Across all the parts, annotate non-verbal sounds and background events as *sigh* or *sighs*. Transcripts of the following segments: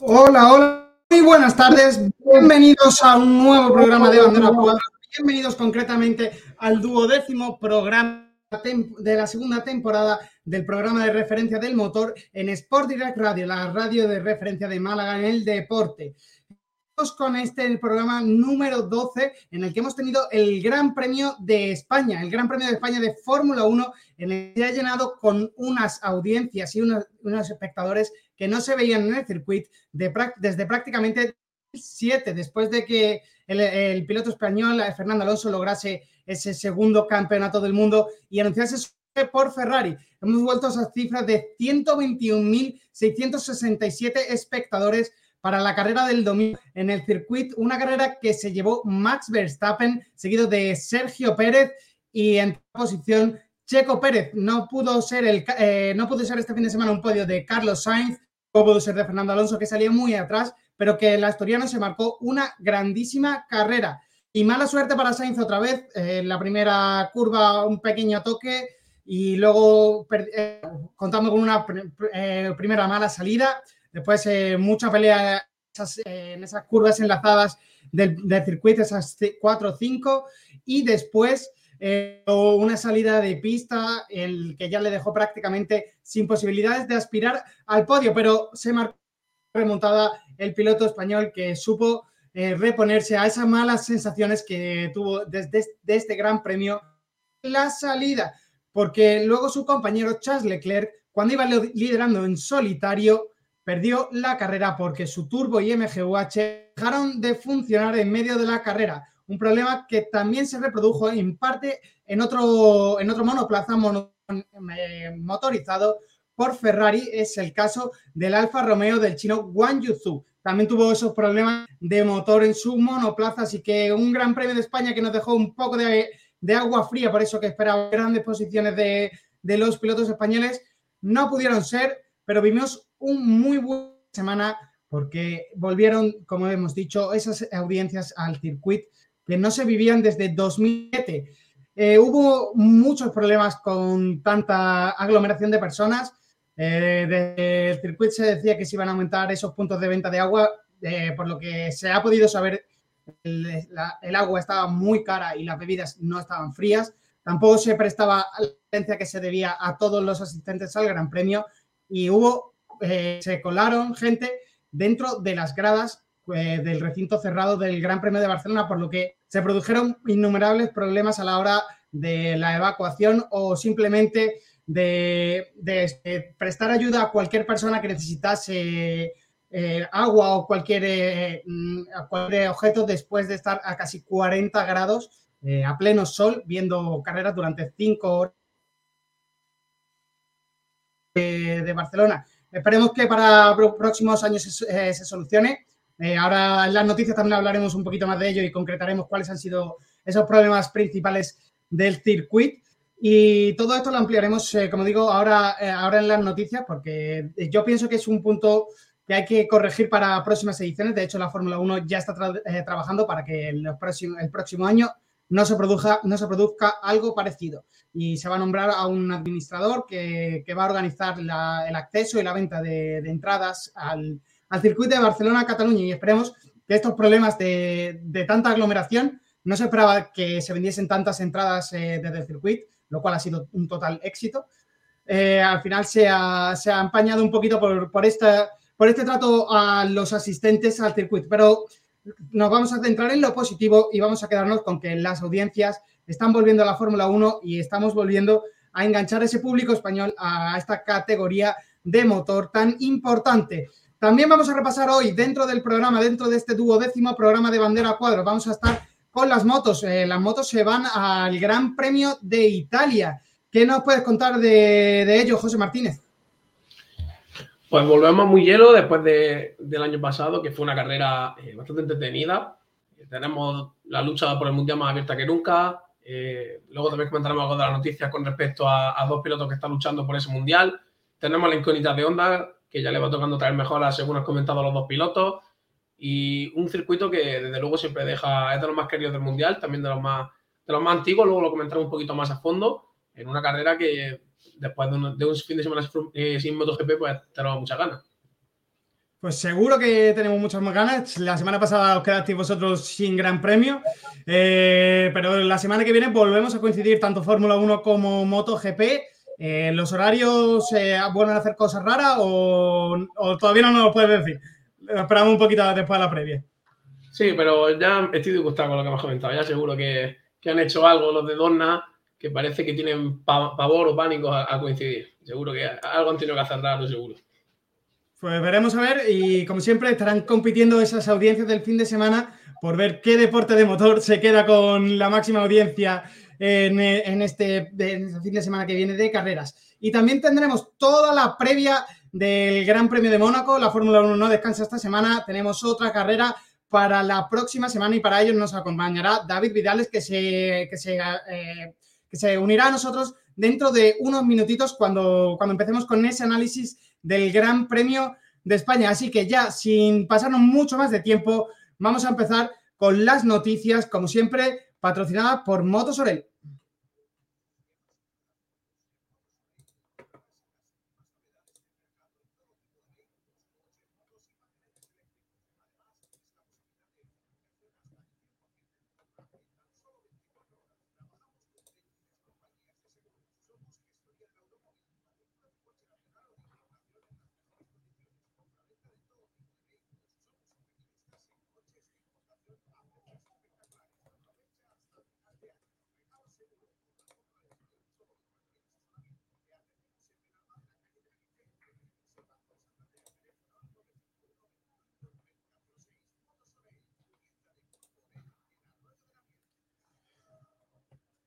Hola, hola, muy buenas tardes. Bienvenidos a un nuevo programa de Bandera Cuadra. Bienvenidos concretamente al duodécimo programa de la segunda temporada del programa de referencia del motor en Sport Direct Radio, la radio de referencia de Málaga en el deporte con este programa número 12 en el que hemos tenido el Gran Premio de España, el Gran Premio de España de Fórmula 1, en el que ha llenado con unas audiencias y unos, espectadores que no se veían en el circuito desde prácticamente 7, después de que el, piloto español Fernando Alonso lograse ese segundo campeonato del mundo y anunciase por Ferrari. Hemos vuelto a esas cifras de 121.667 espectadores para la carrera del domingo en el circuito, una carrera que se llevó Max Verstappen, seguido de Sergio Pérez y en posición Checo Pérez. No pudo ser, el, eh, no pudo ser este fin de semana un podio de Carlos Sainz, ser de Fernando Alonso, que salía muy atrás, pero que el asturiano se marcó una grandísima carrera. Y mala suerte para Sainz otra vez. Eh, en la primera curva, un pequeño toque y luego eh, contando con una primera mala salida. Después, eh, mucha pelea eh, en esas curvas enlazadas del, circuito, esas 4 o 5. Y después, eh, una salida de pista, el que ya le dejó prácticamente sin posibilidades de aspirar al podio, pero se marcó remontada el piloto español que supo reponerse a esas malas sensaciones que tuvo desde este gran premio la salida, porque luego su compañero Charles Leclerc, cuando iba liderando en solitario, perdió la carrera porque su turbo y MGUH dejaron de funcionar en medio de la carrera. Un problema que también se reprodujo en parte en otro, en otro monoplaza eh, motorizado por Ferrari. Es el caso del Alfa Romeo del chino Wang Yuzu. También tuvo esos problemas de motor en su monoplaza, así que un gran premio de España que nos dejó un poco de, agua fría, por eso que esperaba grandes posiciones de, de los pilotos españoles. No pudieron ser, pero vimos un muy buena semana porque volvieron, como hemos dicho, esas audiencias al circuito que no se vivían desde 2007. Eh, hubo muchos problemas con tanta aglomeración de personas. Eh, el circuito se decía que se iban a aumentar esos puntos de venta de agua, eh, por lo que se ha podido saber, el, el, agua estaba muy cara y las bebidas no estaban frías. Tampoco se prestaba la atención que se debía a todos los asistentes al Gran Premio y hubo se colaron gente dentro de las gradas eh, del recinto cerrado del Gran Premio de Barcelona, por lo que se produjeron innumerables problemas a la hora de la evacuación o simplemente de, prestar ayuda a cualquier persona que necesitase eh, agua o cualquier, mm, cualquier, objeto después de estar a casi 40 grados a pleno sol viendo carreras durante 5 horas de Barcelona. Esperemos que para próximos años eh, se, solucione. Eh, ahora en las noticias también hablaremos un poquito más de ello y concretaremos cuáles han sido esos problemas principales del circuito. Y todo esto lo ampliaremos, eh, como digo, ahora, ahora en las noticias, porque yo pienso que es un punto que hay que corregir para próximas ediciones. De hecho, la Fórmula 1 ya está trabajando para que el próximo año no se, produzca, no se produzca algo parecido. Y se va a nombrar a un administrador que, va a organizar el acceso y la venta de, entradas al, circuito de Barcelona-Cataluña. Y esperemos que estos problemas de, tanta aglomeración no se esperaba que se vendiesen tantas entradas eh, desde el circuito, lo cual ha sido un total éxito. Eh, al final se ha, se ha, empañado un poquito por, por, esta, por este trato a los asistentes al circuito, pero nos vamos a centrar en lo positivo y vamos a quedarnos con que las audiencias están volviendo a la Fórmula 1 y estamos volviendo a enganchar ese público español a esta categoría de motor tan importante. También vamos a repasar hoy dentro del programa, dentro de este duodécimo programa de bandera cuadro, vamos a estar con las motos. Eh, las motos se van al Gran Premio de Italia. ¿Qué nos puedes contar de, ello, José Martínez? Pues volvemos muy hielo después del año pasado, que fue una carrera eh, bastante entretenida. Tenemos la lucha por el mundial más abierta que nunca. Eh, luego también comentaremos algo de las noticias con respecto a, dos pilotos que están luchando por ese mundial. Tenemos la incógnita de Honda, que ya le va tocando traer mejoras según han comentado los dos pilotos. Y un circuito que desde luego siempre deja, es de los más queridos del mundial, también de los más, de los más antiguos. Luego lo comentaremos un poquito más a fondo. En una carrera que después de un, fin de semana eh, sin MotoGP, pues tenemos muchas ganas. Pues seguro que tenemos muchas más ganas. La semana pasada os quedasteis vosotros sin gran premio, eh, pero la semana que viene volvemos a coincidir tanto Fórmula 1 como MotoGP. Eh, ¿Los horarios eh, vuelven a hacer cosas raras o, todavía no nos lo puedes decir? Esperamos un poquito después de la previa. Sí, pero ya estoy disgustado con lo que hemos comentado. Ya seguro que, han hecho algo los de Dorna que parece que tienen pavor o pánico a, a coincidir. Seguro que algo han tenido que hacer raro, seguro. Pues veremos a ver y como siempre estarán compitiendo esas audiencias del fin de semana por ver qué deporte de motor se queda con la máxima audiencia en, este, fin de semana que viene de carreras. Y también tendremos toda la previa del Gran Premio de Mónaco. La Fórmula 1 no descansa esta semana. Tenemos otra carrera para la próxima semana y para ello nos acompañará David Vidales que se, que se, eh, que se unirá a nosotros dentro de unos minutitos cuando, cuando empecemos con ese análisis del Gran Premio de España. Así que ya, sin pasarnos mucho más de tiempo, vamos a empezar con las noticias, como siempre, patrocinadas por Motosorel.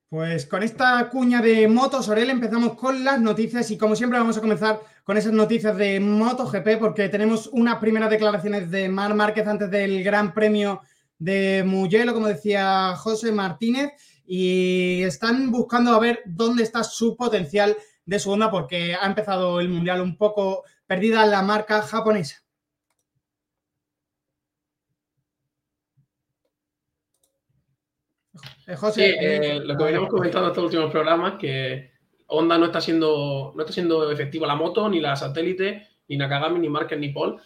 Pues con esta cuña de Motos Orel empezamos con las noticias y como siempre vamos a comenzar con esas noticias de MotoGP porque tenemos unas primeras declaraciones de Mar Márquez antes del Gran Premio de Mugello, como decía José Martínez, y están buscando a ver dónde está su potencial de su onda porque ha empezado el Mundial un poco perdida la marca japonesa. José, sí, eh, eh, lo que habíamos comentado en estos últimos programas, que Honda no está siendo, no está siendo efectiva la moto, ni la satélite, ni Nakagami, ni Marquez, ni Paul,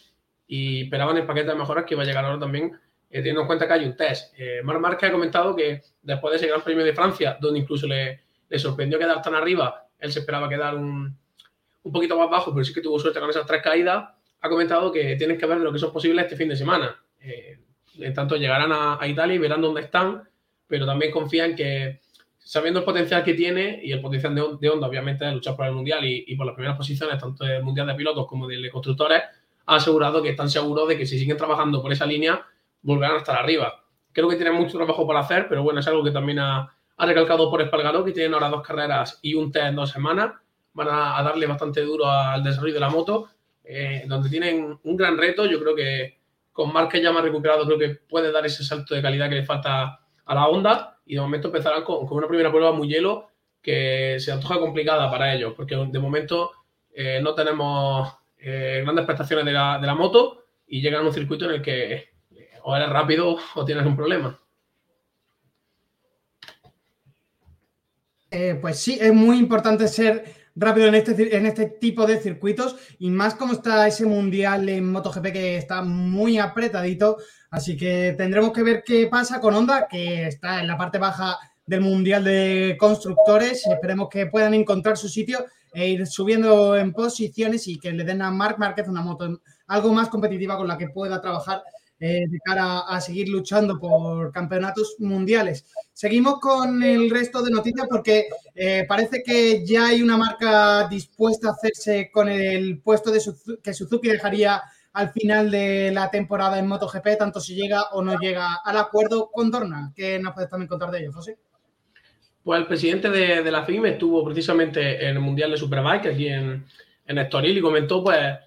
y esperaban el paquete de mejoras que va a llegar ahora también, teniendo en cuenta que hay un test. Mar Marquez ha comentado que después de ese Gran Premio de Francia, donde incluso le, le sorprendió quedar tan arriba, él se esperaba quedar un, un poquito más bajo, pero sí que tuvo suerte con esas tres caídas, ha comentado que tienen que ver lo que son posibles este fin de semana. en tanto, llegarán a, a Italia y verán dónde están pero también confían que, sabiendo el potencial que tiene y el potencial de, de Honda, obviamente, de luchar por el Mundial y, por las primeras posiciones, tanto del Mundial de Pilotos como de constructores, ha asegurado que están seguros de que si siguen trabajando por esa línea, volverán a estar arriba. Creo que tienen mucho trabajo por hacer, pero bueno, es algo que también ha, recalcado por Espargaró, que tienen ahora dos carreras y un test en dos semanas. Van a, darle bastante duro al desarrollo de la moto, eh, donde tienen un gran reto. Yo creo que con Márquez ya más recuperado, creo que puede dar ese salto de calidad que le falta a la onda y de momento empezarán con, una primera prueba muy hielo que se antoja complicada para ellos, porque de momento eh, no tenemos eh, grandes prestaciones de la, de la, moto y llegan a un circuito en el que eh, o eres rápido *laughs* o tienes un problema. pues sí, es muy importante ser rápido en este, en este tipo de circuitos y más como está ese mundial en MotoGP que está muy apretadito, Así que tendremos que ver qué pasa con Honda, que está en la parte baja del Mundial de Constructores. Esperemos que puedan encontrar su sitio e ir subiendo en posiciones y que le den a Marc Márquez una moto algo más competitiva con la que pueda trabajar eh, de cara a seguir luchando por campeonatos mundiales. Seguimos con el resto de noticias porque eh, parece que ya hay una marca dispuesta a hacerse con el puesto de que Suzuki dejaría al final de la temporada en MotoGP, tanto si llega o no llega al acuerdo con Dorna. ¿Qué nos puedes también contar de ello, José? Pues el presidente de, la FIM estuvo precisamente en el Mundial de Superbike aquí en, en Estoril y comentó pues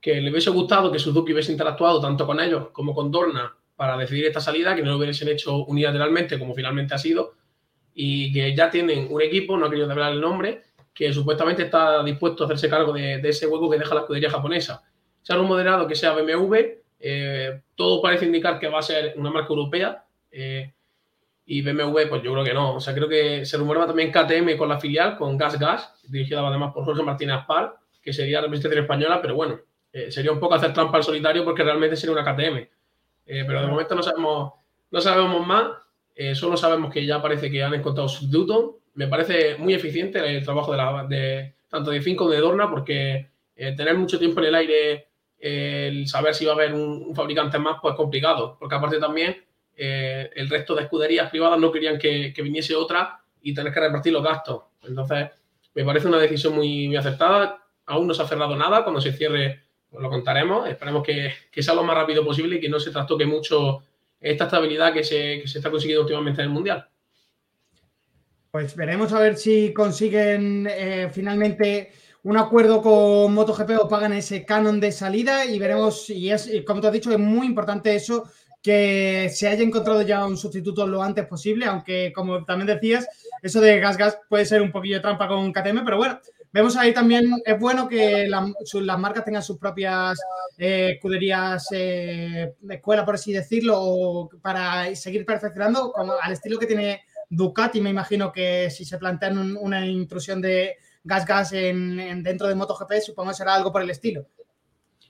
que le hubiese gustado que Suzuki hubiese interactuado tanto con ellos como con Dorna para decidir esta salida, que no lo hubiesen hecho unilateralmente como finalmente ha sido y que ya tienen un equipo, no ha querido revelar el nombre, que supuestamente está dispuesto a hacerse cargo de, de ese hueco que deja la escudería japonesa ha rumoreado que sea BMW, eh, todo parece indicar que va a ser una marca europea. Eh, y BMW, pues yo creo que no. O sea, creo que se rumoreaba también KTM con la filial, con Gas Gas, dirigida además por José Martínez Aspar, que sería la representación española, pero bueno, eh, sería un poco hacer trampa al solitario porque realmente sería una KTM. pero de momento no sabemos, no sabemos más. solo sabemos que ya parece que han encontrado su Me parece muy eficiente el trabajo de, la, de tanto de Finn como de Dorna porque tener mucho tiempo en el aire, el saber si va a haber un, fabricante más, pues complicado. Porque aparte también el resto de escuderías privadas no querían que, que viniese otra y tener que repartir los gastos. Entonces, me parece una decisión muy, acertada. Aún no se ha cerrado nada. Cuando se cierre, pues lo contaremos. Esperemos que, sea lo más rápido posible y que no se trastoque mucho esta estabilidad que se, está consiguiendo últimamente en el Mundial. Pues veremos a ver si consiguen eh, finalmente un acuerdo con MotoGP o pagan ese canon de salida y veremos, y es, como te has dicho, es muy importante eso, que se haya encontrado ya un sustituto lo antes posible, aunque como también decías, eso de gas gas puede ser un poquillo trampa con KTM, pero bueno, vemos ahí también, es bueno que las marcas tengan sus propias eh, escuderías eh, de escuela, por así decirlo, para seguir perfeccionando, como al estilo que tiene Ducati, me imagino que si se plantean una intrusión de gas gas en, dentro de MotoGP, supongo que será algo por el estilo.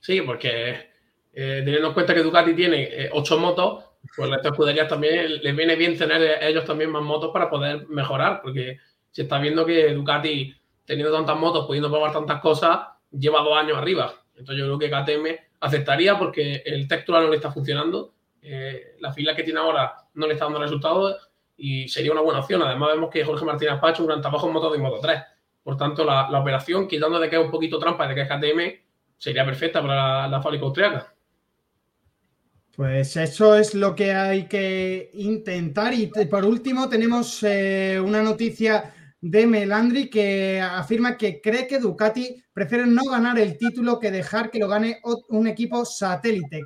Sí, porque eh, teniendo en cuenta que Ducati tiene ocho motos, pues a estas también les viene bien tener ellos también más motos para poder mejorar, porque se está viendo que Ducati, teniendo tantas motos, pudiendo probar tantas cosas, lleva dos años arriba. Entonces yo creo que KTM aceptaría porque el textura no le está funcionando, eh, la fila que tiene ahora no le está dando resultados y sería una buena opción. Además vemos que Jorge Martínez ha hecho un gran trabajo en Moto 2 y Moto 3. Por tanto, la, operación, quitando de que es un poquito trampa de que es KTM, sería perfecta para la, la fábrica austriaca. Pues eso es lo que hay que intentar. Y por último tenemos eh, una noticia de Melandri que afirma que cree que Ducati prefiere no ganar el título que dejar que lo gane un equipo satélite.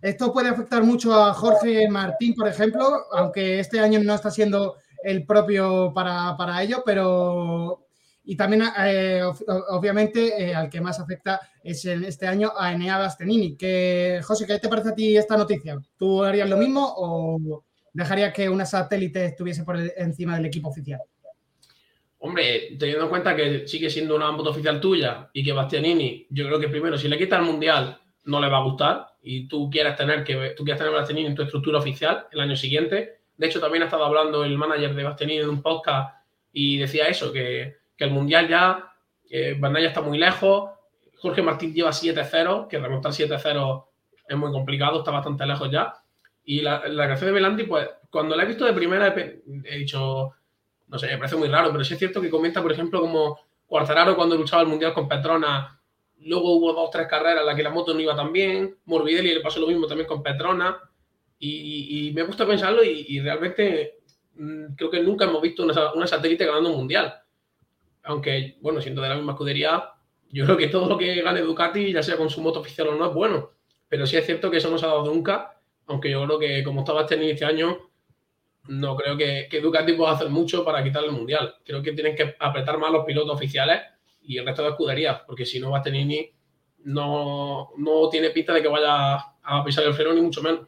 Esto puede afectar mucho a Jorge Martín, por ejemplo, aunque este año no está siendo el propio para, para ello, pero y también, eh, obviamente, eh, al que más afecta es en este año a Enea Bastenini. Que, José, ¿qué te parece a ti esta noticia? ¿Tú harías lo mismo o dejarías que una satélite estuviese por encima del equipo oficial? Hombre, teniendo en cuenta que sigue siendo una moto oficial tuya y que Bastianini, yo creo que primero, si le quita el mundial, no le va a gustar y tú quieres tener que tú quieres tener Bastianini en tu estructura oficial el año siguiente. De hecho, también ha estado hablando el manager de Bastianini en un podcast y decía eso, que el Mundial ya, eh, ya está muy lejos, Jorge Martín lleva 7-0, que remontar 7-0 es muy complicado, está bastante lejos ya. Y la, la canción de Belanti, pues cuando la he visto de primera he, dicho, no sé, me parece muy raro, pero sí es cierto que comenta, por ejemplo, como Cuartararo cuando luchaba el Mundial con Petrona, luego hubo dos tres carreras en las que la moto no iba tan bien, Morbidelli le pasó lo mismo también con Petrona, y, me gusta pensarlo y, realmente mm, creo que nunca hemos visto una, una satélite ganando un Mundial aunque, bueno, siendo de la misma escudería, yo creo que todo lo que gane Ducati, ya sea con su moto oficial o no, es bueno. Pero sí es cierto que eso no se ha dado nunca, aunque yo creo que como estaba este inicio de año, no creo que, Ducati pueda hacer mucho para quitarle el mundial. Creo que tienen que apretar más los pilotos oficiales y el resto de escuderías, porque si no, Bastianini no, no tiene pinta de que vaya a pisar el freno, ni mucho menos.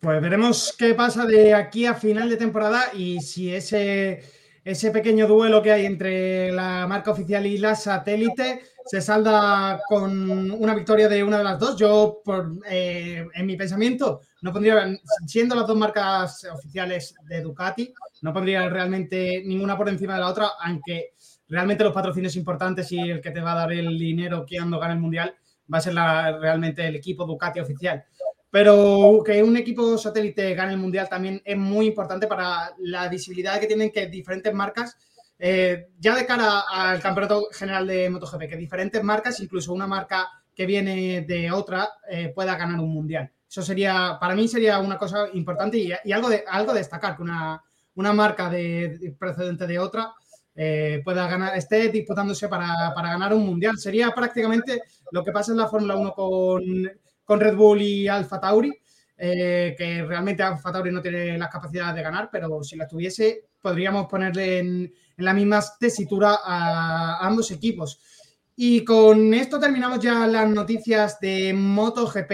Pues veremos qué pasa de aquí a final de temporada y si ese ese pequeño duelo que hay entre la marca oficial y la satélite se salda con una victoria de una de las dos. Yo, por, eh, en mi pensamiento, no pondría, siendo las dos marcas oficiales de Ducati, no pondría realmente ninguna por encima de la otra, aunque realmente los patrocinios importantes y el que te va a dar el dinero cuando gane el Mundial va a ser realmente el equipo Ducati oficial. Pero que un equipo satélite gane el mundial también es muy importante para la visibilidad que tienen que diferentes marcas, eh, ya de cara al campeonato general de MotoGP, que diferentes marcas, incluso una marca que viene de otra, eh, pueda ganar un mundial. Eso sería, para mí sería una cosa importante y, algo, de, algo destacar, que una, una marca de, precedente de otra eh, pueda ganar, esté disputándose para, para, ganar un mundial. Sería prácticamente lo que pasa en la Fórmula 1 con con Red Bull y Alfa Tauri, eh, que realmente Alfa Tauri no tiene las capacidades de ganar, pero si las tuviese, podríamos ponerle en, la misma tesitura a, ambos equipos. Y con esto terminamos ya las noticias de MotoGP.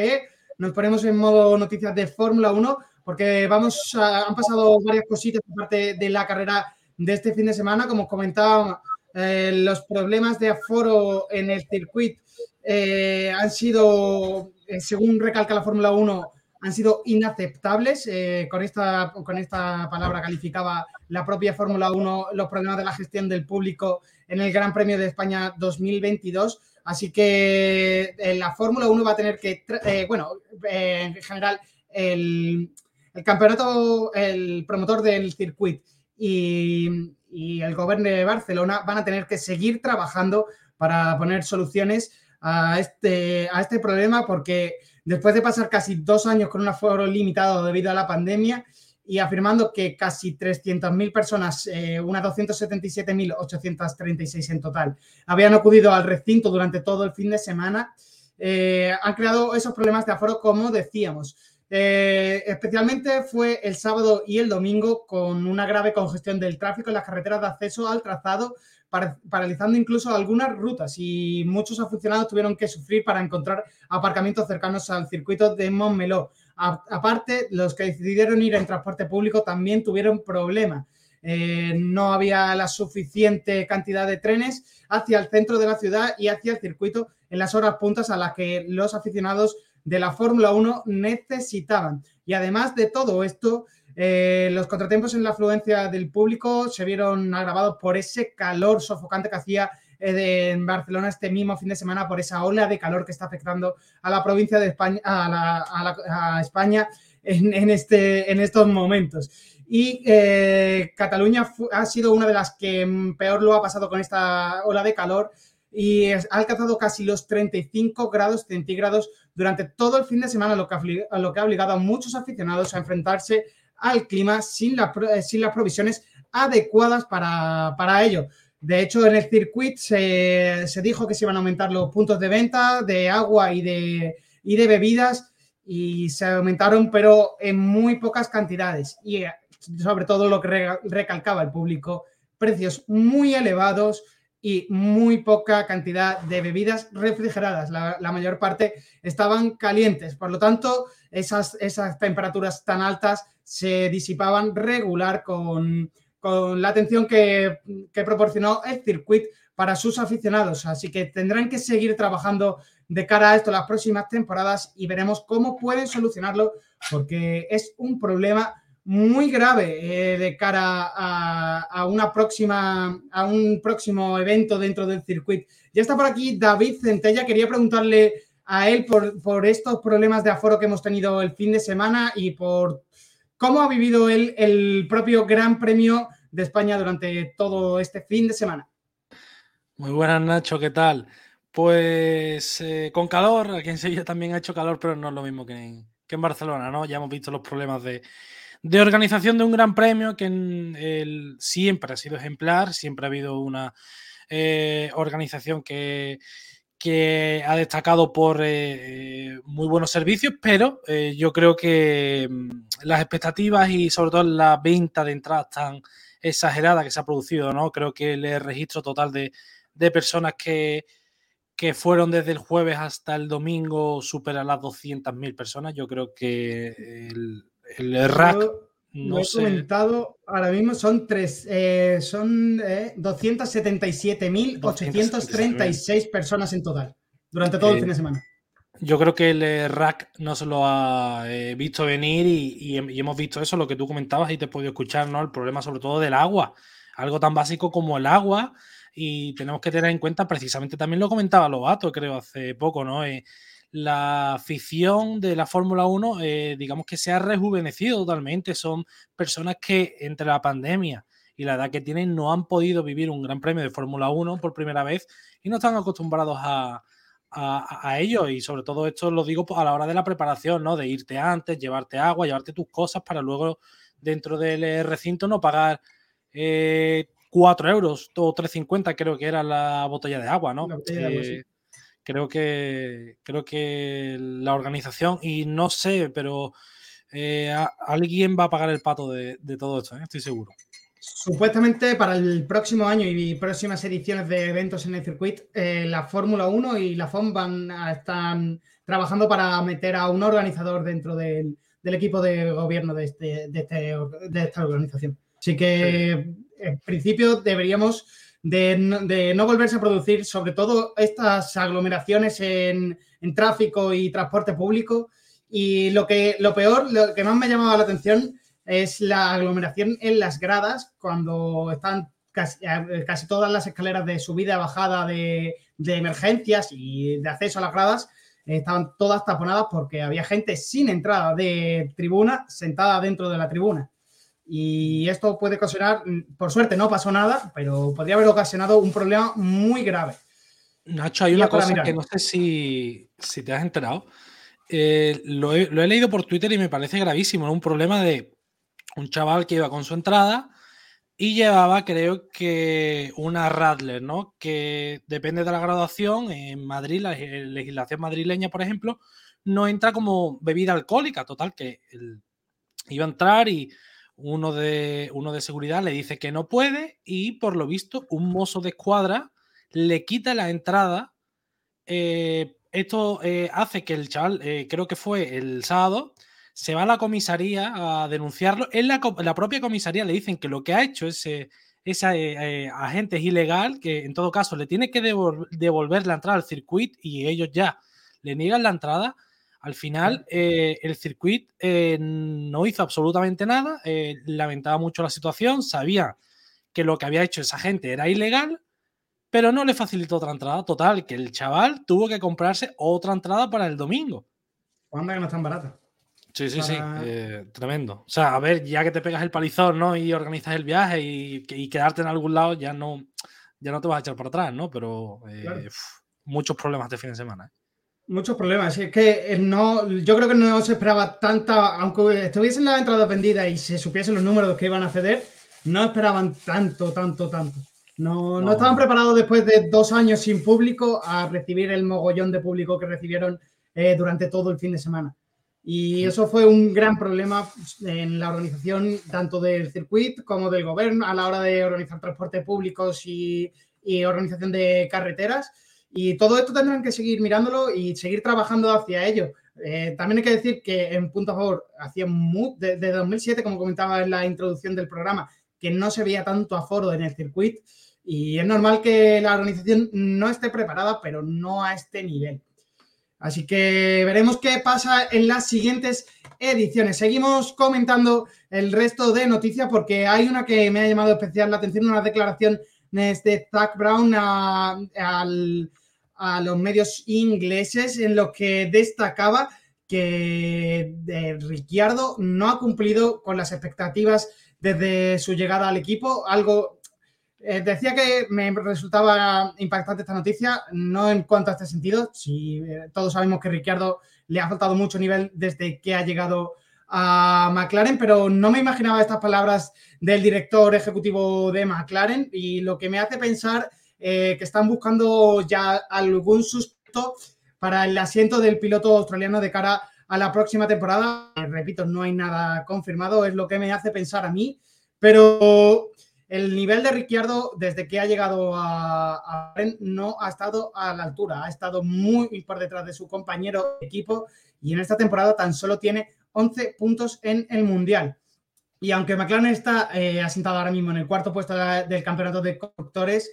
Nos ponemos en modo noticias de Fórmula 1 porque vamos han pasado varias cositas aparte de la carrera de este fin de semana. Como os comentaba, los problemas de aforo en el circuito han sido, según recalca la Fórmula 1, han sido inaceptables. Eh, con, esta, con esta palabra calificaba la propia Fórmula 1 los problemas de la gestión del público en el Gran Premio de España 2022. Así que eh, la Fórmula 1 va a tener que, eh, bueno, en general, el, campeonato, el promotor del circuito y el gobierno de Barcelona van a tener que seguir trabajando para poner soluciones a este, a este problema porque después de pasar casi dos años con un aforo limitado debido a la pandemia y afirmando que casi 300.000 personas, eh, unas 277.836 en total, habían acudido al recinto durante todo el fin de semana, eh, han creado esos problemas de aforo, como decíamos. Eh, especialmente fue el sábado y el domingo con una grave congestión del tráfico en las carreteras de acceso al trazado paralizando incluso algunas rutas y muchos aficionados tuvieron que sufrir para encontrar aparcamientos cercanos al circuito de Montmeló. aparte, los que decidieron ir en transporte público también tuvieron problemas. Eh, no había la suficiente cantidad de trenes hacia el centro de la ciudad y hacia el circuito en las horas puntas a las que los aficionados de la Fórmula 1 necesitaban. Y además de todo esto, eh, los contratiempos en la afluencia del público se vieron agravados por ese calor sofocante que hacía eh, en Barcelona este mismo fin de semana, por esa ola de calor que está afectando a la provincia de España, a, España en, este, en estos momentos. Y eh, Cataluña ha sido una de las que peor lo ha pasado con esta ola de calor y ha alcanzado casi los 35 grados centígrados durante todo el fin de semana, lo que, lo que ha obligado a muchos aficionados a enfrentarse al clima sin, eh, sin las provisiones adecuadas para, ello. De hecho, en el circuito se, dijo que se iban a aumentar los puntos de venta de agua y de, y de bebidas y se aumentaron, pero en muy pocas cantidades. Y eh, sobre todo lo que recalcaba el público, precios muy elevados y muy poca cantidad de bebidas refrigeradas. La, la mayor parte estaban calientes. Por lo tanto, esas, esas temperaturas tan altas se disipaban regular con, la atención que, proporcionó el circuito para sus aficionados. Así que tendrán que seguir trabajando de cara a esto las próximas temporadas y veremos cómo pueden solucionarlo porque es un problema muy grave eh, de cara a, una próxima, a un próximo evento dentro del circuito. Ya está por aquí David Centella. Quería preguntarle a él por, por estos problemas de aforo que hemos tenido el fin de semana y por ¿Cómo ha vivido él el propio Gran Premio de España durante todo este fin de semana? Muy buenas, Nacho, ¿qué tal? Pues eh, con calor, aquí en Sevilla también ha hecho calor, pero no es lo mismo que en, Barcelona, ¿no? Ya hemos visto los problemas de, organización de un gran premio que siempre ha sido ejemplar, siempre ha habido una eh, organización que, que ha destacado por eh, muy buenos servicios, pero eh, yo creo que mm, las expectativas y sobre todo la venta de entradas tan exagerada que se ha producido, ¿no? Creo que el registro total de, personas que, que, fueron desde el jueves hasta el domingo supera las 200.000 personas. Yo creo que el, el rack... No he comentado, ahora mismo son tres, eh, son eh, 277.836 personas en total durante todo el fin de semana. Yo creo que el eh, rack no se lo ha eh, visto venir y, hemos visto eso, lo que tú comentabas y te he podido escuchar, ¿no? El problema sobre todo del agua, algo tan básico como el agua y tenemos que tener en cuenta, precisamente también lo comentaba Lobato, creo, hace poco, ¿no? La afición de la Fórmula 1, eh, digamos que se ha rejuvenecido totalmente. Son personas que entre la pandemia y la edad que tienen no han podido vivir un gran premio de Fórmula 1 por primera vez y no están acostumbrados a, a, ello. Y sobre todo esto lo digo a la hora de la preparación, ¿no? De irte antes, llevarte agua, llevarte tus cosas para luego dentro del eh, recinto no pagar eh, 4 euros o 3,50 creo que era la botella de agua, ¿no? Creo que creo que la organización y no sé, pero eh, alguien va a pagar el pato de, todo esto, ¿eh? estoy seguro. Supuestamente para el próximo año y próximas ediciones de eventos en el circuito, eh, la Fórmula 1 y la FOM van a, están trabajando para meter a un organizador dentro del, equipo de gobierno de, este, de, este, esta organización. Así que en principio deberíamos de, no volverse a producir, sobre todo estas aglomeraciones en, tráfico y transporte público. Y lo, que, lo peor, lo que más me ha llamado la atención es la aglomeración en las gradas cuando están casi, eh, todas las escaleras de subida y bajada de, de, emergencias y de acceso a las gradas estaban todas taponadas porque había gente sin entrada de tribuna sentada dentro de la tribuna. Y esto puede ocasionar, por suerte no pasó nada, pero podría haber ocasionado un problema muy grave. Nacho, hay una cosa que no sé si, si te has enterado. Eh, lo, he, lo, he, leído por Twitter y me parece gravísimo. Un problema de un chaval que iba con su entrada y llevaba, creo que, una Radler, ¿no? Que depende de la graduación. En Madrid, la legislación madrileña, por ejemplo, no entra como bebida alcohólica. Total, que iba a entrar y uno de, uno de seguridad le dice que no puede y por lo visto un mozo de escuadra le quita la entrada. Eh, esto eh, hace que el chaval, eh, creo que fue el sábado, se va a la comisaría a denunciarlo. En la, la propia comisaría le dicen que lo que ha hecho ese, ese agente es ilegal, que en todo caso le tiene que devolver la entrada al circuito y ellos ya le niegan la entrada. Al final, eh, el circuito eh, no hizo absolutamente nada, eh, lamentaba mucho la situación, sabía que lo que había hecho esa gente era ilegal, pero no le facilitó otra entrada. Total, que el chaval tuvo que comprarse otra entrada para el domingo. ¿Cuándo que no es tan barata? Sí, sí, sí, tremendo. O sea, a ver, ya que te pegas el palizón, ¿no? Y organizas el viaje y, quedarte en algún lado, ya no, ya no te vas a echar para atrás, ¿no? Pero muchos problemas de fin de semana. Muchos problemas. Es que eh, no, yo creo que no se esperaba tanta, aunque estuviesen la entrada vendida y se supiesen los números que iban a ceder, no esperaban tanto, tanto, tanto. No, no, estaban preparados después de dos años sin público a recibir el mogollón de público que recibieron eh, durante todo el fin de semana. Y eso fue un gran problema en la organización tanto del circuito como del gobierno a la hora de organizar transportes públicos y, y organización de carreteras y todo esto tendrán que seguir mirándolo y seguir trabajando hacia ello. Eh, también hay que decir que en punto a favor, hacía desde de 2007, como comentaba en la introducción del programa, que no se veía tanto aforo en el circuito y es normal que la organización no esté preparada, pero no a este nivel. Así que veremos qué pasa en las siguientes ediciones. Seguimos comentando el resto de noticias porque hay una que me ha llamado especial la atención, una declaración de Zach Brown al a los medios ingleses en los que destacaba que eh, Ricciardo no ha cumplido con las expectativas desde su llegada al equipo. Algo eh, decía que me resultaba impactante esta noticia, no en cuanto a este sentido. Si eh, todos sabemos que Ricciardo le ha faltado mucho nivel desde que ha llegado a McLaren, pero no me imaginaba estas palabras del director ejecutivo de McLaren y lo que me hace pensar eh, que están buscando ya algún susto para el asiento del piloto australiano de cara a la próxima temporada. Eh, repito, no hay nada confirmado, es lo que me hace pensar a mí, pero el nivel de Ricciardo desde que ha llegado a, a no ha estado a la altura, ha estado muy por detrás de su compañero de equipo y en esta temporada tan solo tiene 11 puntos en el Mundial. Y aunque McLaren está eh, asentado ahora mismo en el cuarto puesto del campeonato de constructores,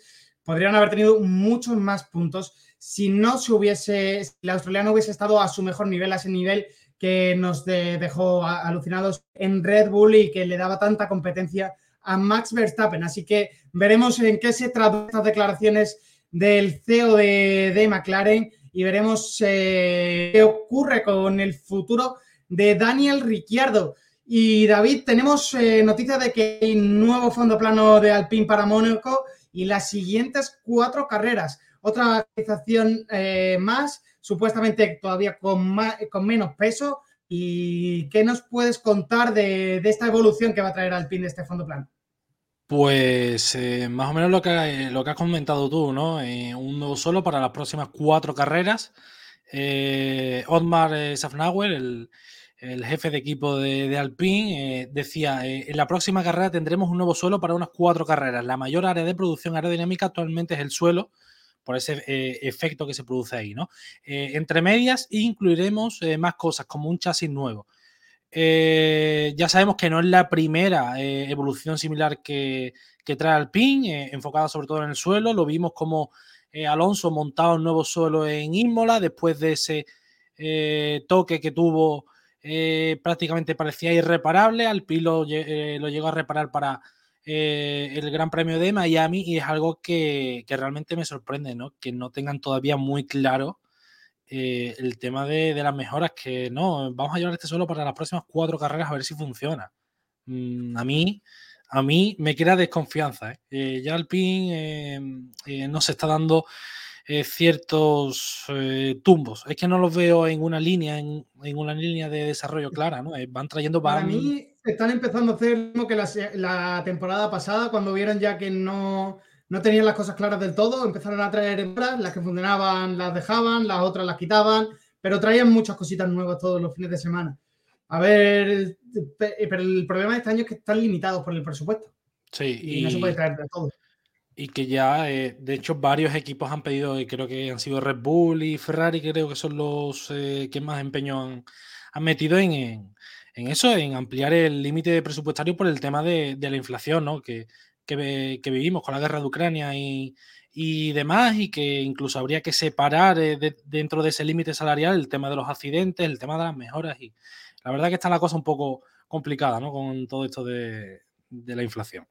podrían haber tenido muchos más puntos si no se hubiese, si el australiano hubiese estado a su mejor nivel, a ese nivel que nos dejó alucinados en Red Bull y que le daba tanta competencia a Max Verstappen. Así que veremos en qué se traducen estas declaraciones del CEO de, McLaren y veremos eh, qué ocurre con el futuro de Daniel Ricciardo. Y David, tenemos eh, noticia de que hay nuevo fondo plano de Alpine para Mónaco y las siguientes cuatro carreras. Otra actualización eh, más, supuestamente todavía con, con menos peso. ¿Y qué nos puedes contar de, esta evolución que va a traer Alpine este fondo plano? Pues eh, más o menos lo que, lo que has comentado tú, ¿no? Eh, un nuevo solo para las próximas cuatro carreras. Otmar Safnauer, el, el jefe de equipo de, Alpine, eh, decía, eh, en la próxima carrera tendremos un nuevo suelo para unas cuatro carreras. La mayor área de producción aerodinámica actualmente es el suelo, por ese eh, efecto que se produce ahí, ¿no? entre medias incluiremos más cosas, como un chasis nuevo. ya sabemos que no es la primera evolución similar que, trae Alpine, enfocada sobre todo en el suelo. Lo vimos como Alonso montaba un nuevo suelo en Imola después de ese toque que tuvo prácticamente parecía irreparable. Alpine lo, lo llegó a reparar para el Gran Premio de Miami y es algo que, realmente me sorprende, ¿no? Que no tengan todavía muy claro el tema de, las mejoras, que no, vamos a llevar este suelo para las próximas cuatro carreras a ver si funciona. Mm, a mí a mí me crea desconfianza. ¿eh? Eh, ya Alpine eh, no se está dando ciertos tumbos. Es que no los veo en una línea, en, una línea de desarrollo clara, ¿no? van trayendo. Para mí están empezando a hacer lo mismo que la, temporada pasada, cuando vieron ya que no, no tenían las cosas claras del todo, empezaron a traer hembras, las que funcionaban las dejaban, las otras las quitaban, pero traían muchas cositas nuevas todos los fines de semana. A ver, pero el problema de este año es que están limitados por el presupuesto. Sí, y, no se puede traer de todo. Y que ya, eh, de hecho, varios equipos han pedido, y creo que han sido Red Bull y Ferrari, creo que son los eh, que más empeño han, metido en, en, eso, en ampliar el límite presupuestario por el tema de, la inflación, ¿no? Que, que, vivimos con la guerra de Ucrania y, y demás, y que incluso habría que separar eh, dentro de ese límite salarial el tema de los accidentes, el tema de las mejoras y, la verdad que está la cosa un poco complicada, ¿no? Con todo esto de, la inflación.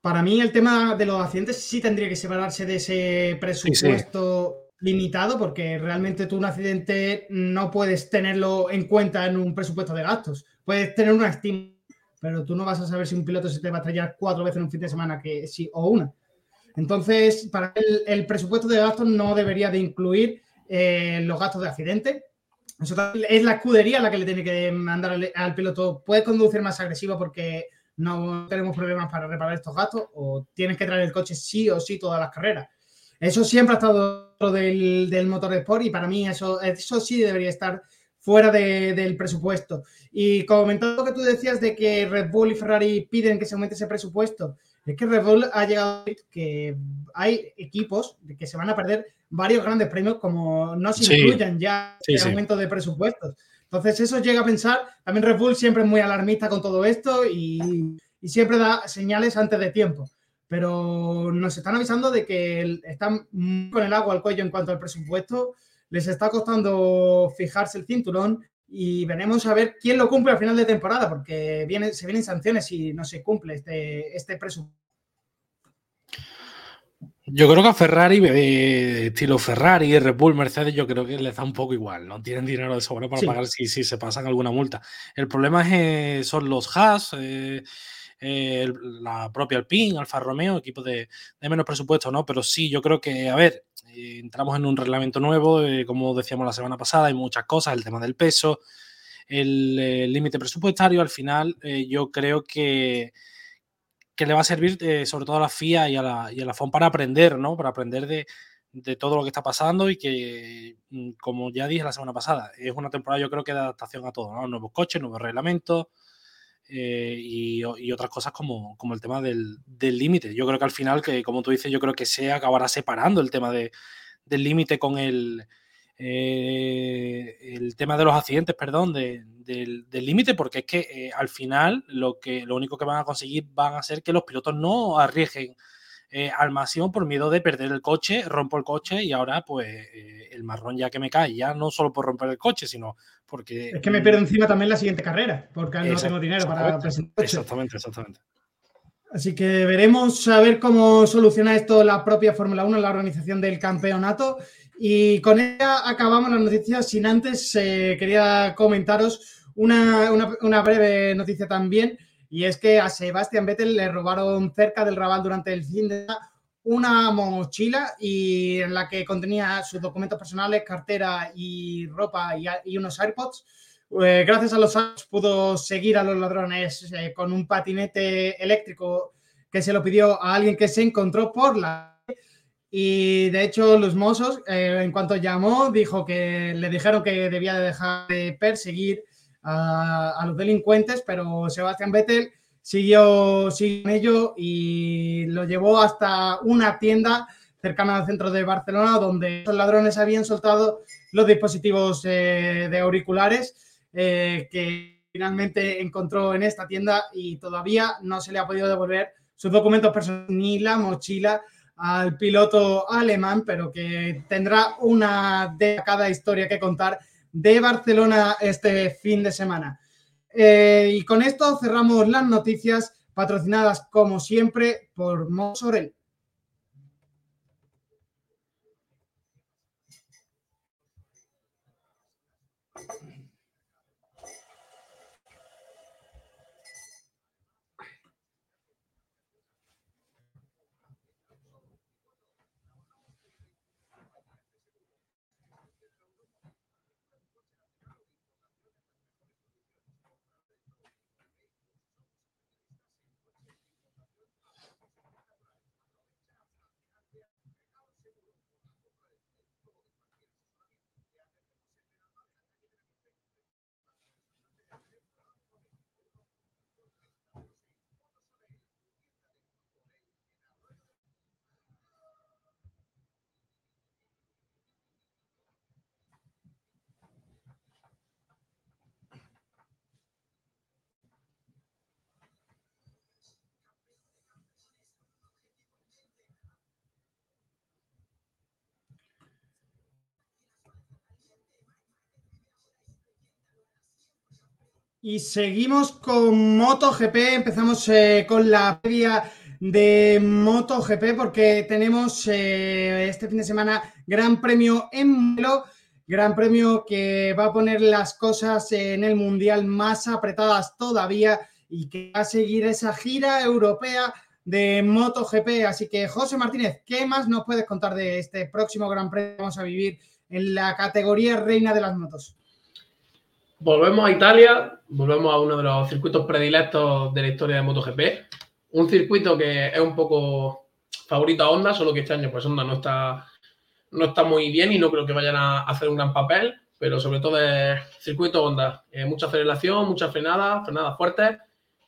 Para mí el tema de los accidentes sí tendría que separarse de ese presupuesto limitado, porque realmente tú un accidente no puedes tenerlo en cuenta en un presupuesto de gastos. Puedes tener una estima, pero tú no vas a saber si un piloto se te va a estrellar cuatro veces en un fin de semana que sí o una. Entonces, para el, el presupuesto de gastos no debería de incluir eh, los gastos de accidente, es la escudería la que le tiene que mandar al, piloto. Puedes conducir más agresivo porque no tenemos problemas para reparar estos gastos o tienes que traer el coche sí o sí todas las carreras. Eso siempre ha estado dentro del, del motor de sport y para mí eso, eso sí debería estar fuera del presupuesto. Y comentando lo que tú decías de que Red Bull y Ferrari piden que se aumente ese presupuesto, es que Red Bull ha llegado a que hay equipos que se van a perder varios grandes premios como no se incluyan ya el aumento de presupuestos. Entonces eso llega a pensar, también Red Bull siempre es muy alarmista con todo esto y, siempre da señales antes de tiempo. Pero nos están avisando de que están con el agua al cuello en cuanto al presupuesto, les está costando fijarse el cinturón y veremos a ver quién lo cumple al final de temporada, porque viene, se vienen sanciones si no se cumple este, este presupuesto. Yo creo que a Ferrari, eh, estilo Ferrari, Red Bull, Mercedes, yo creo que les da un poco igual. No tienen dinero de sobra para pagar si, si, se pasan alguna multa. El problema es, eh, son los Haas, eh, la propia Alpine, Alfa Romeo, equipos de, menos presupuesto, ¿no? Pero sí, yo creo que, a ver, entramos en un reglamento nuevo, como decíamos la semana pasada, hay muchas cosas, el tema del peso, el límite presupuestario, al final, yo creo que que le va a servir eh, sobre todo a la FIA y a la, y a la para aprender, ¿no? Para aprender de, todo lo que está pasando y que, mm, como ya dije la semana pasada, es una temporada yo creo que de adaptación a todo, ¿no? Nuevos coches, nuevos reglamentos eh, y, otras cosas como, como el tema del límite. yo creo que al final, que como tú dices, yo creo que se acabará separando el tema de, del límite con el, eh, el tema de los accidentes, perdón, del límite, porque es que eh, al final lo, que, lo único que van a conseguir van a ser que los pilotos no arriesguen eh, al máximo por miedo de perder el coche, rompo el coche y ahora pues el marrón ya que me cae, ya no solo por romper el coche, sino porque... Es que me pierdo encima también la siguiente carrera, porque no tengo dinero para presentar. Exactamente, exactamente. Así que veremos a ver cómo soluciona esto la propia Fórmula 1, la organización del campeonato. Y con ella acabamos las noticias. Sin antes, eh, quería comentaros una, breve noticia también. Y es que a Sebastián Vettel le robaron cerca del Raval durante el fin de una mochila y en la que contenía sus documentos personales, cartera y ropa y, unos AirPods. Eh, gracias a los AirPods pudo seguir a los ladrones eh, con un patinete eléctrico que se lo pidió a alguien que se encontró por la y de hecho, los mozos, eh, en cuanto llamó, dijo que le dijeron que debía de dejar de perseguir a, los delincuentes, pero Sebastián Vettel siguió, siguió ello y lo llevó hasta una tienda cercana al centro de Barcelona, donde los ladrones habían soltado los dispositivos eh, de auriculares eh, que finalmente encontró en esta tienda y todavía no se le ha podido devolver sus documentos personales ni la mochila al piloto alemán, pero que tendrá una de historia que contar de Barcelona este fin de semana. Eh, y con esto cerramos las noticias patrocinadas como siempre por Mosorel. Y seguimos con MotoGP. Empezamos eh, con la previa de MotoGP porque tenemos eh, este fin de semana Gran Premio en Melo. Gran Premio que va a poner las cosas en el Mundial más apretadas todavía y que va a seguir esa gira europea de MotoGP. Así que, José Martínez, ¿qué más nos puedes contar de este próximo Gran Premio que vamos a vivir en la categoría Reina de las Motos? Volvemos a Italia, volvemos a uno de los circuitos predilectos de la historia de MotoGP. Un circuito que es un poco favorito a Honda, solo que este año pues Honda no está, no está muy bien y no creo que vayan a hacer un gran papel, pero sobre todo es circuito Honda. Eh, mucha aceleración, mucha frenada, frenadas fuertes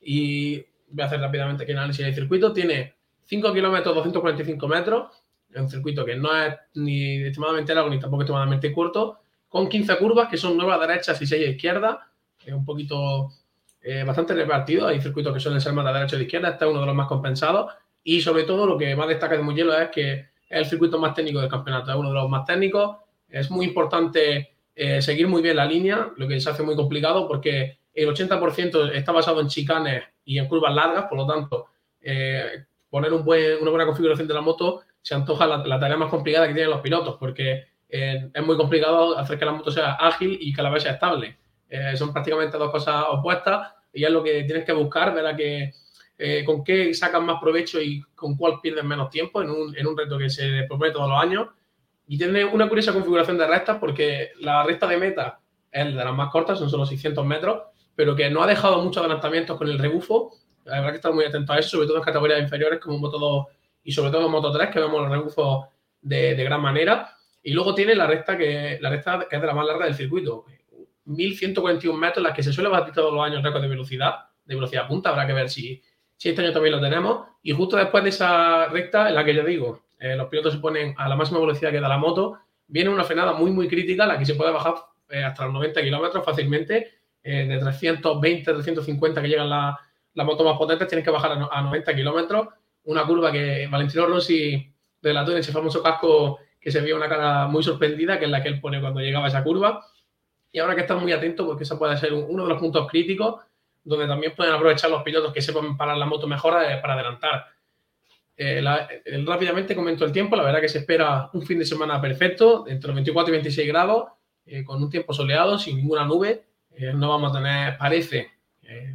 y voy a hacer rápidamente aquí análisis del circuito. Tiene 5 kilómetros, 245 metros, un circuito que no es ni extremadamente largo ni tampoco extremadamente corto con 15 curvas que son 9 a derechas y 6 a izquierda. Es un poquito eh, bastante repartido. Hay circuitos que suelen ser más de derecha y de izquierda. Este es uno de los más compensados. Y sobre todo lo que más destaca de Mugello es que es el circuito más técnico del campeonato. Es uno de los más técnicos. Es muy importante eh, seguir muy bien la línea, lo que se hace muy complicado porque el 80% está basado en chicanes y en curvas largas. Por lo tanto, eh, poner un buen, una buena configuración de la moto se antoja la, la tarea más complicada que tienen los pilotos porque es muy complicado hacer que la moto sea ágil y que a la vez sea estable. Eh, son prácticamente dos cosas opuestas y es lo que tienes que buscar, ver que, eh, con qué sacan más provecho y con cuál pierden menos tiempo en un, en un reto que se propone todos los años. Y tiene una curiosa configuración de rectas porque la recta de meta es de las más cortas, son solo 600 metros, pero que no ha dejado muchos adelantamientos con el rebufo. Habrá que estar muy atento a eso, sobre todo en categorías inferiores como Moto 2 y sobre todo en Moto 3, que vemos los rebufos de, de gran manera. Y luego tiene la recta que, la recta que es de la más larga del circuito. 1141 metros, las que se suele batir todos los años récord de velocidad, de velocidad punta. Habrá que ver si, si este año también lo tenemos. Y justo después de esa recta, en la que yo digo, eh, los pilotos se ponen a la máxima velocidad que da la moto, viene una frenada muy, muy crítica, la que se puede bajar eh, hasta los 90 kilómetros fácilmente. Eh, de 320, 350 que llegan las la motos más potentes, tienes que bajar a, 90 kilómetros. Una curva que Valentino Rossi relató en ese famoso casco que se veía una cara muy sorprendida, que es la que él pone cuando llegaba a esa curva. Y ahora que están muy atentos, porque eso puede ser uno de los puntos críticos, donde también pueden aprovechar los pilotos que sepan parar la moto mejor eh, para adelantar. Eh, rápidamente comento el tiempo, la verdad que se espera un fin de semana perfecto, entre los 24 y 26 grados, eh, con un tiempo soleado, sin ninguna nube. no vamos a tener, parece,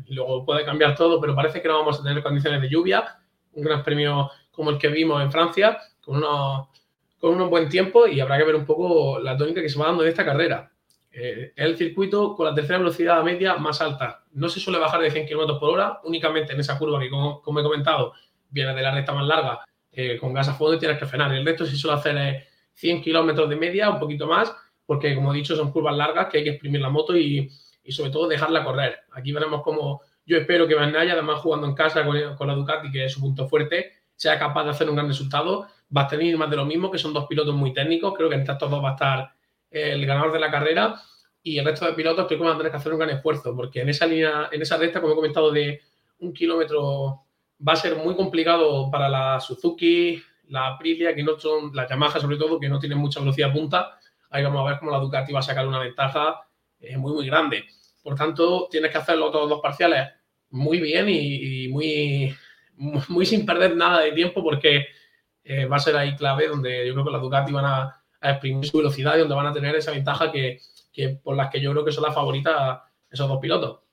luego puede cambiar todo, pero parece que no vamos a tener condiciones de lluvia. Un gran premio como el que vimos en Francia, con unos con un buen tiempo y habrá que ver un poco la tónica que se va dando en esta carrera. Eh, es el circuito con la tercera velocidad media más alta. No se suele bajar de 100 km por hora, únicamente en esa curva que, como, he comentado, viene de la recta más larga, eh, con gas a fondo y tienes que frenar. El resto sí suele hacer 100 km de media, un poquito más, porque como he dicho, son curvas largas que hay que exprimir la moto y, y sobre todo dejarla correr. Aquí veremos cómo yo espero que Van además jugando en casa con, con la Ducati, que es su punto fuerte, sea capaz de hacer un gran resultado va a tener más de lo mismo, que son dos pilotos muy técnicos. Creo que entre estos dos va a estar el ganador de la carrera y el resto de pilotos creo que van a tener que hacer un gran esfuerzo, porque en esa línea, en esa recta, como he comentado, de un kilómetro va a ser muy complicado para la Suzuki, la Aprilia, que no son, la Yamaha sobre todo, que no tienen mucha velocidad punta. Ahí vamos a ver cómo la Ducati va a sacar una ventaja eh, muy, muy grande. Por tanto, tienes que hacer los otros dos parciales muy bien y, muy, *laughs* muy sin perder nada de tiempo porque eh, va a ser ahí clave donde yo creo que la Ducati van a, exprimir su velocidad y donde van a tener esa ventaja que, que por las que yo creo que son las favoritas esos dos pilotos.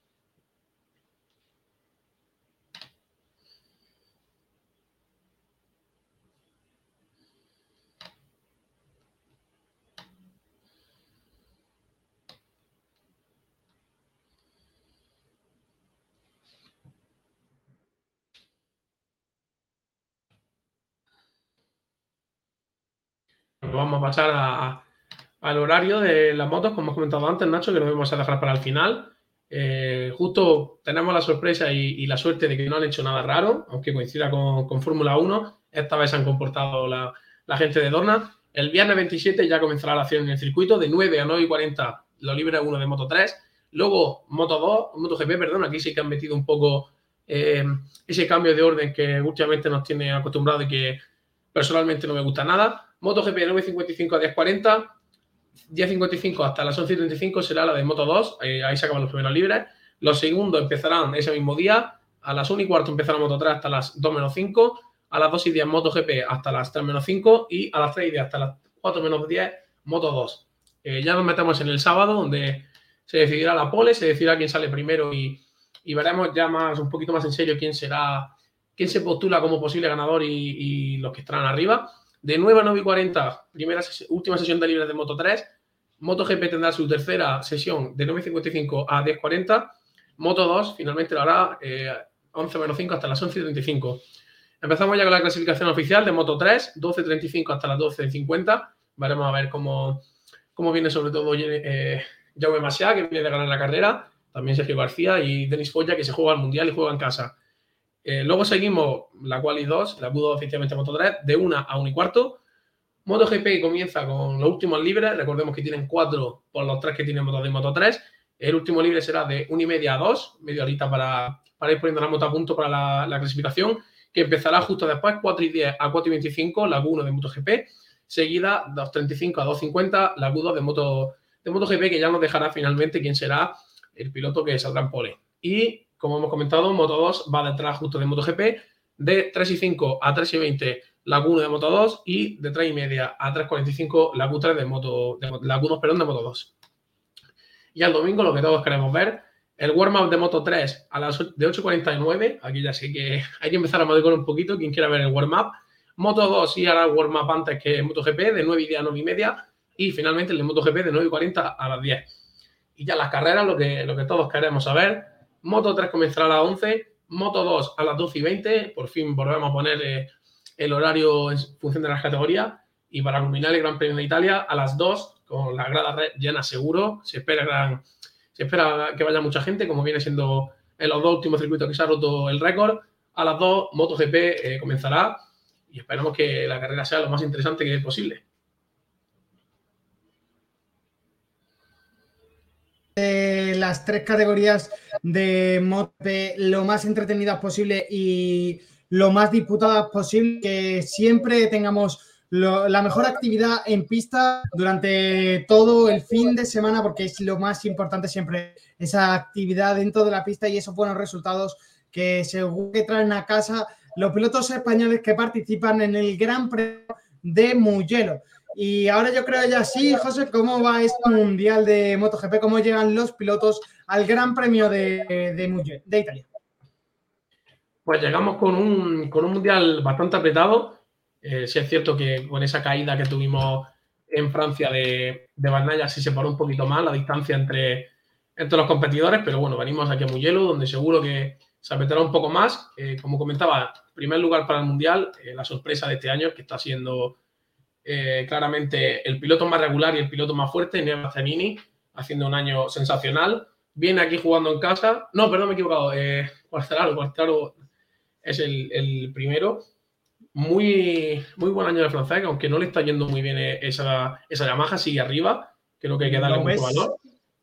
Vamos a pasar al horario de las motos, como hemos comentado antes, Nacho, que lo vamos a dejar para el final. Eh, justo tenemos la sorpresa y, la suerte de que no han hecho nada raro, aunque coincida con, Fórmula 1. Esta vez se han comportado la, gente de Dorna. El viernes 27 ya comenzará la acción en el circuito, de 9 a 9 y 40 lo libre 1 de Moto 3. Luego Moto 2, Moto GP, perdón, aquí sí que han metido un poco eh, ese cambio de orden que últimamente nos tiene acostumbrado y que personalmente no me gusta nada. MotoGP 9.55 a 10.40, 10.55 hasta las 11.35 será la de Moto 2, eh, ahí se acaban los primeros libres. Los segundos empezarán ese mismo día, a las 1 y cuarto empezará Moto 3 hasta las 2 menos 5, a las 2 y 10 MotoGP hasta las 3 menos 5 y a las 3 y 10 hasta las 4 menos 10 Moto 2. Eh, ya nos metemos en el sábado donde se decidirá la pole, se decidirá quién sale primero y, y veremos ya más, un poquito más en serio quién será, quién se postula como posible ganador y, los que estarán arriba. De 9 a 9 y 40, primera última sesión de libres de Moto 3. MotoGP tendrá su tercera sesión de 9.55 a 10.40. Moto 2 finalmente lo hará eh, 11 menos 5 hasta las 11.35. Empezamos ya con la clasificación oficial de Moto 3, 12.35 hasta las 12.50. Veremos a ver cómo, cómo viene sobre todo eh, Jaume Masia, que viene de ganar la carrera. También Sergio García y Denis Foya, que se juega al Mundial y juega en casa. Eh, luego seguimos la Quali 2, la Q2 oficialmente Moto 3, de 1 a 1 y cuarto. MotoGP comienza con los últimos libres. Recordemos que tienen 4 por los 3 que tienen Moto 2 y Moto 3. El último libre será de 1 y media a 2, media horita para, para ir poniendo la moto a punto para la, la, clasificación, que empezará justo después, 4 y 10 a 4 y 25, la Q1 de MotoGP. Seguida, 2.35 a 2.50, la Q2 de, Moto, de MotoGP, que ya nos dejará finalmente quién será el piloto que saldrá en pole. Y como hemos comentado, Moto 2 va detrás justo de MotoGP, de 3 y 5 a 3 y 20 la Q1 de Moto 2 y de 3 y media a 3.45 la Q3 de Moto, de, la Q2, perdón, de Moto 2. Y al domingo lo que todos queremos ver, el warm-up de Moto 3 a las de 8.49, aquí ya sé que *laughs* hay que empezar a con un poquito, quien quiera ver el warm-up. Moto 2 sí hará el warm-up antes que MotoGP, de 9 y 10 a 9 y media, y finalmente el de MotoGP de 9 y 40 a las 10. Y ya las carreras, lo que, lo que todos queremos saber, Moto 3 comenzará a las 11, Moto 2 a las 12 y 20, por fin volvemos a poner eh, el horario en función de las categorías, y para culminar el Gran Premio de Italia a las 2, con la grada llena seguro, se espera, se espera que vaya mucha gente, como viene siendo en los dos últimos circuitos que se ha roto el récord, a las 2 MotoGP eh, comenzará. Y esperamos que la carrera sea lo más interesante que es posible. Las tres categorías de MotoGP lo más entretenidas posible y lo más disputadas posible, que siempre tengamos la mejor actividad en pista durante todo el fin de semana, porque es lo más importante siempre, esa actividad dentro de la pista y esos buenos resultados que según que traen a casa los pilotos españoles que participan en el Gran Premio de Mugello. Y ahora yo creo ya sí, José, ¿cómo va este mundial de MotoGP? ¿Cómo llegan los pilotos al Gran Premio de, de, Italia? Pues llegamos con un, mundial bastante apretado. Eh, sí es cierto que con esa caída que tuvimos en Francia de, de Barnaya se paró un poquito más la distancia entre, entre los competidores, pero bueno, venimos aquí a Mugello, donde seguro que se apretará un poco más. Eh, como comentaba, primer lugar para el mundial, eh, la sorpresa de este año, que está siendo eh, claramente el piloto más regular y el piloto más fuerte, Neva Zanini, haciendo un año sensacional. Viene aquí jugando en casa. No, perdón, me he equivocado. Eh, es el, primero. Muy, muy buen año de francés, aunque no le está yendo muy bien esa, esa Yamaha, sigue arriba. Creo que hay que darle mucho valor.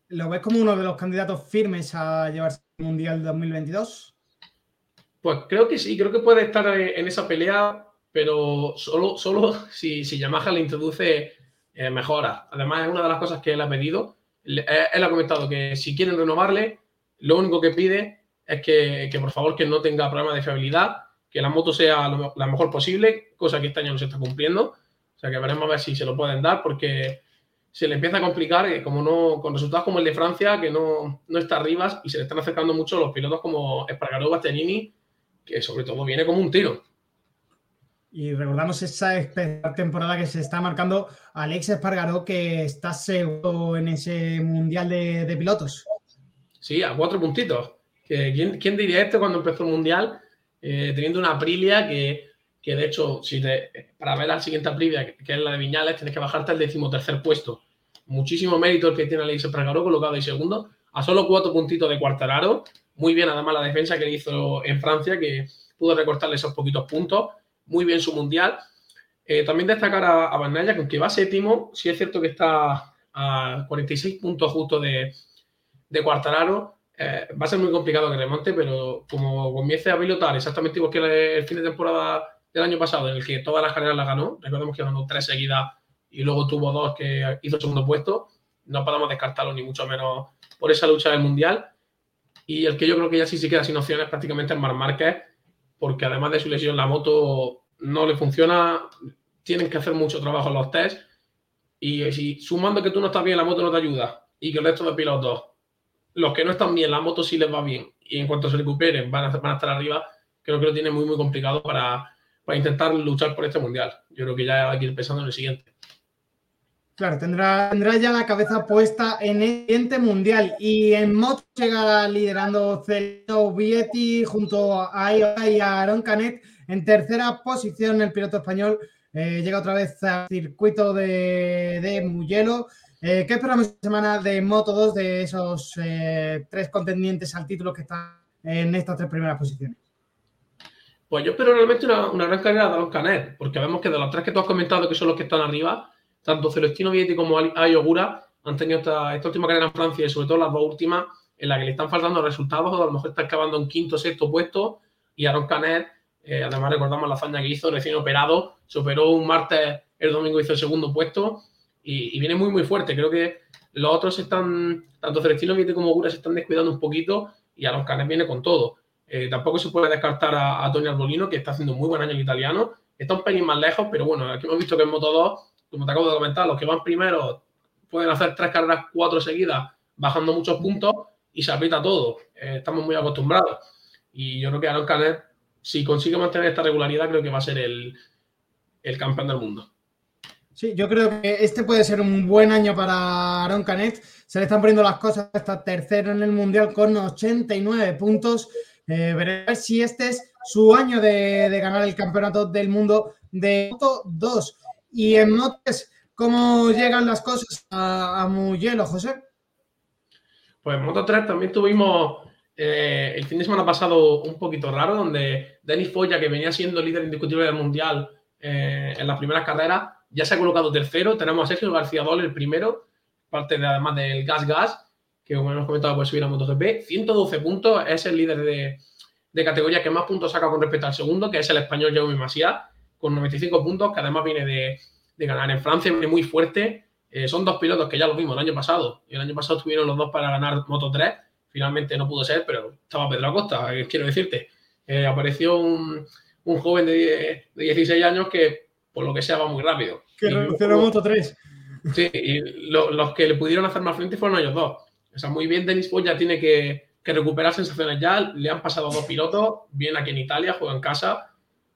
¿Lo ves como uno de los candidatos firmes a llevarse el Mundial 2022? Pues creo que sí, creo que puede estar en esa pelea, pero solo, solo *laughs* si, si Yamaha le introduce eh, mejoras. Además, es una de las cosas que él ha pedido. Él, ha comentado que si quieren renovarle, lo único que pide es que, que por favor que no tenga problemas de fiabilidad, que la moto sea lo, la mejor posible, cosa que este año no se está cumpliendo. O sea que veremos a ver si se lo pueden dar, porque se le empieza a complicar, eh, como no, con resultados como el de Francia, que no, no está arriba y se le están acercando mucho los pilotos como Espargaró, Bastianini, que sobre todo viene como un tiro. Y recordamos esa temporada que se está marcando Alex Espargaró, que está seguro en ese mundial de, pilotos. Sí, a cuatro puntitos. ¿Quién, ¿Quién, diría esto cuando empezó el mundial? Eh, teniendo una Aprilia que, que, de hecho, si te, para ver la siguiente Aprilia, que, es la de Viñales, tienes que bajarte al decimotercer puesto. Muchísimo mérito el que tiene Alex Espargaró, colocado ahí segundo, a solo cuatro puntitos de Cuartararo. Muy bien, además, la defensa que hizo en Francia, que pudo recortarle esos poquitos puntos muy bien su mundial. Eh, también destacar a, a Van que aunque va séptimo, sí es cierto que está a 46 puntos justo de, de Cuartararo. Eh, va a ser muy complicado que remonte, pero como comience a pilotar exactamente igual que el fin de temporada del año pasado, en el que todas las carreras las ganó, recordemos que ganó tres seguidas y luego tuvo dos que hizo segundo puesto, no podemos descartarlo ni mucho menos por esa lucha del Mundial. Y el que yo creo que ya sí se queda sin opciones prácticamente es Mar Márquez, porque además de su lesión la moto no le funciona, tienen que hacer mucho trabajo los test y si sumando que tú no estás bien, la moto no te ayuda y que el resto de pilotos, los que no están bien, la moto sí les va bien y en cuanto se recuperen van a, estar arriba, creo que lo tiene muy muy complicado para, para intentar luchar por este mundial. Yo creo que ya hay que ir pensando en el siguiente. Claro, tendrá, tendrá ya la cabeza puesta en el siguiente mundial. Y en moto llega liderando Celso Vietti junto a Iowa y a Aaron Canet. En tercera posición, el piloto español eh, llega otra vez al circuito de, de. Eh, ¿Qué esperamos esta semana de Moto 2 de esos eh, tres contendientes al título que están en estas tres primeras posiciones? Pues yo espero realmente una, gran carrera de Aaron Canet, porque vemos que de los tres que tú has comentado, que son los que están arriba, tanto Celestino Vietti como Ayogura han tenido esta, última carrera en Francia y sobre todo las dos últimas en las que le están faltando resultados, o a lo mejor está acabando en quinto o sexto puesto y Aaron Canet, eh, además recordamos la hazaña que hizo recién operado, se operó un martes, el domingo hizo el segundo puesto y, viene muy muy fuerte, creo que los otros están, tanto Celestino Vietti como Ogura se están descuidando un poquito y Aaron Canet viene con todo. Eh, tampoco se puede descartar a, a Tony Arbolino, que está haciendo muy buen año en italiano, está un pelín más lejos, pero bueno, aquí hemos visto que en Moto 2 como te acabo de comentar, los que van primero pueden hacer tres carreras, cuatro seguidas, bajando muchos puntos y se aprieta todo. Eh, estamos muy acostumbrados. Y yo creo que Aaron si consigue mantener esta regularidad, creo que va a ser el, campeón del mundo. Sí, yo creo que este puede ser un buen año para Aaron Canet. Se le están poniendo las cosas hasta tercero en el Mundial con 89 puntos. Eh, veremos si este es su año de, de, ganar el campeonato del mundo de Moto 2. Y en Motes, ¿cómo llegan las cosas a, a Mugello, José? Pues en Moto 3 también tuvimos eh, el fin de semana pasado un poquito raro, donde Denis Foya, que venía siendo líder indiscutible del Mundial eh, en las primeras carreras, ya se ha colocado tercero. Tenemos a Sergio García Dol, el primero, parte de, además del Gas Gas, que como hemos comentado puede subir a MotoGP. 112 puntos, es el líder de, de categoría que más puntos saca con respecto al segundo, que es el español Jaume Masia con 95 puntos, que además viene de, ganar en Francia, viene muy fuerte. Eh, son dos pilotos que ya lo vimos el año pasado. Y el año pasado estuvieron los dos para ganar Moto 3. Finalmente no pudo ser, pero estaba Pedro Acosta, eh, quiero decirte. Eh, apareció un, joven de, 16 años que, por lo que sea, va muy rápido. Que reduccionó Moto 3. Sí, y los que le pudieron hacer más frente fueron ellos dos. O sea, muy bien, Denis ya tiene que, que recuperar sensaciones ya. Le han pasado dos pilotos, viene aquí en Italia, juega en casa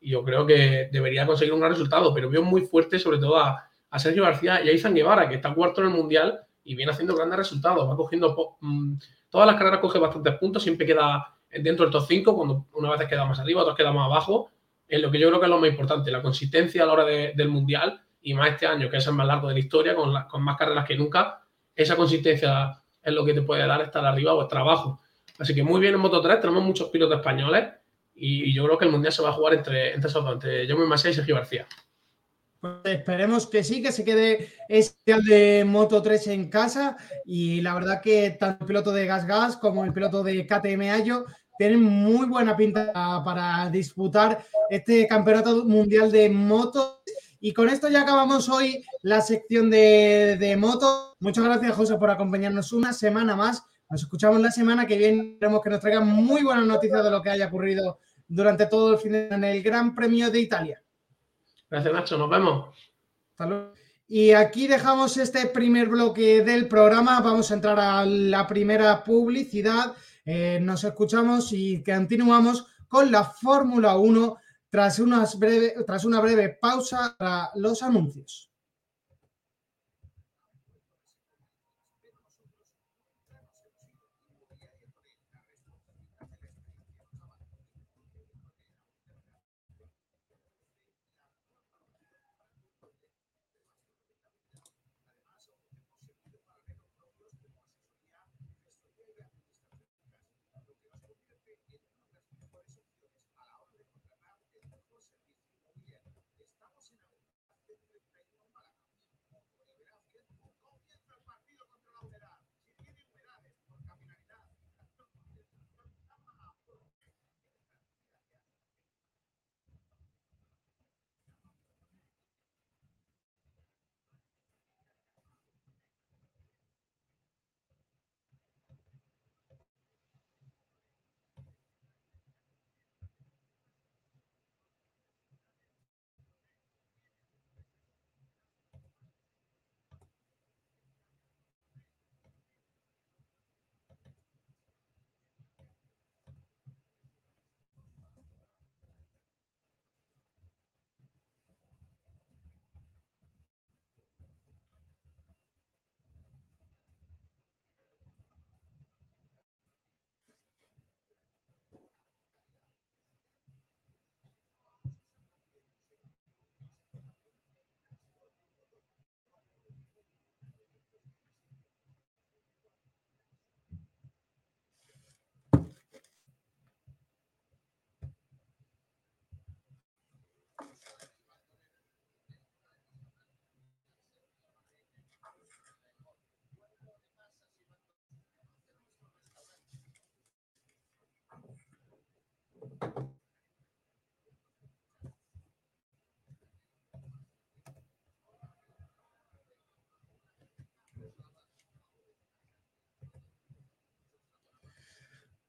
y yo creo que debería conseguir un gran resultado, pero veo muy fuerte sobre todo a, Sergio García y a Izan Guevara, que está cuarto en el Mundial y viene haciendo grandes resultados, va cogiendo mm, todas las carreras coge bastantes puntos, siempre queda dentro del top 5, cuando una vez queda más arriba, otras queda más abajo, es lo que yo creo que es lo más importante, la consistencia a la hora del Mundial y más este año, que es el más largo de la historia, con, con más carreras que nunca, esa consistencia es lo que te puede dar estar arriba o estar abajo. Así que muy bien en Moto 3, tenemos muchos pilotos españoles y yo creo que el Mundial se va a jugar entre, entre esos dos, entre Jaume Masé y Sergio García. Pues esperemos que sí, que se quede este de Moto 3 en casa y la verdad que tanto el piloto de Gas Gas como el piloto de KTM Ayo tienen muy buena pinta para disputar este campeonato mundial de motos. Y con esto ya acabamos hoy la sección de, de moto. Muchas gracias, José, por acompañarnos una semana más. Nos escuchamos la semana que viene. Esperemos que nos traigan muy buenas noticias de lo que haya ocurrido durante todo el fin de en el Gran Premio de Italia. Gracias, Nacho. Nos vemos. Y aquí dejamos este primer bloque del programa. Vamos a entrar a la primera publicidad. Eh, nos escuchamos y continuamos con la Fórmula 1 tras, unas tras una breve pausa para los anuncios.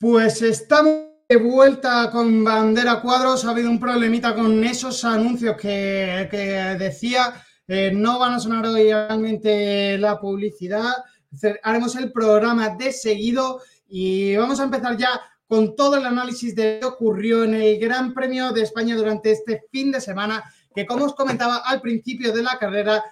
Pues estamos de vuelta con bandera cuadros. Ha habido un problemita con esos anuncios que, decía. Eh, no van a sonar hoy realmente la publicidad. Haremos el programa de seguido y vamos a empezar ya con todo el análisis de lo que ocurrió en el Gran Premio de España durante este fin de semana, que como os comentaba al principio de la carrera,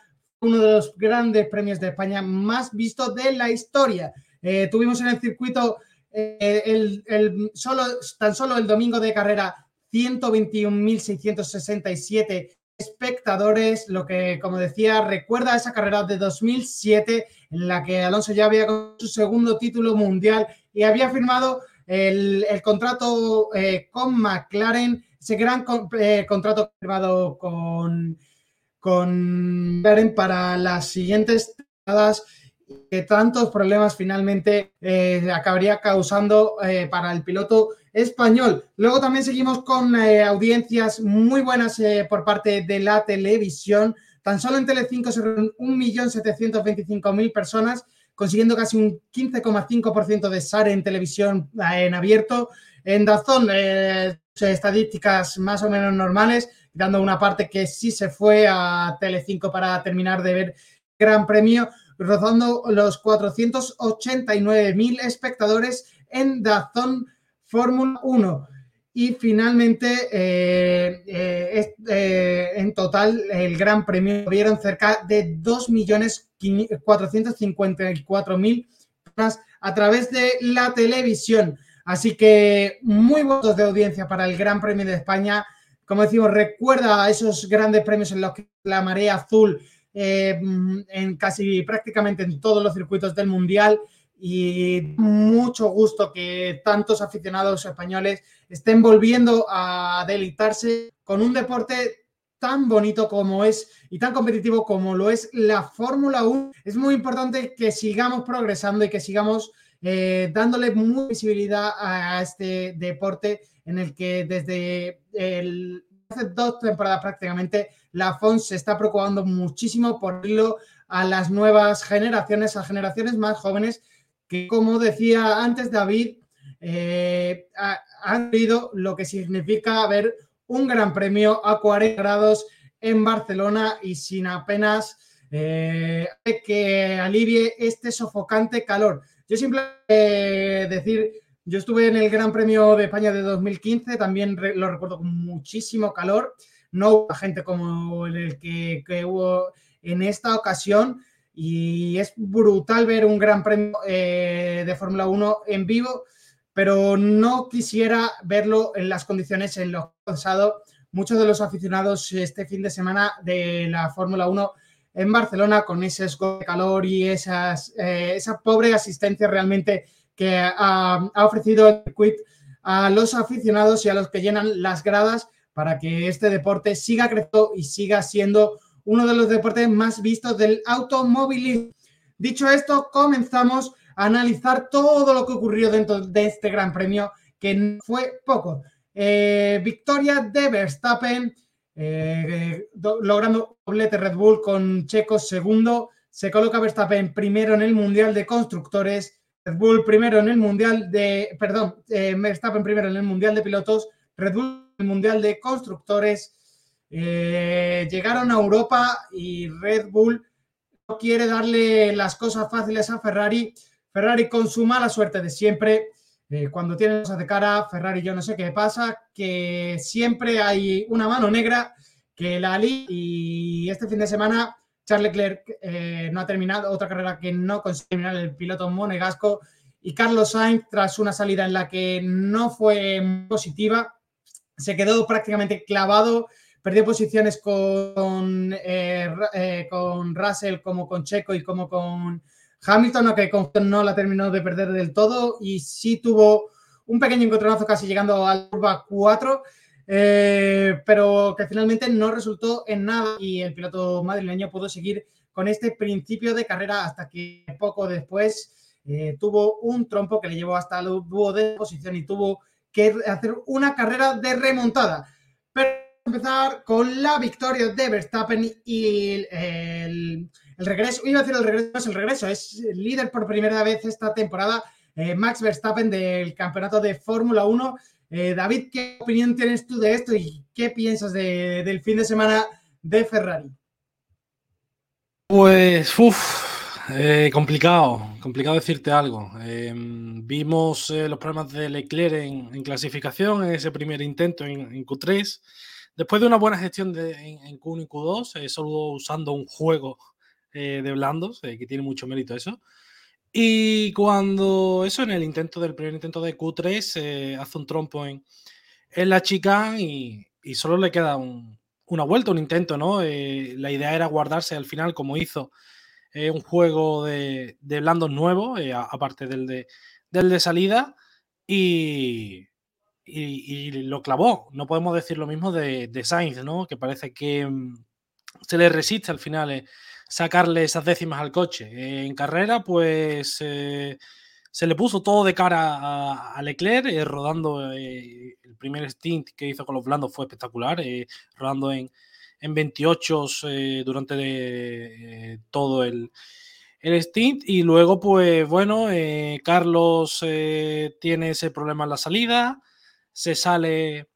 uno de los grandes premios de España más vistos de la historia. Eh, tuvimos en el circuito eh, el, solo, tan solo el domingo de carrera 121.667 espectadores, lo que, como decía, recuerda esa carrera de 2007 en la que Alonso ya había con su segundo título mundial y había firmado el, contrato eh, con McLaren, ese gran eh, contrato firmado con, con McLaren para las siguientes temporadas que tantos problemas finalmente eh, acabaría causando eh, para el piloto español. Luego también seguimos con eh, audiencias muy buenas por parte de la televisión. Tan solo en Telecinco se reúnen 1.725.000 personas, consiguiendo casi un 15,5% de SAR en televisión en abierto. En Dazón, estadísticas más o menos normales, dando una parte que sí se fue a Telecinco para terminar de ver Gran Premio rozando los 489.000 espectadores en Dazón Fórmula 1. Y finalmente, eh, eh, eh, en total, el Gran Premio vieron cerca de 2.454.000 personas a través de la televisión. Así que muy buenos de audiencia para el Gran Premio de España. Como decimos, recuerda a esos grandes premios en los que la marea azul eh, en casi prácticamente en todos los circuitos del Mundial y mucho gusto que tantos aficionados españoles estén volviendo a deleitarse con un deporte tan bonito como es y tan competitivo como lo es la Fórmula 1. Es muy importante que sigamos progresando y que sigamos eh, dándole mucha visibilidad a, este deporte en el que desde el, hace dos temporadas prácticamente la FON se está preocupando muchísimo por irlo a las nuevas generaciones, a generaciones más jóvenes que, como decía antes David, eh, han visto lo que significa haber un gran premio a 40 grados en Barcelona y sin apenas eh, que alivie este sofocante calor. Yo simplemente eh, decir, yo estuve en el Gran Premio de España de 2015, también lo recuerdo con muchísimo calor, no hubo gente como el que, hubo en esta ocasión y es brutal ver un Gran Premio eh, de Fórmula 1 en vivo, pero no quisiera verlo en las condiciones en las que han pasado. Muchos de los aficionados este fin de semana de la Fórmula 1 en Barcelona con ese de calor y esas, eh, esa pobre asistencia realmente que ha, ofrecido el circuit a los aficionados y a los que llenan las gradas para que este deporte siga creciendo y siga siendo uno de los deportes más vistos del automovilismo. Dicho esto, comenzamos a analizar todo lo que ocurrió dentro de este gran premio, que no fue poco. Eh, victoria de Verstappen, eh, logrando doblete Red Bull con Checo segundo. Se coloca Verstappen primero en el Mundial de Constructores. Red Bull primero en el Mundial de. Perdón, eh, primero en el Mundial de Pilotos. Red Bull en el Mundial de Constructores. Eh, llegaron a Europa y Red Bull no quiere darle las cosas fáciles a Ferrari. Ferrari con su mala suerte de siempre eh, cuando tienen cosas de cara, Ferrari, yo no sé qué pasa, que siempre hay una mano negra que la Ali y este fin de semana Charles Leclerc eh, no ha terminado, otra carrera que no consiguió terminar el piloto monegasco. Y Carlos Sainz, tras una salida en la que no fue positiva, se quedó prácticamente clavado, perdió posiciones con, eh, con Russell como con Checo y como con Hamilton, aunque no la terminó de perder del todo y sí tuvo un pequeño encontronazo casi llegando al curva 4, eh, pero que finalmente no resultó en nada y el piloto madrileño pudo seguir con este principio de carrera hasta que poco después eh, tuvo un trompo que le llevó hasta el dúo de posición y tuvo que hacer una carrera de remontada. Pero empezar con la victoria de Verstappen y el el regreso, iba a decir el regreso, es el regreso, es líder por primera vez esta temporada, eh, Max Verstappen del campeonato de Fórmula 1. Eh, David, ¿qué opinión tienes tú de esto y qué piensas del fin de semana de Ferrari? Pues, uff, eh, complicado, complicado decirte algo. Em, vimos los problemas de Leclerc en, clasificación en ese primer intento en, Q3. Después de una buena gestión en, Q1 y Q2, solo usando un juego eh, de blandos, eh, que tiene mucho mérito eso. Y cuando eso, en el intento del primer intento de Q3, eh, hace un trompo en, la chica y, y, solo le queda una vuelta, un intento, ¿no? la idea era guardarse al final, como hizo un juego de, de blandos nuevo, aparte del de, salida, y, y, lo clavó. No podemos decir lo mismo de, Sainz, ¿no? Que parece que mm, se le resiste al final sacarle esas décimas al coche. En carrera, pues eh, se le puso todo de cara a, Leclerc, eh, rodando eh, el primer stint que hizo con los blandos fue espectacular, rodando en, en 28 durante todo el, el stint. Y luego, pues bueno, Carlos tiene ese problema en la salida, se sale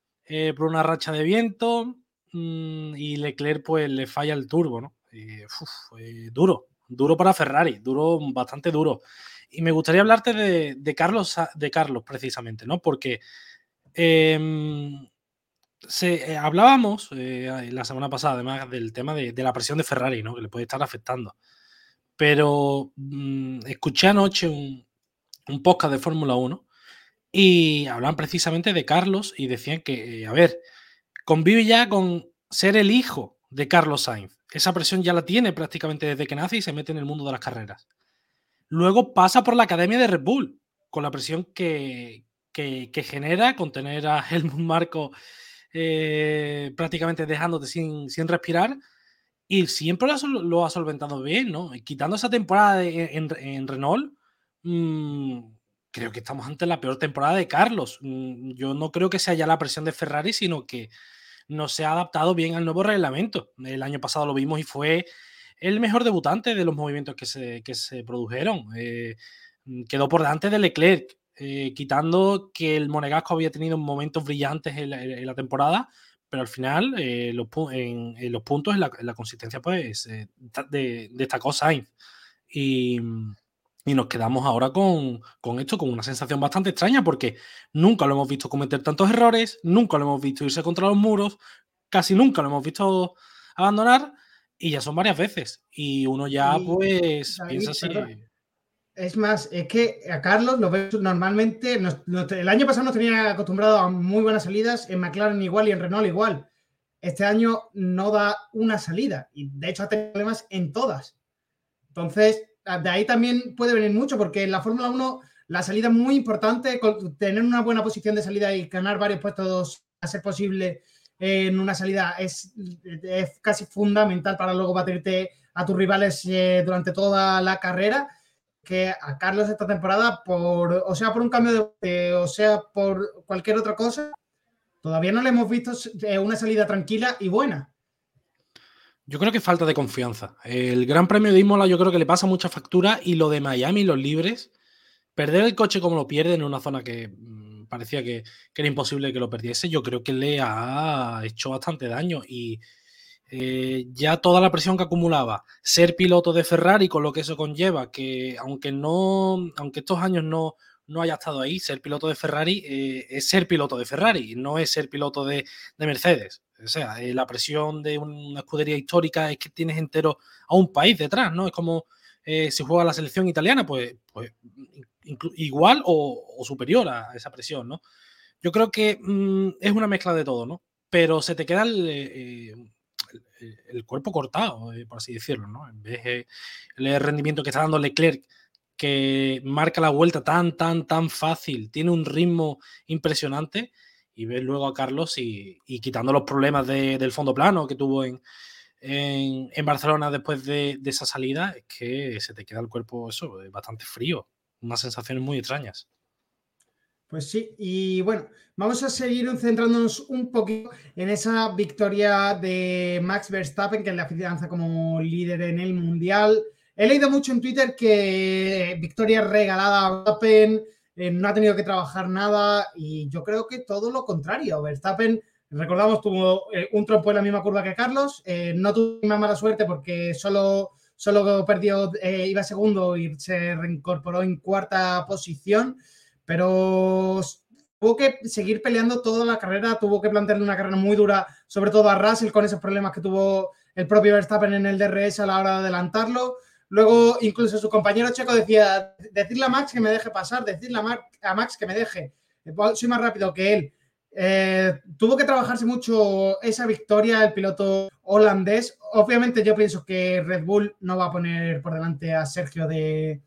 por una racha de viento mm, y Leclerc pues le falla el turbo, ¿no? Eh, duro, duro para Ferrari, duro, bastante duro. Y me gustaría hablarte de, Carlos, de Carlos precisamente, ¿no? Porque em, se, eh, hablábamos eh, la semana pasada, además, del tema de, la presión de Ferrari, ¿no? Que le puede estar afectando. Pero mm, escuché anoche un, un podcast de Fórmula 1 y hablaban precisamente de Carlos y decían que, a ver, convive ya con ser el hijo de Carlos Sainz esa presión ya la tiene prácticamente desde que nace y se mete en el mundo de las carreras. Luego pasa por la academia de Red Bull, con la presión que, genera con tener a Helmut Marco eh, prácticamente dejándote sin, sin, respirar. Y siempre lo ha, solventado bien, ¿no? Quitando esa temporada en, Renault, mm, creo que estamos ante la peor temporada de Carlos. Mm, yo no creo que sea ya la presión de Ferrari, sino que no se ha adaptado bien al nuevo reglamento. El año pasado lo vimos y fue el mejor debutante de los movimientos que se, se produjeron. Eh, mm, quedó por delante de Leclerc, eh, quitando que el Monegasco había tenido momentos brillantes en la, temporada, pero al final eh, los, en, los puntos, en la, consistencia, pues de, destacó Sainz. Y, y, nos quedamos ahora con, con, esto, con una sensación bastante extraña, porque nunca lo hemos visto cometer tantos errores, nunca lo hemos visto irse contra los muros, casi nunca lo hemos visto abandonar y ya son varias veces. Y uno ya, pues, piensa así. Es más, es que a Carlos lo veo normalmente. el año pasado nos tenía acostumbrado a muy buenas salidas, en McLaren igual y en Renault igual. Este año no da una salida y de hecho ha tenido problemas en todas. Entonces, de ahí también puede venir mucho, porque en la Fórmula 1 la salida es muy importante, tener una buena posición de salida y ganar varios puestos a ser posible en una salida es, es casi fundamental para luego batirte a tus rivales eh, durante toda la carrera. Que a Carlos esta temporada, por, o sea por un cambio de o sea por cualquier otra cosa, todavía no le hemos visto eh, una salida tranquila y buena. Yo creo que falta de confianza. El Gran Premio de Imola yo creo que le pasa mucha factura y lo de Miami, los libres, perder el coche como lo pierde en una zona que mm, parecía que, era imposible que lo perdiese, yo creo que le ha hecho bastante daño y eh, ya toda la presión que acumulaba, ser piloto de Ferrari con lo que eso conlleva, que aunque no, aunque estos años no, no haya estado ahí, ser piloto de Ferrari eh, es ser piloto de Ferrari, no es ser piloto de, Mercedes. O sea, eh, la presión de una escudería histórica es que tienes entero a un país detrás, ¿no? Es como si juega la selección italiana, pues, pues igual o, superior a esa presión, ¿no? Yo creo que mm, es una mezcla de todo, ¿no? Pero se te queda el, eh, cuerpo cortado, eh, por así decirlo, ¿no? En vez de el rendimiento que está dando Leclerc, que marca la vuelta tan, tan, tan fácil, tiene un ritmo impresionante, y ves luego a Carlos y, quitando los problemas del fondo plano que tuvo en, en, Barcelona después de, de, esa salida, es que se te queda el cuerpo eso, bastante frío unas sensaciones muy extrañas. Pues sí, y bueno, vamos a seguir centrándonos un poquito en esa victoria de Max Verstappen, que le afianza como líder en el Mundial. He leído mucho en Twitter que victoria regalada a Verstappen, eh, no ha tenido que trabajar nada, y yo creo que todo lo contrario. Verstappen, recordamos, tuvo eh, un trompo en la misma curva que Carlos, eh, no tuvo más mala suerte porque solo solo perdió, iba segundo y se reincorporó en cuarta posición, pero tuvo que seguir peleando toda la carrera, tuvo que plantearle una carrera muy dura, sobre todo a Russell con esos problemas que tuvo el propio Verstappen en el DRS a la hora de adelantarlo. Luego, incluso su compañero checo decía, decirle a Max que me deje pasar, decirle a Max que me deje, soy más rápido que él. Eh, tuvo que trabajarse mucho esa victoria el piloto holandés. Obviamente yo pienso que Red Bull no va a poner por delante a Sergio de,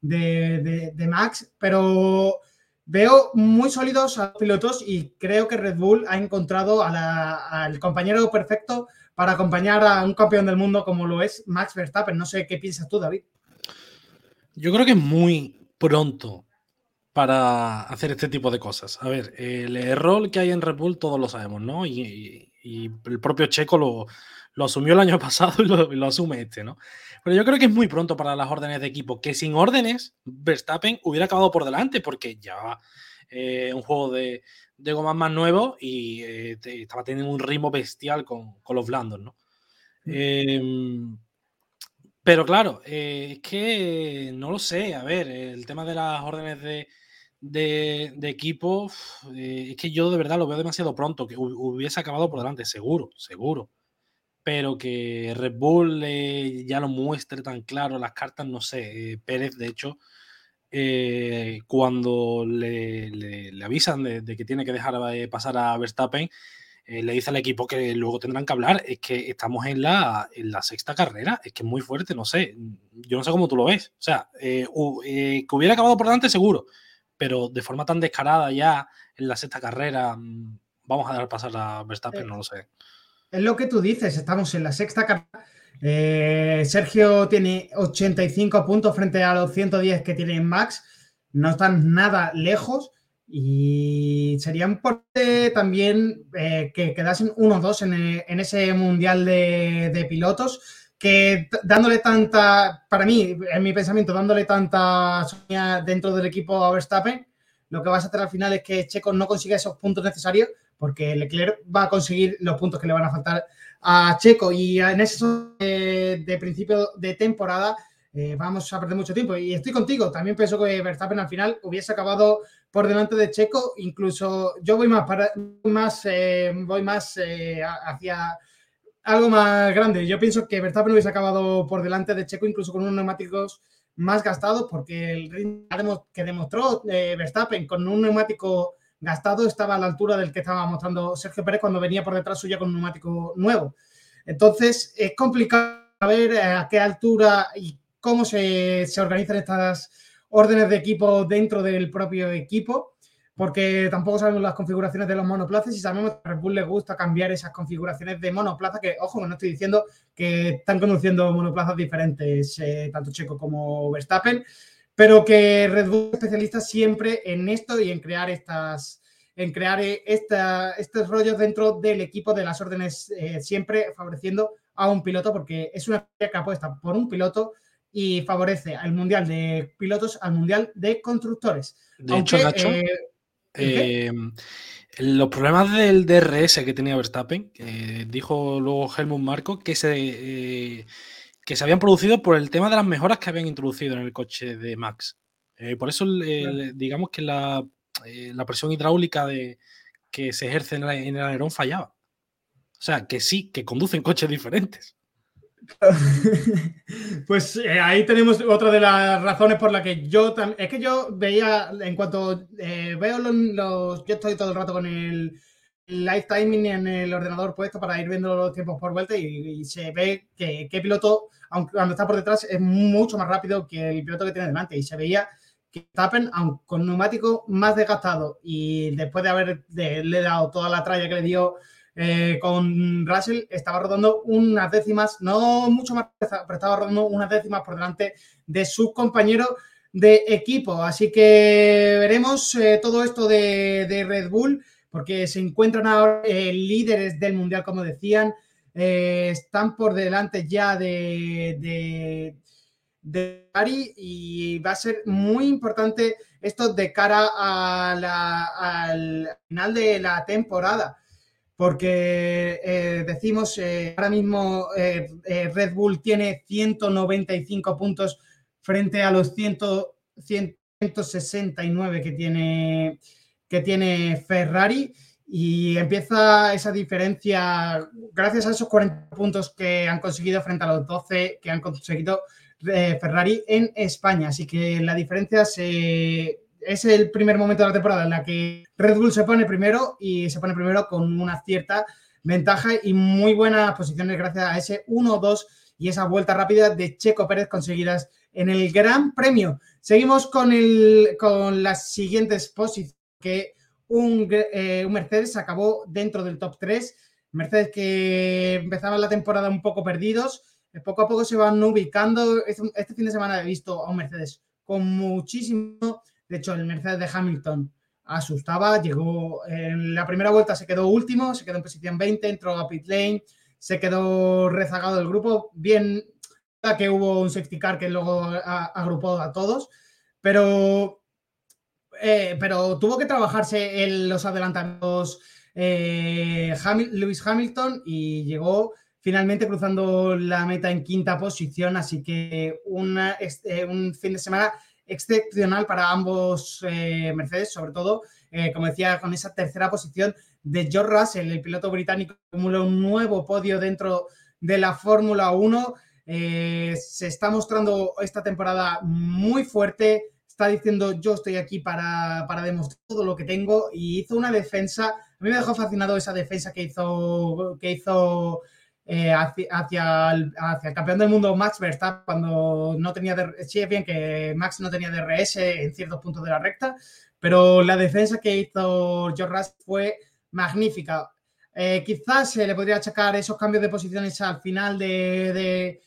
de, Max, pero veo muy sólidos a los pilotos y creo que Red Bull ha encontrado al compañero perfecto para acompañar a un campeón del mundo como lo es Max Verstappen. No sé qué piensas tú, David. Yo creo que es muy pronto para hacer este tipo de cosas. A ver, el error que hay en Red Bull todos lo sabemos, ¿no? Y, el propio Checo lo, asumió el año *laughs* pasado y lo, asume este, ¿no? Pero yo creo que es muy pronto para las órdenes de equipo, que sin órdenes Verstappen hubiera acabado por delante porque ya eh, un juego de, de gomas más nuevo y eh, estaba teniendo un ritmo bestial con, los blandos, ¿no? Mm. Em, pero claro, eh, es que no lo sé. A ver, el tema de las órdenes de, de, equipo, es que yo de verdad lo veo demasiado pronto, que hubiese acabado por delante, seguro, seguro. Pero que Red Bull eh, ya lo muestre tan claro, las cartas, no sé. Eh, Pérez, de hecho, cuando le, avisan de, que tiene que dejar pasar a Verstappen, le dice al equipo que luego tendrán que hablar. Es que estamos en la, en la sexta carrera, es que es muy fuerte, no sé. Yo no sé cómo tú lo ves. O sea, que hubiera acabado por delante, seguro pero de forma tan descarada ya en la sexta carrera, mm, vamos a dar pasar a Verstappen, no lo sé. Es lo que tú dices, estamos en la sexta carrera. Eh, Sergio tiene 85 puntos frente a los 110 que tiene Max. no están nada lejos y sería importante también eh, que quedasen 1-2 en, en, ese mundial de, pilotos que dándole tanta, para mí, en mi pensamiento, dándole tanta dentro del equipo a Verstappen, lo que vas a hacer al final es que Checo no consiga esos puntos necesarios porque Leclerc va a conseguir los puntos que le van a faltar a Checo. Y en ese de, principio de temporada eh, vamos a perder mucho tiempo. Y estoy contigo, también pienso que Verstappen al final hubiese acabado por delante de Checo, incluso yo voy más, para, más, eh, voy más eh, hacia algo más grande. Yo pienso que Verstappen hubiese acabado por delante de Checo, incluso con unos neumáticos más gastados, porque el ritmo que demostró eh, Verstappen con un neumático gastado estaba a la altura del que estaba mostrando Sergio Pérez cuando venía por detrás suya con un neumático nuevo. Entonces, es complicado saber eh, a qué altura y cómo se, se organizan estas órdenes de equipo dentro del propio equipo porque tampoco sabemos las configuraciones de los monoplazas y sabemos que a Red Bull le gusta cambiar esas configuraciones de monoplaza, que ojo, no estoy diciendo que están conduciendo monoplazas diferentes, eh, tanto Checo como Verstappen, pero que Red Bull es especialista siempre en esto y en crear estas en crear esta, estos rollos dentro del equipo de las órdenes, eh, siempre favoreciendo a un piloto, porque es una que apuesta por un piloto y favorece al Mundial de Pilotos al Mundial de Constructores. De hecho, Nacho, eh, los problemas del DRS que tenía Verstappen, dijo luego Helmut Marco que se, eh, que se habían producido por el tema de las mejoras que habían introducido en el coche de Max. Eh, por eso, digamos que eh, la, presión hidráulica de, que se ejerce en, en el alerón fallaba. O sea, que sí, que conducen coches diferentes. *laughs* Pues eh, ahí tenemos otra de las razones por la que yo también. Es que yo veía, en cuanto eh, veo los, Yo estoy todo el rato con el live timing en el ordenador puesto para ir viendo los tiempos por vuelta y, se ve que, qué piloto, aunque cuando está por detrás, es mucho más rápido que el piloto que tiene delante. Y se veía que Tappen, aunque con neumático más desgastado y después de haberle dado toda la tralla que le dio eh, con Russell estaba rodando unas décimas, no mucho más, pero estaba rodando unas décimas por delante de su compañero de equipo. Así que veremos eh, todo esto de, Red Bull, porque se encuentran ahora eh, líderes del Mundial, como decían. están por delante ya de, de, de Ari y va a ser muy importante esto de cara al final de la temporada porque eh, decimos, eh, ahora mismo eh, Red Bull tiene 195 puntos frente a los 169 que tiene, que tiene Ferrari y empieza esa diferencia gracias a esos 40 puntos que han conseguido frente a los 12 que han conseguido Ferrari en España. Así que la diferencia se es el primer momento de la temporada en la que Red Bull se pone primero y se pone primero con una cierta ventaja y muy buenas posiciones gracias a ese 1-2 y esa vuelta rápida de Checo Pérez conseguidas en el Gran Premio. Seguimos con las siguientes posiciones que un, eh, un Mercedes acabó dentro del top 3. Mercedes que empezaba la temporada un poco perdidos, poco a poco se van ubicando. Este, este fin de semana he visto a un Mercedes con muchísimo de hecho, el Mercedes de Hamilton asustaba, llegó en la primera vuelta, se quedó último, se quedó en posición 20, entró a pit lane, se quedó rezagado del grupo. Bien, que hubo un safety car que luego agrupó a todos, pero, eh, pero tuvo que trabajarse en los adelantamientos eh, Lewis Hamilton y llegó finalmente cruzando la meta en quinta posición, así que este, un fin de semana excepcional para ambos eh, Mercedes, sobre todo, eh, como decía, con esa tercera posición de George Russell, el piloto británico, acumula un nuevo podio dentro de la Fórmula 1. Eh, se está mostrando esta temporada muy fuerte. Está diciendo yo estoy aquí para, para, demostrar todo lo que tengo y hizo una defensa. A mí me dejó fascinado esa defensa que hizo, que hizo eh, hacia, el, campeón del mundo Max Verstappen cuando no tenía, sí es bien que Max no tenía DRS en ciertos puntos de la recta, pero la defensa que hizo George fue magnífica. Eh, quizás se le podría achacar esos cambios de posiciones al final de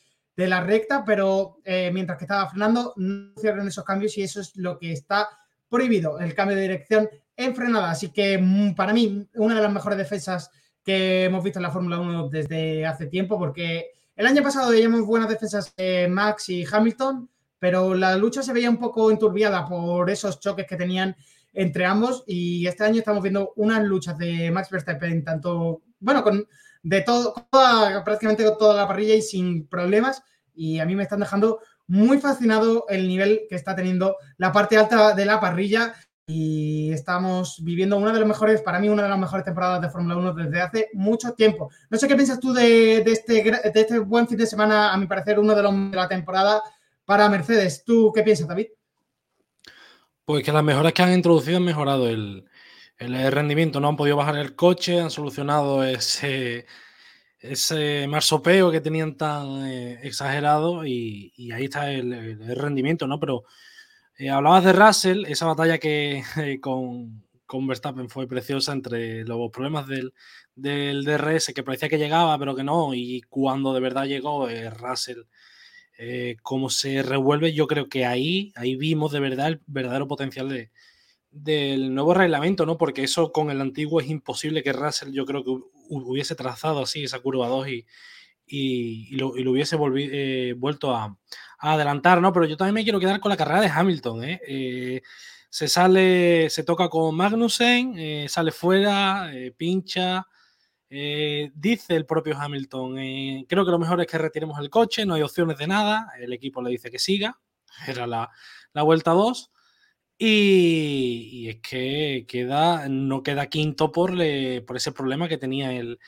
la recta, pero eh, mientras que estaba frenando, no hicieron esos cambios y eso es lo que está prohibido, el cambio de dirección en frenada. Así que mm, para mí, una de las mejores defensas que hemos visto en la Fórmula 1 desde hace tiempo, porque el año pasado veíamos buenas defensas de Max y Hamilton, pero la lucha se veía un poco enturbiada por esos choques que tenían entre ambos y este año estamos viendo unas luchas de Max Verstappen, tanto, bueno, con de todo, prácticamente con toda la parrilla y sin problemas y a mí me están dejando muy fascinado el nivel que está teniendo la parte alta de la parrilla y estamos viviendo una de las mejores, para mí, una de las mejores temporadas de Fórmula 1 desde hace mucho tiempo. No sé qué piensas tú de, este, de este buen fin de semana, a mi parecer, uno de los de la temporada para Mercedes. ¿Tú qué piensas, David? Pues que las mejoras que han introducido han mejorado el, rendimiento. No han podido bajar el coche, han solucionado ese, ese marsopeo que tenían tan eh, exagerado y, ahí está el, rendimiento, ¿no? Pero eh, hablabas de Russell, esa batalla que eh, con, con, Verstappen fue preciosa entre los problemas del, del, DRS que parecía que llegaba, pero que no, y cuando de verdad llegó Russell eh, cómo se revuelve, yo creo que ahí, ahí vimos de verdad el verdadero potencial de, del nuevo reglamento, ¿no? Porque eso con el antiguo es imposible que Russell, yo creo que hubiese trazado así esa curva 2 y, y, lo, hubiese eh, vuelto a, adelantar, ¿no? Pero yo también me quiero quedar con la carrera de Hamilton, ¿eh? eh se sale, se toca con Magnussen, sale fuera, pincha, dice el propio Hamilton, creo que lo mejor es que retiremos el coche, no hay opciones de nada, el equipo le dice que siga, era la, vuelta 2, y, es que queda, no queda quinto por, por ese problema que tenía el,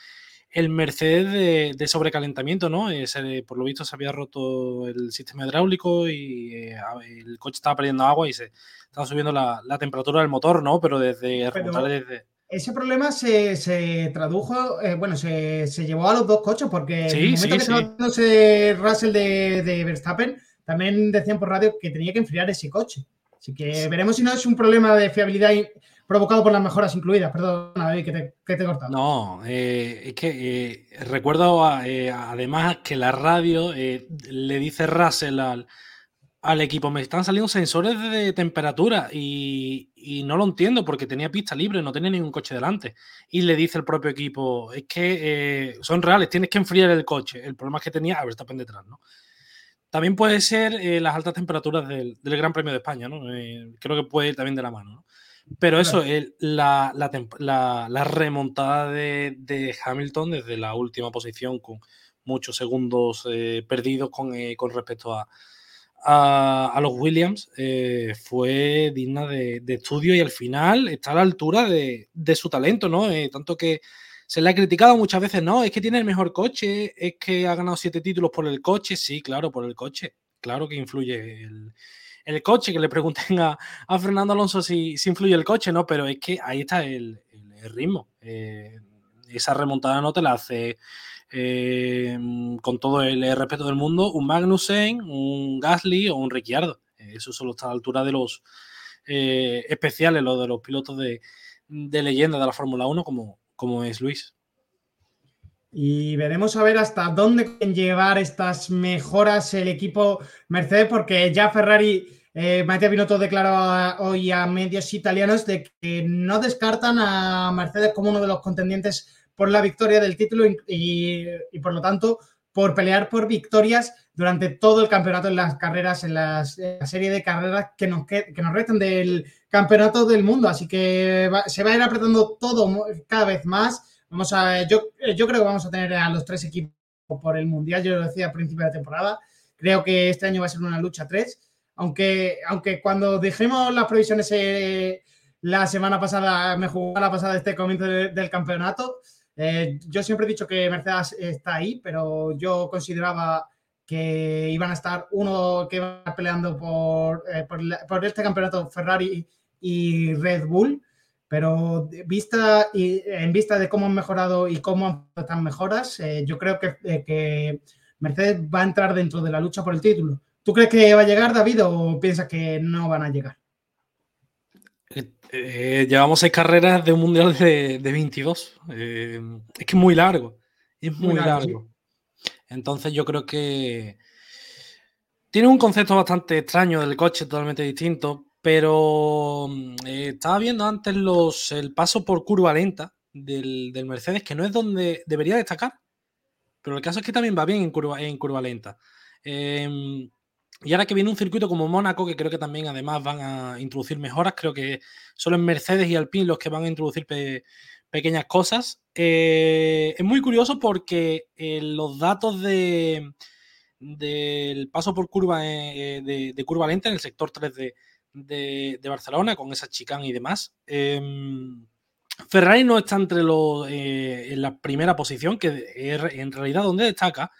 Mercedes de, sobrecalentamiento, ¿no? Ese, por lo visto se había roto el sistema hidráulico y eh, el coche estaba perdiendo agua y se estaba subiendo la, temperatura del motor, ¿no? Pero desde, desde ese problema se, tradujo, eh, bueno, se, llevó a los dos coches, porque en el momento que estaba Russell de, Verstappen, también decían por radio que tenía que enfriar ese coche. Así que veremos si no es un problema de fiabilidad provocado por las mejoras incluidas. Perdón, David, que te, que he cortado. No, eh, es que eh, recuerdo además que la radio le dice Russell al, equipo me están saliendo sensores de temperatura y, no lo entiendo porque tenía pista libre, no tenía ningún coche delante. Y le dice el propio equipo, es que eh, son reales, tienes que enfriar el coche. El problema es que tenía a Verstappen detrás, ¿no? También puede ser eh, las altas temperaturas del, Gran Premio de España, ¿no? Eh, creo que puede ir también de la mano, ¿no? Pero eso, la, remontada de, Hamilton desde la última posición con muchos segundos perdidos con respecto a, a, los Williams eh, fue digna de, estudio y al final está a la altura de, su talento, ¿no? Eh, tanto que se le ha criticado muchas veces, no, es que tiene el mejor coche, es que ha ganado siete títulos por el coche, sí, claro, por el coche, claro que influye el, coche, que le pregunten a, Fernando Alonso si, influye el coche, ¿no? Pero es que ahí está el, ritmo. Eh, esa remontada no te la hace eh, con todo el respeto del mundo, un Magnussen, un Gasly o un Ricciardo. Eso solo está a la altura de los eh, especiales, los de los pilotos de, leyenda de la Fórmula 1, como, como es Luis. Y veremos a ver hasta dónde pueden llevar estas mejoras el equipo Mercedes, porque ya Ferrari, eh, Matías Binotto declaró hoy a medios italianos de que no descartan a Mercedes como uno de los contendientes por la victoria del título y, por lo tanto por pelear por victorias durante todo el campeonato en las carreras, en, la serie de carreras que nos, que, nos restan del campeonato del mundo. Así que se va a ir apretando todo cada vez más. Vamos a, yo, yo creo que vamos a tener a los tres equipos por el Mundial, yo lo decía al principio de la temporada. Creo que este año va a ser una lucha tres, aunque, aunque cuando dijimos las previsiones eh, la semana pasada, me jugó la pasada este comienzo del campeonato, eh, yo siempre he dicho que Mercedes está ahí, pero yo consideraba que iban a estar uno que iba peleando por, eh, por, este campeonato Ferrari y Red Bull, pero vista y, en vista de cómo han mejorado y cómo están mejoras, eh, yo creo que, que, Mercedes va a entrar dentro de la lucha por el título. ¿Tú crees que va a llegar, David, o piensas que no van a llegar? Eh, llevamos seis carreras de un mundial de, 22. Eh, es que es muy largo. Es muy, largo. Entonces yo creo que, tiene un concepto bastante extraño del coche, totalmente distinto, pero mm, eh, estaba viendo antes los, el paso por curva lenta del, Mercedes, que no es donde debería destacar, pero el caso es que también va bien en curva, en curva lenta. Y ahora que viene un circuito como Mónaco, que creo que también además van a introducir mejoras, creo que solo en Mercedes y Alpine los que van a introducir pequeñas cosas. Eh, es muy curioso porque eh, los datos de, del paso por curva eh, de, curva lenta en el sector 3 de, Barcelona, con esa chicane y demás. Em, Ferrari no está entre los en la primera posición, que en realidad donde destaca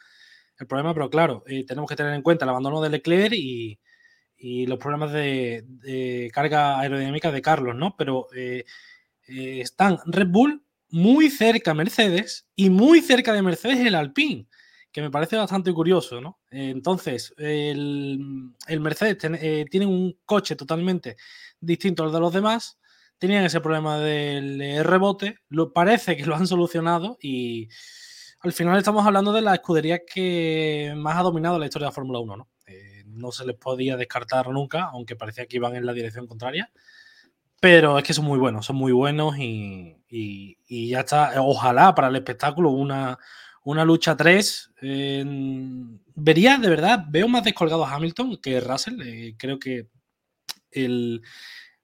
el problema, pero claro, eh, tenemos que tener en cuenta el abandono de Leclerc y, los problemas de, carga aerodinámica de Carlos, ¿no? Pero están Red Bull muy cerca Mercedes y muy cerca de Mercedes el Alpine que me parece bastante curioso, ¿no? entonces, el, Mercedes eh, tiene un coche totalmente distinto al de los demás, tenían ese problema del eh, rebote, lo, parece que lo han solucionado y al final estamos hablando de la escudería que más ha dominado la historia de la Fórmula 1, ¿no? Eh, no se les podía descartar nunca, aunque parecía que iban en la dirección contraria. Pero es que son muy buenos, son muy buenos y, ya está. Ojalá para el espectáculo una, una lucha 3. vería, de verdad, veo más descolgado a Hamilton que Russell. Eh, creo que el,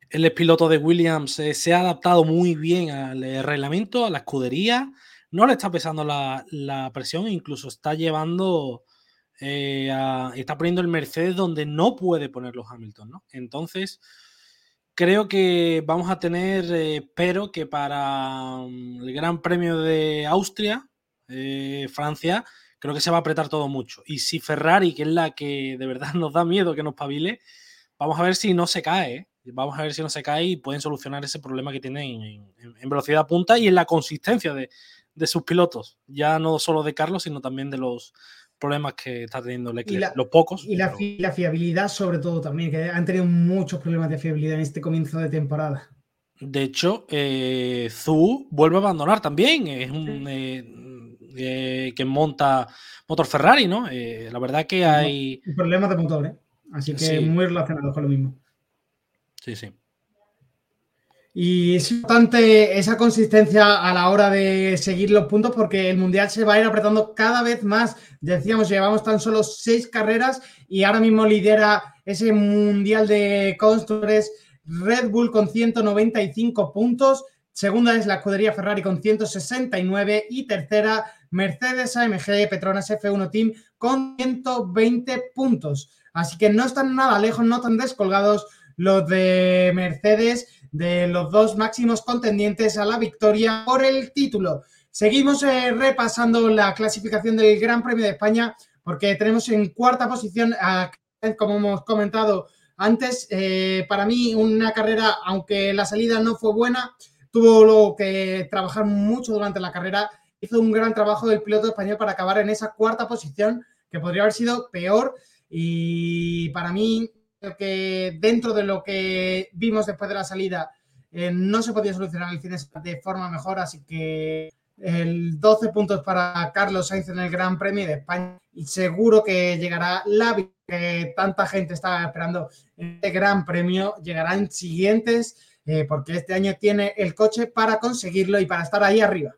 el piloto de Williams eh, se ha adaptado muy bien al reglamento, a la escudería. No le está pesando la, presión, incluso está llevando, está poniendo el Mercedes donde no puede ponerlo Hamilton, ¿no? Entonces, creo que vamos a tener, espero que para mm, el Gran Premio de Austria, eh, Francia, creo que se va a apretar todo mucho. Y si Ferrari, que es la que de verdad *laughs* nos da miedo que nos pavile, vamos a ver si no se cae. ¿eh? Vamos a ver si no se cae y pueden solucionar ese problema que tienen en, velocidad punta y en la consistencia de, sus pilotos. Ya no solo de Carlos, sino también de los problemas que está teniendo Leclerc, los pocos. Y la, fiabilidad, sobre todo, también, que han tenido muchos problemas de fiabilidad en este comienzo de temporada. De hecho, eh, Zhu vuelve a abandonar también. Es un, que monta motor Ferrari, ¿no? Eh, la verdad que hay... Problemas de motor, ¿eh? Así que muy relacionado con lo mismo. Sí, sí. Y es importante esa consistencia a la hora de seguir los puntos porque el Mundial se va a ir apretando cada vez más. Decíamos, llevamos tan solo seis carreras y ahora mismo lidera ese Mundial de Constructores Red Bull con 195 puntos. Segunda es la escudería Ferrari con 169 y tercera Mercedes AMG Petronas F1 Team con 120 puntos. Así que no están nada lejos, no tan descolgados los de Mercedes de los dos máximos contendientes a la victoria por el título. Seguimos eh, repasando la clasificación del Gran Premio de España porque tenemos en cuarta posición, como hemos comentado antes, eh, para mí una carrera, aunque la salida no fue buena, tuvo lo que trabajar mucho durante la carrera hizo un gran trabajo del piloto español para acabar en esa cuarta posición, que podría haber sido peor. Y para mí, que dentro de lo que vimos después de la salida, eh, no se podía solucionar el cine de forma mejor, así que el 12 puntos para Carlos Sainz en el Gran Premio de España y seguro que llegará la que tanta gente estaba esperando en este Gran Premio, llegarán siguientes eh, porque este año tiene el coche para conseguirlo y para estar ahí arriba.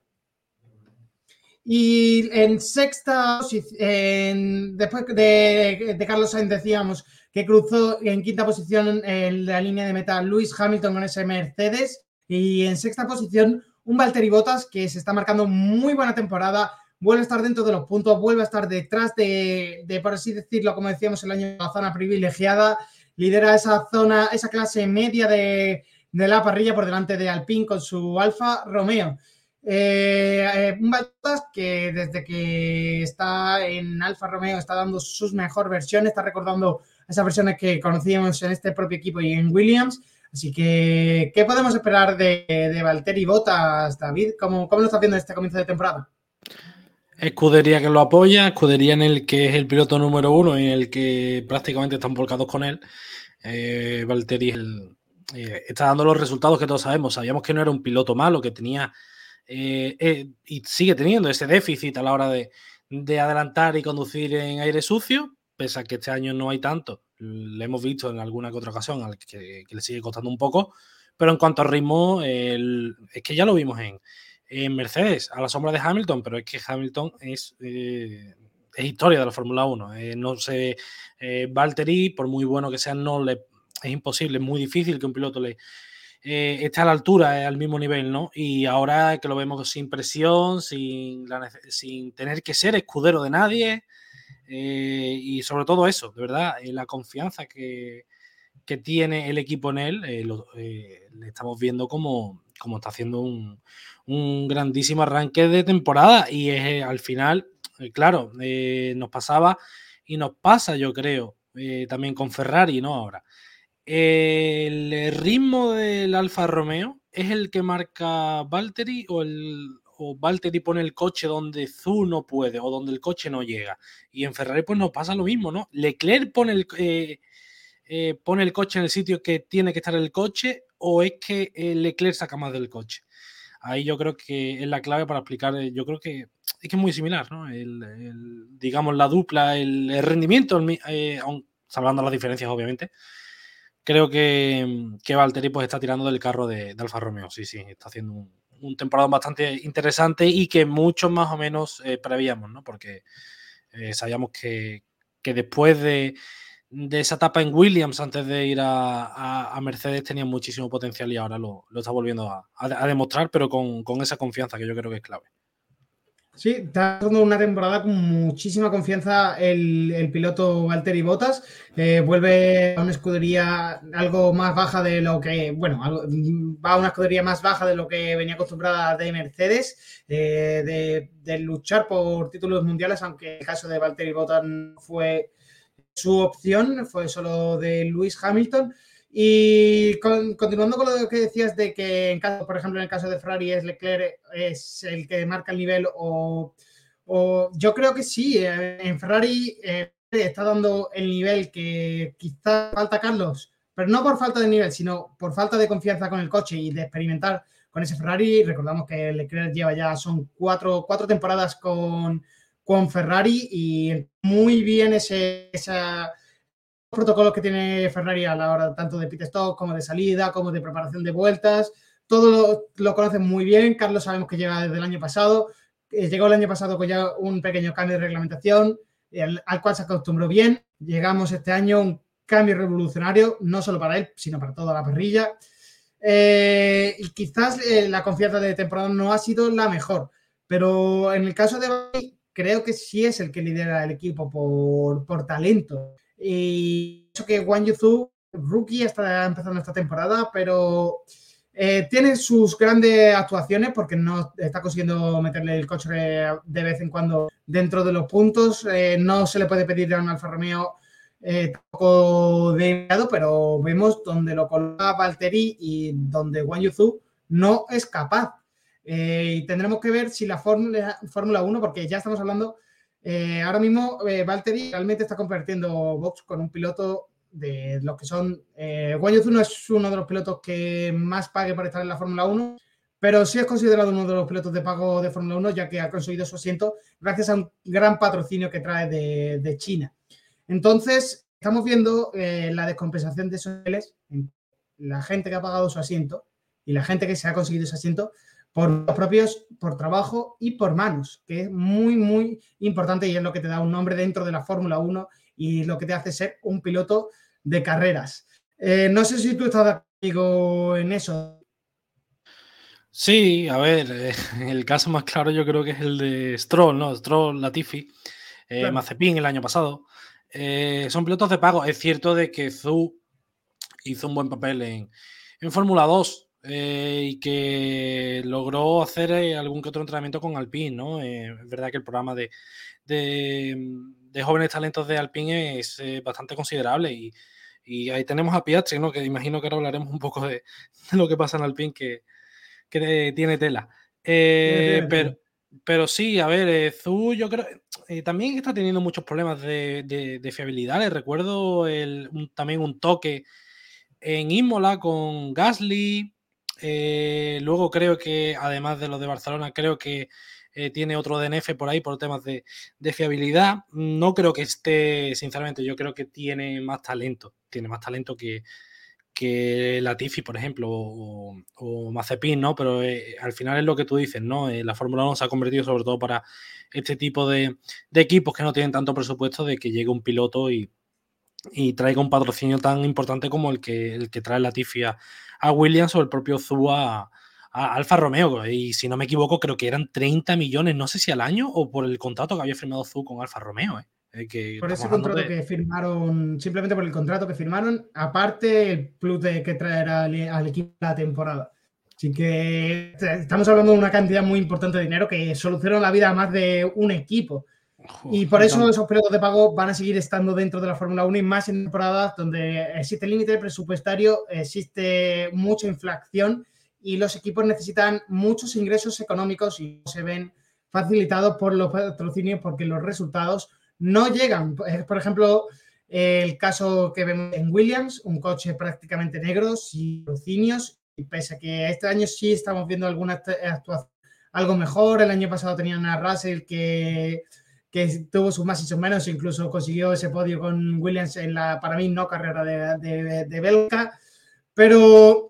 Y en sexta, después de, Carlos Sainz decíamos que cruzó en quinta posición en la línea de meta Luis Hamilton con ese Mercedes. Y en sexta posición, un Valtteri Bottas que se está marcando muy buena temporada, vuelve a estar dentro de los puntos, vuelve a estar detrás de, por así decirlo, como decíamos el año, la zona privilegiada, lidera esa zona, esa clase media de, de la parrilla por delante de Alpine con su Alfa Romeo. Eh, eh, un Bottas que desde que está en Alfa Romeo está dando sus mejores versiones, está recordando esas versiones que conocíamos en este propio equipo y en Williams. Así que, ¿qué podemos esperar de, de Valtteri Bottas, David? ¿Cómo, ¿Cómo lo está viendo este comienzo de temporada? Escudería que lo apoya, escudería en el que es el piloto número uno y en el que prácticamente están volcados con él. Eh, Valtteri eh, está dando los resultados que todos sabemos. Sabíamos que no era un piloto malo, que tenía eh, eh, y sigue teniendo ese déficit a la hora de, adelantar y conducir en aire sucio, pese a que este año no hay tanto, le hemos visto en alguna que otra ocasión al que, le sigue costando un poco, pero en cuanto al ritmo, es que ya lo vimos en, en, Mercedes, a la sombra de Hamilton, pero es que Hamilton es, eh, historia de la Fórmula 1. Eh, no sé, eh, Valtteri, por muy bueno que sea, no le, es imposible, es muy difícil que un piloto le esté a la altura, al mismo nivel, ¿no? Y ahora que lo vemos sin presión, sin, sin tener que ser escudero de nadie, y sobre todo eso, de verdad, la confianza que, que tiene el equipo en él, le estamos viendo como, como está haciendo un, un grandísimo arranque de temporada y es, eh, al final, eh, claro, eh, nos pasaba y nos pasa, yo creo, también con Ferrari, ¿no? Ahora, el ritmo del Alfa Romeo es el que marca Valtteri o el o Valtteri pone el coche donde Zu no puede o donde el coche no llega. Y en Ferrari pues nos pasa lo mismo, ¿no? Leclerc pone el, pone el coche en el sitio que tiene que estar el coche o es que Leclerc saca más del coche ahí yo creo que es la clave para explicar, eh, yo creo que es que es muy similar, ¿no? El, digamos, la dupla, el, rendimiento, eh, salvando las diferencias, obviamente. Creo que, que Valtteri pues, está tirando del carro de, Alfa Romeo. Sí, sí, está haciendo un, un temporada bastante interesante y que muchos más o menos eh, prevíamos, ¿no? Porque sabíamos que, que después de, de esa etapa en Williams antes de ir a, Mercedes tenía muchísimo potencial y ahora lo, está volviendo a, demostrar, pero con, esa confianza que yo creo que es clave. Sí, está dando una temporada con muchísima confianza el, piloto Valtteri Bottas. Eh, vuelve a una escudería algo más baja de lo que, bueno, va a una escudería más baja de lo que venía acostumbrada de Mercedes, eh, de, de, luchar por títulos mundiales, aunque el caso de Valtteri Bottas fue su opción fue solo de Lewis Hamilton. Y continuando con lo que decías de que, en caso, por ejemplo, en el caso de Ferrari es Leclerc es el que marca el nivel, o, yo creo que sí, eh, en Ferrari eh, está dando el nivel que quizá falta Carlos, pero no por falta de nivel, sino por falta de confianza con el coche y de experimentar con ese Ferrari. Recordamos que Leclerc lleva ya, son cuatro, cuatro temporadas con, con Ferrari y muy bien ese, protocolos que tiene Ferrari a la hora tanto de pit stop como de salida, como de preparación de vueltas. Todo lo, conocen muy bien. Carlos sabemos que llega desde el año pasado. Eh, llegó el año pasado con ya un pequeño cambio de reglamentación al cual se acostumbró bien. Llegamos este año un cambio revolucionario, no solo para él, sino para toda la parrilla. Eh, y quizás eh, la confianza de temporada no ha sido la mejor, pero en el caso de creo que sí es el que lidera el equipo por, talento. Y eso que Wang Yuzu, rookie, está empezando esta temporada, pero eh, tiene sus grandes actuaciones porque no está consiguiendo meterle el coche de vez en cuando dentro de los puntos. Eh, no se le puede pedir a un Alfa Romeo eh, poco de pero vemos donde lo coloca Valtteri y donde Wang Yuzu no es capaz. Eh, y tendremos que ver si la Fórmula 1, porque ya estamos hablando, eh, ahora mismo eh, Valtteri realmente está convirtiendo Vox con un piloto de los que son... Eh, no es uno de los pilotos que más pague por estar en la Fórmula 1, pero sí es considerado uno de los pilotos de pago de Fórmula 1, ya que ha conseguido su asiento gracias a un gran patrocinio que trae de, China. Entonces, estamos viendo la descompensación de esos niveles, la gente que ha pagado su asiento y la gente que se ha conseguido ese asiento por los propios, por trabajo y por manos, que es muy, muy importante y es lo que te da un nombre dentro de la Fórmula 1 y lo que te hace ser un piloto de carreras. Eh, no sé si tú estás acuerdo en eso. Sí, a ver, eh, *laughs* el caso más claro yo creo que es el de Stroll, ¿no? Stroll, Latifi, eh, Mazepin el año pasado. son pilotos de pago. Es cierto de que Zhu hizo un buen papel en, en Fórmula 2, eh, y que logró hacer eh, algún que otro entrenamiento con Alpine, ¿no? Eh, es verdad que el programa de, de, jóvenes talentos de Alpine es bastante considerable y, y, ahí tenemos a Piastri, ¿no? Que imagino que ahora hablaremos un poco de, *laughs* lo que pasa en Alpine que, que tiene tela. pero, pero sí, a ver, Zu yo creo también está teniendo muchos problemas de, de fiabilidad. Les recuerdo el, también un toque en Imola con Gasly, eh, luego creo que, además de lo de Barcelona, creo que eh, tiene otro DNF por ahí por temas de, fiabilidad. No creo que esté, sinceramente, yo creo que tiene más talento, tiene más talento que, que Latifi, por ejemplo, o, Mazepin, ¿no? Pero eh, al final es lo que tú dices, ¿no? La Fórmula 1 se ha convertido sobre todo para este tipo de, equipos que no tienen tanto presupuesto de que llegue un piloto y, traiga un patrocinio tan importante como el que, el que trae Latifi a, Williams o el propio Zua a Alfa Romeo. Y si no me equivoco, creo que eran 30 millones, no sé si al año o por el contrato que había firmado Zu con Alfa Romeo. ¿eh? por ese contrato que firmaron, simplemente por el contrato que firmaron, aparte el plus de que traerá al, equipo la temporada. Así que estamos hablando de una cantidad muy importante de dinero que soluciona la vida a más de un equipo. Y por eso esos periodos de pago van a seguir estando dentro de la Fórmula 1 y más en temporadas donde existe límite presupuestario, existe mucha inflación y los equipos necesitan muchos ingresos económicos y se ven facilitados por los patrocinios porque los resultados no llegan. Por ejemplo, el caso que vemos en Williams, un coche prácticamente negro, sin patrocinios, y pese a que este año sí estamos viendo alguna actuación algo mejor, el año pasado tenían a Russell que, que tuvo sus más y sus menos, incluso consiguió ese podio con Williams en la, para mí, no carrera de, de, de Belka, pero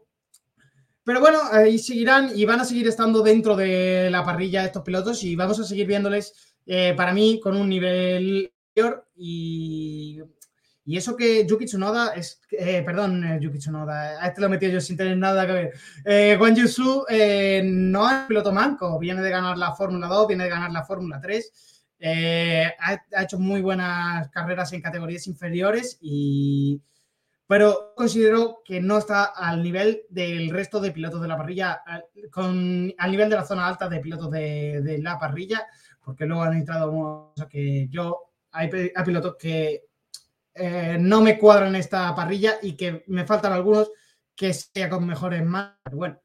pero bueno, ahí seguirán y van a seguir estando dentro de la parrilla estos pilotos y vamos a seguir viéndoles, eh, para mí, con un nivel mayor y, y eso que Yuki Tsunoda es, eh, perdón, eh, Yuki Tsunoda, a este lo he metido yo sin tener nada que ver. Eh, Juan Yusu no es piloto manco, viene de ganar la Fórmula 2, viene de ganar la Fórmula 3, ha, ha hecho muy buenas carreras en categorías inferiores y pero considero que no está al nivel del resto de pilotos de la parrilla, al, con, al nivel de la zona alta de pilotos de, la parrilla, porque luego han entrado, sea, que yo, hay, pilotos que eh, no me cuadran esta parrilla y que me faltan algunos que sea con mejores más. Bueno,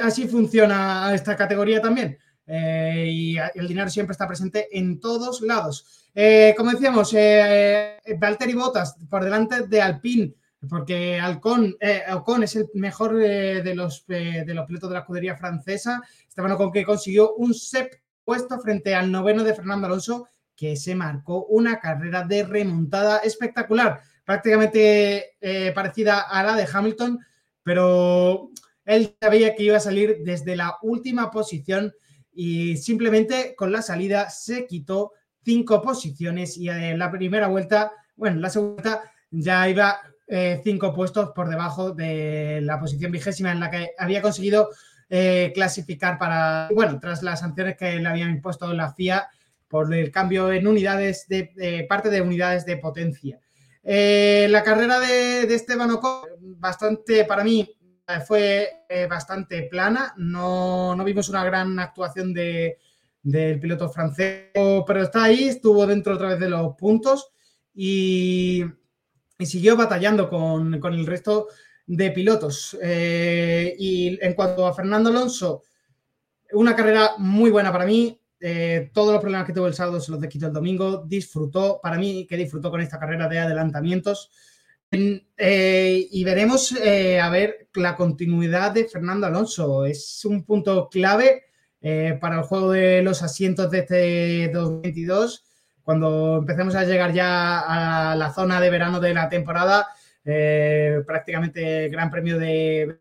así funciona esta categoría también. Eh, y el dinero siempre está presente en todos lados. Eh, como decíamos, eh, Valtteri Bottas por delante de Alpine, porque Alcon, eh, es el mejor de, los, de los pilotos de la escudería francesa. Esteban Ocon que consiguió un séptimo puesto frente al noveno de Fernando Alonso, que se marcó una carrera de remontada espectacular, prácticamente parecida a la de Hamilton, pero él sabía que iba a salir desde la última posición y simplemente con la salida se quitó cinco posiciones y en la primera vuelta, bueno, la segunda ya iba eh, cinco puestos por debajo de la posición vigésima en la que había conseguido eh, clasificar para, bueno, tras las sanciones que le habían impuesto la FIA por el cambio en unidades de, parte de unidades de potencia. Eh, la carrera de, Esteban Ocon, bastante para mí, fue bastante plana. No, no, vimos una gran actuación de, del piloto francés, pero está ahí, estuvo dentro otra vez de los puntos y, siguió batallando con, el resto de pilotos. Eh, y en cuanto a Fernando Alonso, una carrera muy buena para mí. Eh, todos los problemas que tuvo el sábado se los quitó el domingo. Disfrutó, para mí, que disfrutó con esta carrera de adelantamientos. Eh, y veremos a ver la continuidad de Fernando Alonso. Es un punto clave eh, para el juego de los asientos de este 2022. Cuando empecemos a llegar ya a la zona de verano de la temporada, eh, prácticamente el Gran Premio de,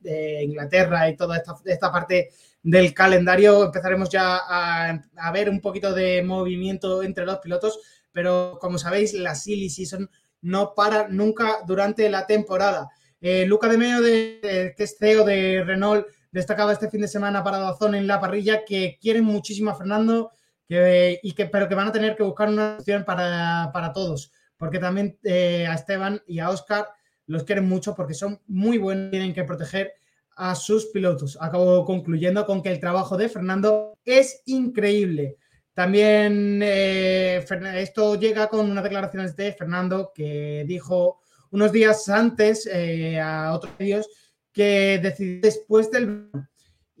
de Inglaterra y toda esta, parte del calendario, empezaremos ya a, ver un poquito de movimiento entre los pilotos, pero como sabéis, la Silly Season no para nunca durante la temporada. Eh, Luca de Meo, de, que es CEO de Renault, destacaba este fin de semana para Dazón en la parrilla que quieren muchísimo a Fernando, que, y que, pero que van a tener que buscar una opción para, todos, porque también eh, a Esteban y a Oscar los quieren mucho porque son muy buenos, tienen que proteger a sus pilotos. Acabo concluyendo con que el trabajo de Fernando es increíble. También eh, esto llega con unas declaraciones de Fernando que dijo unos días antes eh, a otros medios que decidir después del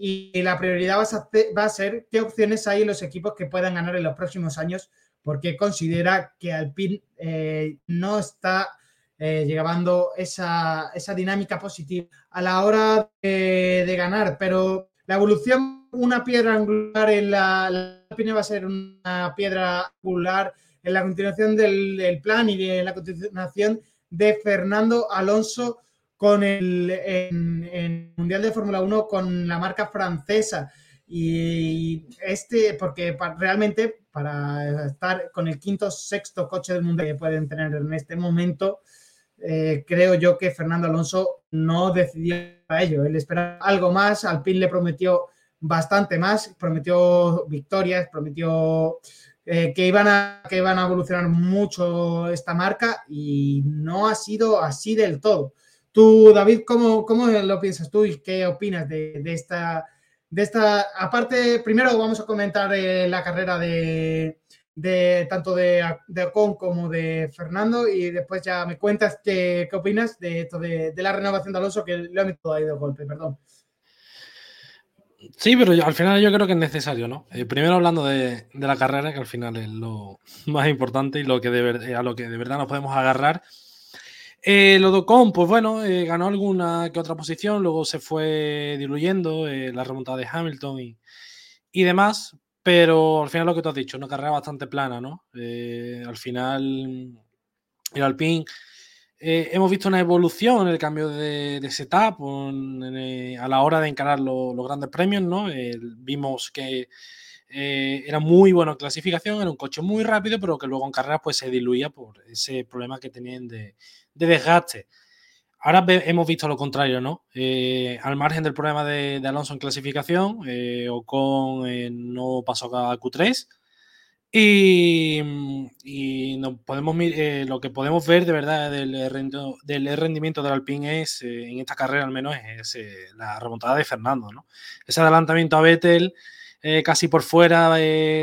y la prioridad va a, ser qué opciones hay en los equipos que puedan ganar en los próximos años, porque considera que Alpine eh, no está eh, llevando esa, esa, dinámica positiva a la hora de, ganar, pero la evolución una piedra angular en la, la va a ser una piedra angular en la continuación del, plan y en la continuación de Fernando Alonso con el en, Mundial de Fórmula 1 con la marca francesa. Y este, porque realmente para estar con el quinto, sexto coche del mundo que pueden tener en este momento, eh, creo yo que Fernando Alonso no decidió a ello. Él esperaba algo más, Alpine le prometió bastante más, prometió victorias, prometió eh, que, iban a, que iban a evolucionar mucho esta marca y no ha sido así del todo. Tú, David, ¿cómo, cómo lo piensas tú y qué opinas de, esta, de esta? Aparte, primero vamos a comentar eh, la carrera de, de tanto de, de Ocon como de Fernando y después ya me cuentas qué, qué opinas de esto de, de, la renovación de Alonso que le ha metido ahí de golpe, perdón. Sí, pero al final yo creo que es necesario, ¿no? Eh, primero hablando de, la carrera, que al final es lo *laughs* más importante y lo que de a lo que de verdad nos podemos agarrar. Eh, lo de Ocon, pues bueno, eh, ganó alguna que otra posición, luego se fue diluyendo eh, la remontada de Hamilton y, demás, pero al final lo que tú has dicho, una carrera bastante plana, ¿no? Eh, al final, el Alpine, eh, hemos visto una evolución en el cambio de, setup eh, a la hora de encarar los grandes premios, ¿no? vimos que era muy bueno en clasificación, era un coche muy rápido, pero que luego en carrera pues se diluía por ese problema que tenían de, de desgaste. Ahora hemos visto lo contrario, ¿no? Eh, al margen del problema de, Alonso en clasificación, eh, Ocon eh, no pasó a Q3. Y, podemos lo que podemos ver de verdad del, del rendimiento del Alpine es, en esta carrera al menos, es la remontada de Fernando, ¿no? Ese adelantamiento a Vettel, casi por fuera,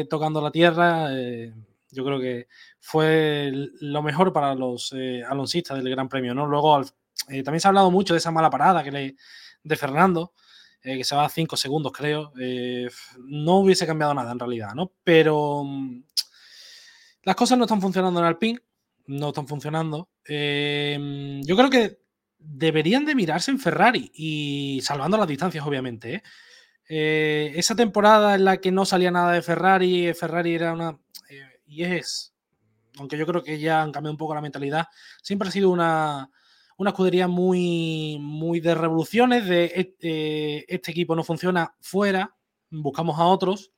tocando la tierra, yo creo que fue lo mejor para los alonsistas del Gran Premio, ¿no? Luego, eh, también se ha hablado mucho de esa mala parada que le, de Fernando, eh, que se va a 5 segundos, creo. Eh, no hubiese cambiado nada en realidad, ¿no? Pero mm, las cosas no están funcionando en Alpine, no están funcionando. yo creo que deberían de mirarse en Ferrari y salvando las distancias, obviamente. esa temporada en la que no salía nada de Ferrari, Ferrari era una. y es. Aunque yo creo que ya han cambiado un poco la mentalidad, siempre ha sido una, una escudería muy, muy de revoluciones, de este, este, equipo no funciona fuera, buscamos a otros.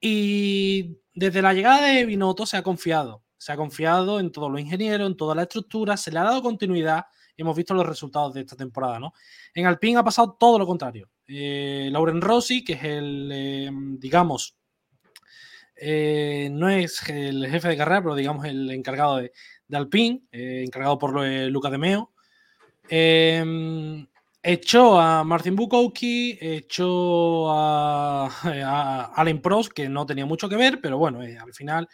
Y desde la llegada de Binotto se ha confiado, se ha confiado en todos los ingenieros, en toda la estructura, se le ha dado continuidad y hemos visto los resultados de esta temporada. ¿no? En Alpine ha pasado todo lo contrario. Eh, Lauren Rossi, que es el, eh, digamos, eh, no es el jefe de carrera, pero digamos el encargado de, de Alpine, eh, encargado por eh, Luca de Meo. Em, echó a Martin Bukowski, echó a, *laughs* a, Allen Prost, que no tenía mucho que ver, pero bueno, eh, al final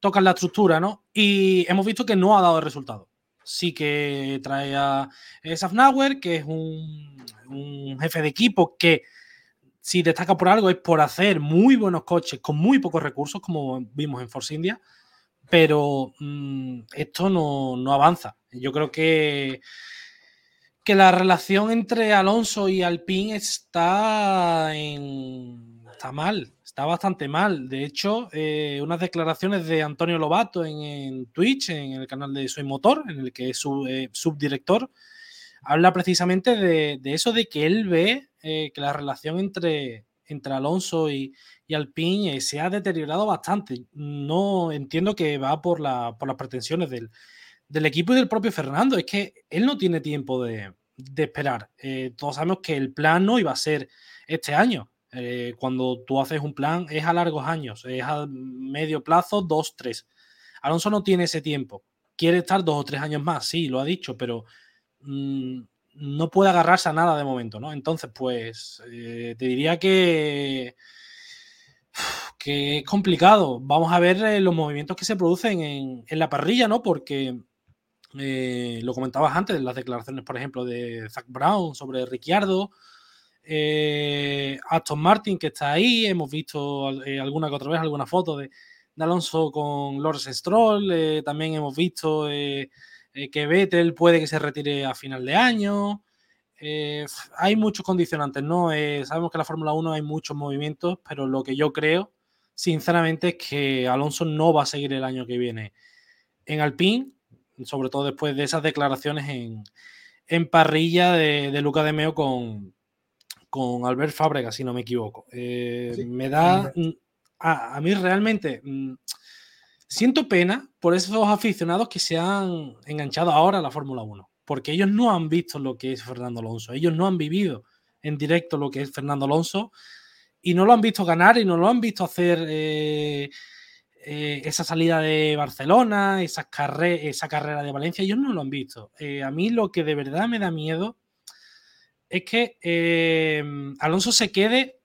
tocan la estructura, ¿no? Y hemos visto que no ha dado resultado. Sí que trae a Safnauer, que es un jefe de equipo que si destaca por algo es por hacer muy buenos coches con muy pocos recursos, como vimos en Force India pero mm, esto no, avanza. Yo creo que, que la relación entre Alonso y Alpine está, en, está mal, está bastante mal. De hecho, eh, unas declaraciones de Antonio Lobato en, Twitch, en el canal de Soy Motor, en el que es su, eh, subdirector, habla precisamente de, eso, de que él ve eh, que la relación entre, entre Alonso y, y Alpine eh, se ha deteriorado bastante. No entiendo que va por, la, por las pretensiones del, equipo y del propio Fernando. Es que él no tiene tiempo de, esperar. Eh, todos sabemos que el plan no iba a ser este año. Eh, cuando tú haces un plan es a largos años, es a medio plazo, dos, tres. Alonso no tiene ese tiempo. Quiere estar dos o tres años más, sí, lo ha dicho, pero mm, no puede agarrarse a nada de momento, ¿no? Entonces, pues te diría que *sighs* que es complicado. Vamos a ver eh, los movimientos que se producen en, la parrilla, ¿no? Porque eh, lo comentabas antes, las declaraciones, por ejemplo, de Zach Brown sobre Ricciardo, eh, Aston Martin que está ahí, hemos visto alguna que otra vez alguna foto de, Alonso con Lawrence Stroll, también hemos visto que Vettel puede que se retire a final de año. eh, hay muchos condicionantes, ¿no? Eh, sabemos que en la Fórmula 1 hay muchos movimientos, pero lo que yo creo, sinceramente, es que Alonso no va a seguir el año que viene en Alpine, sobre todo después de esas declaraciones en, en parrilla de, de Luca de Meo con, con Albert Fábrega, si no me equivoco. Eh, me da. Mm, a, a, mí realmente. Siento pena por esos aficionados que se han enganchado ahora a la Fórmula 1, porque ellos no han visto lo que es Fernando Alonso, ellos no han vivido en directo lo que es Fernando Alonso y no lo han visto ganar y no lo han visto hacer eh, eh, esa salida de Barcelona, esa, carre esa carrera de Valencia, ellos no lo han visto. Eh, a mí lo que de verdad me da miedo es que Alonso se quede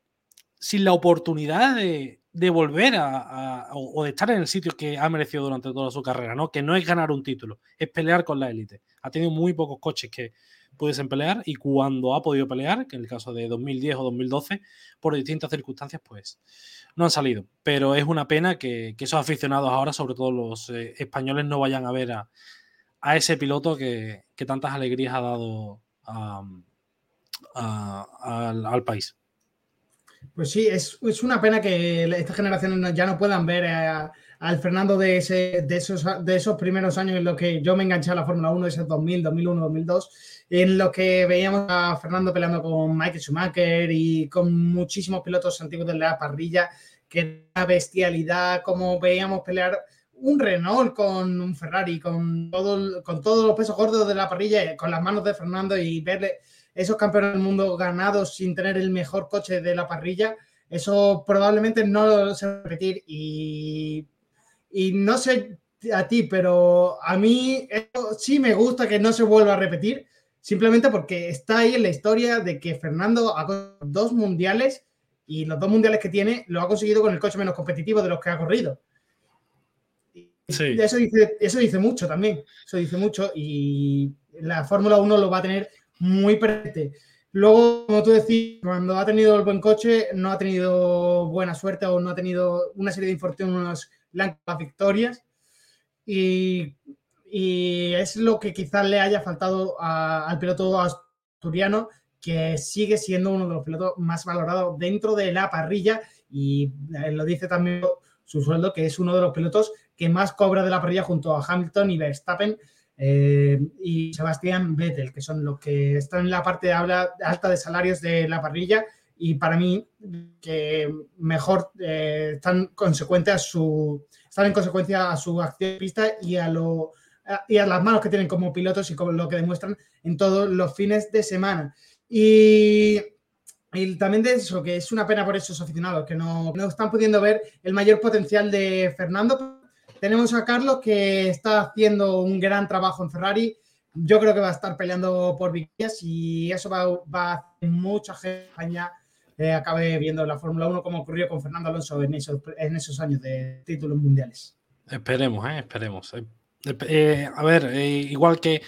sin la oportunidad de, de volver a, o de estar en el sitio que ha merecido durante toda su carrera, ¿no? Que no es ganar un título, es pelear con la élite. Ha tenido muy pocos coches que pudiesen pelear y cuando ha podido pelear, que en el caso de 2010 o 2012, por distintas circunstancias, pues no han salido. Pero es una pena que, que esos aficionados ahora, sobre todo los eh, españoles, no vayan a ver a, a ese piloto que, que, tantas alegrías ha dado al, al país. Pues sí, es, es, una pena que estas generaciones ya no puedan ver al Fernando de, ese, de, esos, de esos primeros años en los que yo me enganché a la Fórmula 1, ese 2000, 2001, 2002, en los que veíamos a Fernando peleando con Michael Schumacher y con muchísimos pilotos antiguos de la parrilla, que era bestialidad, como veíamos pelear un Renault con un Ferrari, con, todo, con todos los pesos gordos de la parrilla, con las manos de Fernando y verle esos campeones del mundo ganados sin tener el mejor coche de la parrilla, eso probablemente no se va a repetir y, y, no sé a ti, pero a mí sí me gusta que no se vuelva a repetir, simplemente porque está ahí en la historia de que Fernando ha dos mundiales y los dos mundiales que tiene lo ha conseguido con el coche menos competitivo de los que ha corrido. Sí. Eso, dice, eso dice mucho también, eso dice mucho y la Fórmula 1 lo va a tener muy presente. Luego, como tú decís, cuando ha tenido el buen coche, no ha tenido buena suerte o no ha tenido una serie de infortunios las victorias. Y, es lo que quizás le haya faltado al piloto asturiano, que sigue siendo uno de los pilotos más valorados dentro de la parrilla. Y lo dice también su sueldo, que es uno de los pilotos que más cobra de la parrilla junto a Hamilton y Verstappen eh, y Sebastián Vettel, que son los que están en la parte alta de salarios de la parrilla y para mí que mejor eh, están consecuentes a su están en consecuencia a su acción de pista y a lo y a las manos que tienen como pilotos y como lo que demuestran en todos los fines de semana. Y, y también de eso, que es una pena por esos aficionados que no, no están pudiendo ver el mayor potencial de Fernando, tenemos a Carlos que está haciendo un gran trabajo en Ferrari. Yo creo que va a estar peleando por victorias y eso va, va a hacer mucha gente en España eh, acabe viendo la Fórmula 1 como ocurrió con Fernando Alonso en esos, en esos años de títulos mundiales. Esperemos, eh, esperemos. Eh, eh a ver, eh, igual que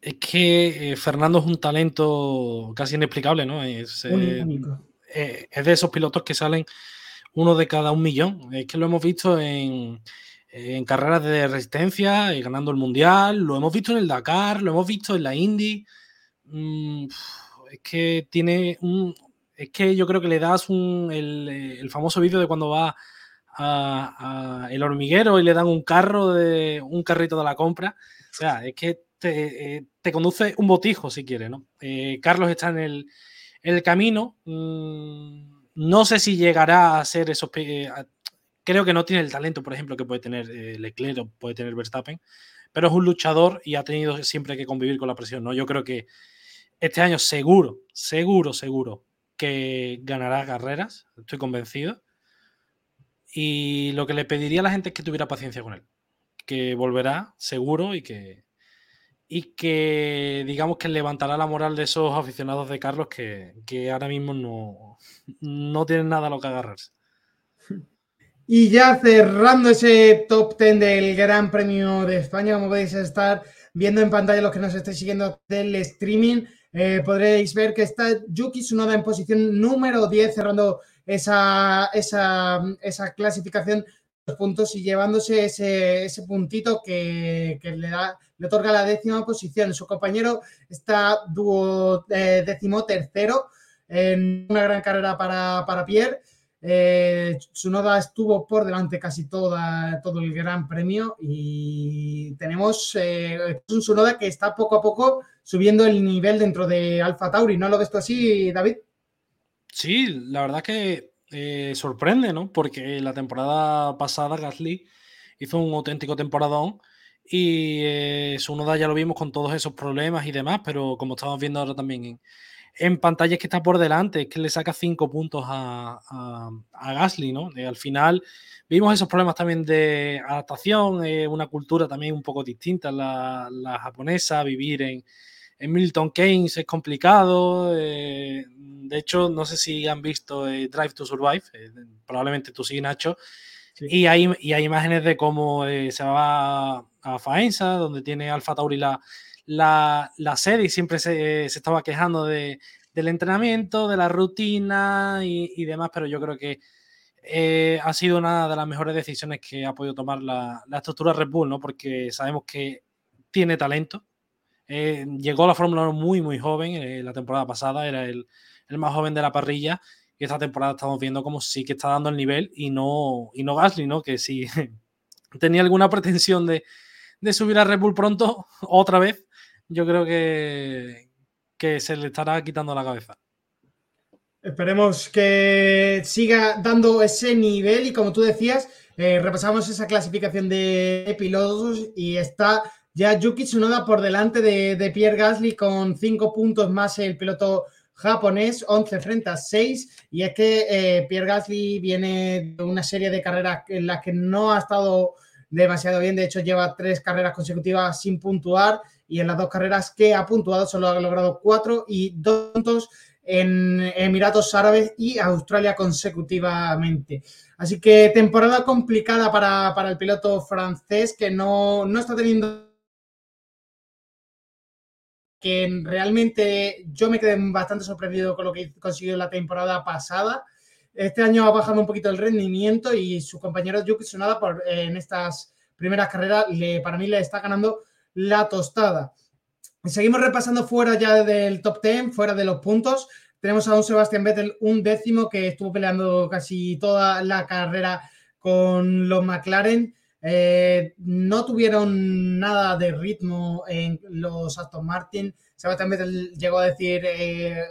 es que Fernando es un talento casi inexplicable, ¿no? Es, es de esos pilotos que salen uno de cada un millón. Es que lo hemos visto en, carreras de resistencia, y ganando el mundial, lo hemos visto en el Dakar, lo hemos visto en la Indy. Mm, es que tiene un. Es que yo creo que le das un, el, famoso vídeo de cuando va a, el hormiguero y le dan un carro de un carrito de la compra. O sea, es que te, eh, conduce un botijo si quieres, ¿no? Eh, Carlos está en el, camino. Mmm, no sé si llegará a ser esos. Eh, creo que no tiene el talento, por ejemplo, que puede tener eh, Leclerc o puede tener Verstappen, pero es un luchador y ha tenido siempre que convivir con la presión. ¿no? Yo creo que este año seguro, seguro, seguro que ganará carreras, estoy convencido. Y lo que le pediría a la gente es que tuviera paciencia con él, que volverá seguro y que, y que digamos que levantará la moral de esos aficionados de Carlos que, que ahora mismo no, no, tienen nada a lo que agarrarse. *laughs* Y ya cerrando ese top 10 del Gran Premio de España, como podéis estar viendo en pantalla los que nos estéis siguiendo del streaming, eh, podréis ver que está Yuki Tsunoda en posición número 10, cerrando esa, esa, esa clasificación puntos y llevándose ese, ese puntito que, le, da, le otorga la décima posición. Su compañero está dúo, eh, décimo tercero en una gran carrera para, para Pierre. Eh, Sunoda estuvo por delante casi toda, todo el Gran Premio y tenemos eh, un Sunoda que está poco a poco subiendo el nivel dentro de Alfa Tauri. ¿No lo ves tú así, David? Sí, la verdad que eh, sorprende, ¿no? Porque la temporada pasada Gasly hizo un auténtico temporadón y eh, Sunoda ya lo vimos con todos esos problemas y demás, pero como estamos viendo ahora también en, en pantalla que está por delante, es que le saca cinco puntos a, a, Gasly, ¿no? al final vimos esos problemas también de adaptación, eh, una cultura también un poco distinta, la, la japonesa, vivir en, Milton Keynes es complicado. Eh, de hecho, no sé si han visto eh, Drive to Survive, eh, probablemente tú sí, Nacho. Sí. Y, hay, y hay imágenes de cómo se va a Faenza, donde tiene Alfa Tauri la, la, la sede y siempre se, se estaba quejando de, del entrenamiento, de la rutina y, y, demás, pero yo creo que ha sido una de las mejores decisiones que ha podido tomar la, la estructura Red Bull, ¿no? Porque sabemos que tiene talento. Eh, llegó a la Fórmula 1 muy, muy joven, eh, la temporada pasada era el, más joven de la parrilla y esta temporada estamos viendo como sí que está dando el nivel y no, y no Gasly, ¿no? Que si *laughs* tenía alguna pretensión de, de subir a Red Bull pronto, *laughs* otra vez, yo creo que, que se le estará quitando la cabeza. Esperemos que siga dando ese nivel y como tú decías, eh, repasamos esa clasificación de pilotos y está ya Yuki Tsunoda por delante de, Pierre Gasly con cinco puntos más el piloto japonés, 11 frente a 6 y es que eh, Pierre Gasly viene de una serie de carreras en las que no ha estado demasiado bien, de hecho lleva tres carreras consecutivas sin puntuar. Y en las dos carreras que ha puntuado solo ha logrado cuatro y dos puntos en Emiratos Árabes y Australia consecutivamente. Así que temporada complicada para, para el piloto francés que no, no está teniendo que realmente yo me quedé bastante sorprendido con lo que consiguió la temporada pasada. Este año ha bajado un poquito el rendimiento y su compañero Yuki Tsunoda por, en estas primeras carreras le, para mí le está ganando la tostada. Seguimos repasando fuera ya del top 10, fuera de los puntos. Tenemos a un Sebastián Vettel, un décimo, que estuvo peleando casi toda la carrera con los McLaren. Eh, no tuvieron nada de ritmo en los Aston Martin. Sebastián Vettel llegó a decir, eh,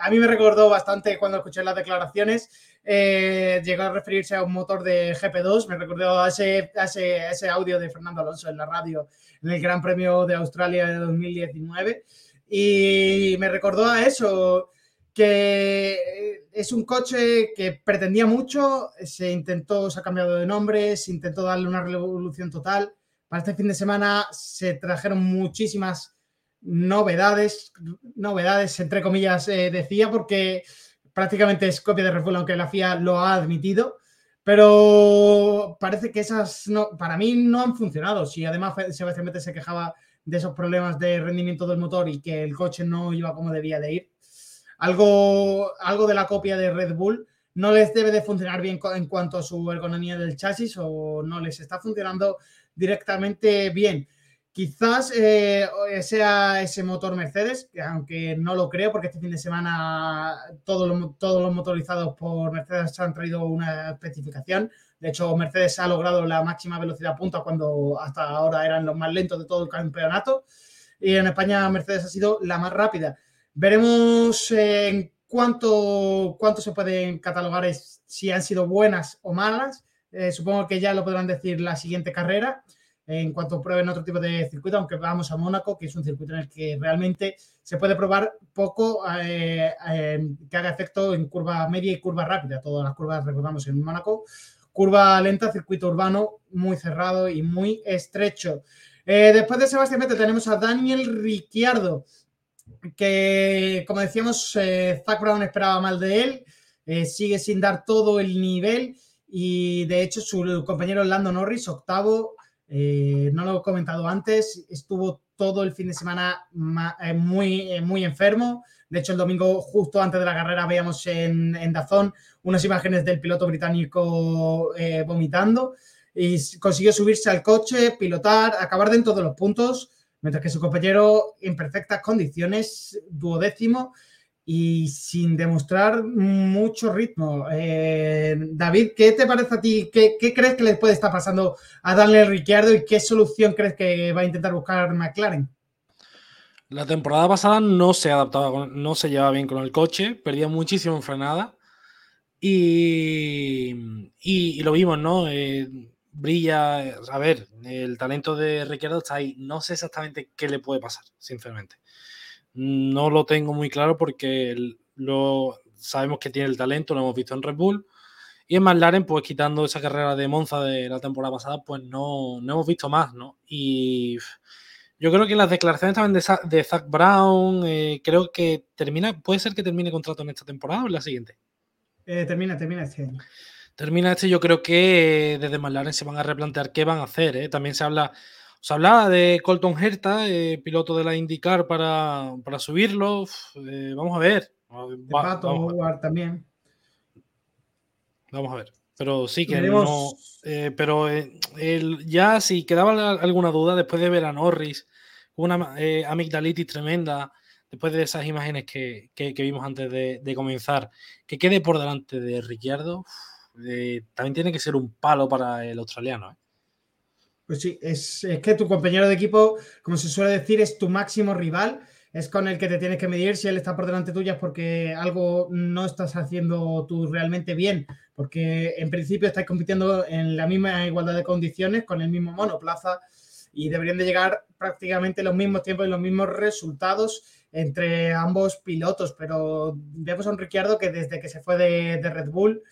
a mí me recordó bastante cuando escuché las declaraciones, eh, llegó a referirse a un motor de GP2, me recordó ese, a ese audio de Fernando Alonso en la radio en el Gran Premio de Australia de 2019 y me recordó a eso, que es un coche que pretendía mucho, se intentó, se ha cambiado de nombre, se intentó darle una revolución total. Para este fin de semana se trajeron muchísimas novedades, novedades entre comillas eh, decía, porque prácticamente es copia de Red Bull, aunque la FIA lo ha admitido. Pero parece que esas no, para mí no han funcionado. Si además Sebastián Vettel se quejaba de esos problemas de rendimiento del motor y que el coche no iba como debía de ir, algo, algo de la copia de Red Bull no les debe de funcionar bien en cuanto a su ergonomía del chasis o no les está funcionando directamente bien. Quizás eh, sea ese motor Mercedes, aunque no lo creo, porque este fin de semana todos los, todos los motorizados por Mercedes han traído una especificación. De hecho, Mercedes ha logrado la máxima velocidad punta cuando hasta ahora eran los más lentos de todo el campeonato. Y en España Mercedes ha sido la más rápida. Veremos en cuánto, cuánto se pueden catalogar si han sido buenas o malas. Eh, supongo que ya lo podrán decir la siguiente carrera en cuanto prueben otro tipo de circuito, aunque vamos a Mónaco, que es un circuito en el que realmente se puede probar poco eh, eh, que haga efecto en curva media y curva rápida. Todas las curvas recordamos en Mónaco. Curva lenta, circuito urbano muy cerrado y muy estrecho. Eh, después de Sebastián Vettel tenemos a Daniel Ricciardo, que como decíamos, eh, Zach Brown esperaba mal de él, eh, sigue sin dar todo el nivel y de hecho su compañero Lando Norris, octavo, eh, no lo he comentado antes, estuvo todo el fin de semana eh, muy, muy enfermo. De hecho, el domingo, justo antes de la carrera, veíamos en, en Dazón unas imágenes del piloto británico vomitando y consiguió subirse al coche, pilotar, acabar dentro de los puntos, mientras que su compañero en perfectas condiciones, duodécimo y sin demostrar mucho ritmo. Eh, David, ¿qué te parece a ti? ¿Qué, crees que le puede estar pasando a Daniel Ricciardo y qué solución crees que va a intentar buscar McLaren? La temporada pasada no se adaptaba, no se llevaba bien con el coche, perdía muchísimo en frenada y, y, lo vimos, ¿no? Eh, brilla, a ver, el talento de Ricciardo está ahí. No sé exactamente qué le puede pasar, sinceramente. No lo tengo muy claro porque lo, sabemos que tiene el talento, lo hemos visto en Red Bull. Y en McLaren, pues quitando esa carrera de Monza de la temporada pasada, pues no, no hemos visto más, ¿no? Y yo creo que las declaraciones también de, de Zach Brown, eh, creo que termina, puede ser que termine contrato en esta temporada o en la siguiente. Eh, termina, termina este Termina este, yo creo que desde McLaren se van a replantear qué van a hacer. ¿eh? También se habla se hablaba de Colton Herta, eh, piloto de la IndyCar, para, para subirlo. Eh, vamos a ver. también. Vamos a ver. Pero sí que no. Eh, pero ya si quedaba alguna duda, después de ver a Norris, una amigdalitis tremenda, después de esas imágenes que, vimos antes de, comenzar, que quede por delante de Ricciardo, también tiene que ser un palo para el australiano. ¿eh? Pues sí, es, que tu compañero de equipo, como se suele decir, es tu máximo rival, es con el que te tienes que medir. Si él está por delante tuya es porque algo no estás haciendo tú realmente bien, porque en principio estás compitiendo en la misma igualdad de condiciones, con el mismo monoplaza, y deberían de llegar prácticamente los mismos tiempos y los mismos resultados entre ambos pilotos. Pero vemos a un Ricciardo que desde que se fue de Red Bull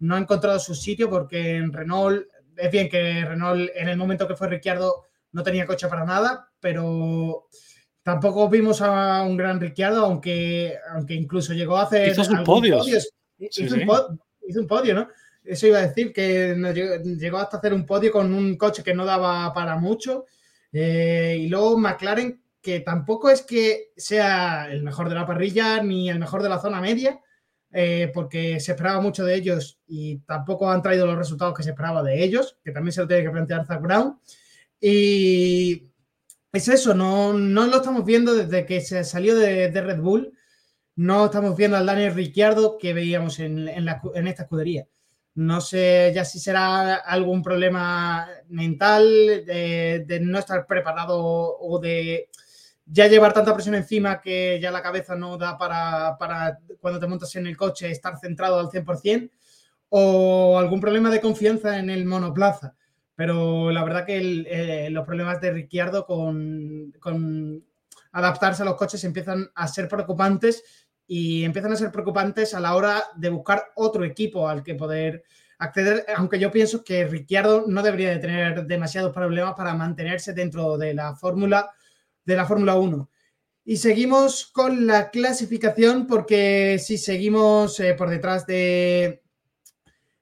no ha encontrado su sitio porque en Renault es bien que Renault en el momento que fue Ricciardo no tenía coche para nada, pero tampoco vimos a un gran Ricciardo, aunque, aunque incluso llegó a hacer. Hizo sus podios. Hizo, Un podio, ¿no? Eso iba a decir, que llegó hasta hacer un podio con un coche que no daba para mucho. Eh, y luego McLaren, que tampoco es que sea el mejor de la parrilla ni el mejor de la zona media, eh, porque se esperaba mucho de ellos y tampoco han traído los resultados que se esperaba de ellos, que también se lo tiene que plantear Zach Brown. Y es eso, no, no lo estamos viendo desde que se salió de, Red Bull, no estamos viendo al Daniel Ricciardo que veíamos en, en, esta escudería. No sé ya si será algún problema mental de, de no estar preparado o de ya llevar tanta presión encima que ya la cabeza no da para, cuando te montas en el coche estar centrado al 100% o algún problema de confianza en el monoplaza. Pero la verdad que eh, los problemas de Ricciardo con, con, adaptarse a los coches empiezan a ser preocupantes y empiezan a ser preocupantes a la hora de buscar otro equipo al que poder acceder, aunque yo pienso que Ricciardo no debería de tener demasiados problemas para mantenerse dentro de la fórmula de la Fórmula 1. Y seguimos con la clasificación porque si seguimos eh, por detrás de,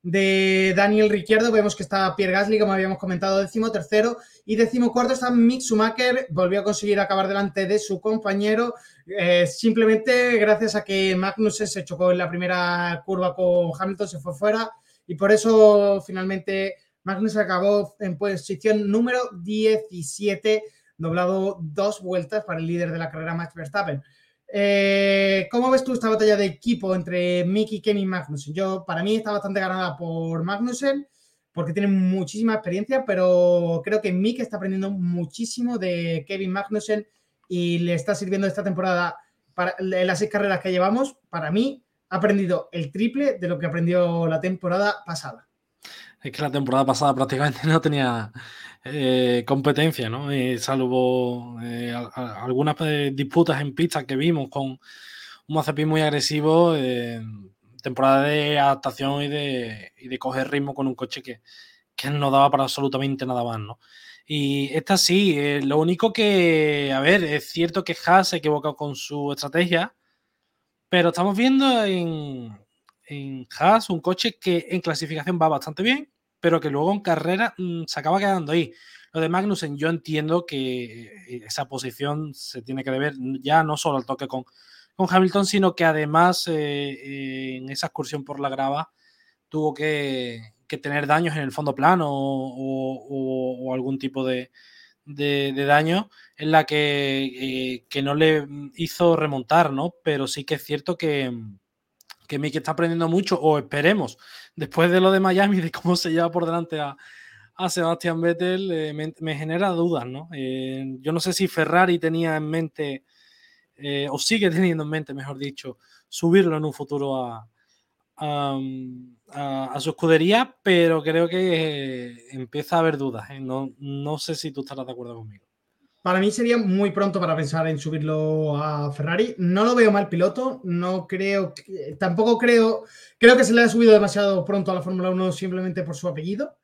Daniel Ricciardo, vemos que está Pierre Gasly, como habíamos comentado, décimo tercero y décimo cuarto está Mick Schumacher, volvió a conseguir acabar delante de su compañero, eh, simplemente gracias a que Magnussen se chocó en la primera curva con Hamilton, se fue fuera y por eso finalmente Magnussen acabó en posición número 17 doblado dos vueltas para el líder de la carrera, Max Verstappen. Eh, ¿Cómo ves tú esta batalla de equipo entre Mick y Kevin Magnussen? Yo, para mí, está bastante ganada por Magnussen porque tiene muchísima experiencia, pero creo que Mick está aprendiendo muchísimo de Kevin Magnussen y le está sirviendo esta temporada para las seis carreras que llevamos. Para mí, ha aprendido el triple de lo que aprendió la temporada pasada. Es que la temporada pasada prácticamente *laughs* no tenía eh, competencia, ¿no? Eh, salvo eh, algunas disputas en pista que vimos con un Mazepin muy agresivo, temporada de adaptación y de, y de, coger ritmo con un coche que, que, no daba para absolutamente nada más, ¿no? Y esta sí, lo único que, a ver, es cierto que Haas se ha equivocado con su estrategia, pero estamos viendo en, en Haas un coche que en clasificación va bastante bien, pero que luego en carrera mm, se acaba quedando ahí. Lo de Magnussen, yo entiendo que eh, esa posición se tiene que deber ya no solo al toque con, con Hamilton, sino que además en esa excursión por la grava tuvo que, tener daños en el fondo plano o algún tipo de, de, daño en la que, eh, no le hizo remontar, ¿no? Pero sí que es cierto que, que Mickey está aprendiendo mucho, o esperemos, después de lo de Miami, de cómo se lleva por delante a, a Sebastián Vettel, eh, me, genera dudas, ¿no? Eh, yo no sé si Ferrari tenía en mente, o sigue teniendo en mente, mejor dicho, subirlo en un futuro a, a, su escudería, pero creo que empieza a haber dudas. ¿eh? No, no sé si tú estarás de acuerdo conmigo. Para mí sería muy pronto para pensar en subirlo a Ferrari. No lo veo mal piloto, no creo, tampoco creo, creo que se le ha subido demasiado pronto a la Fórmula 1 simplemente por su apellido,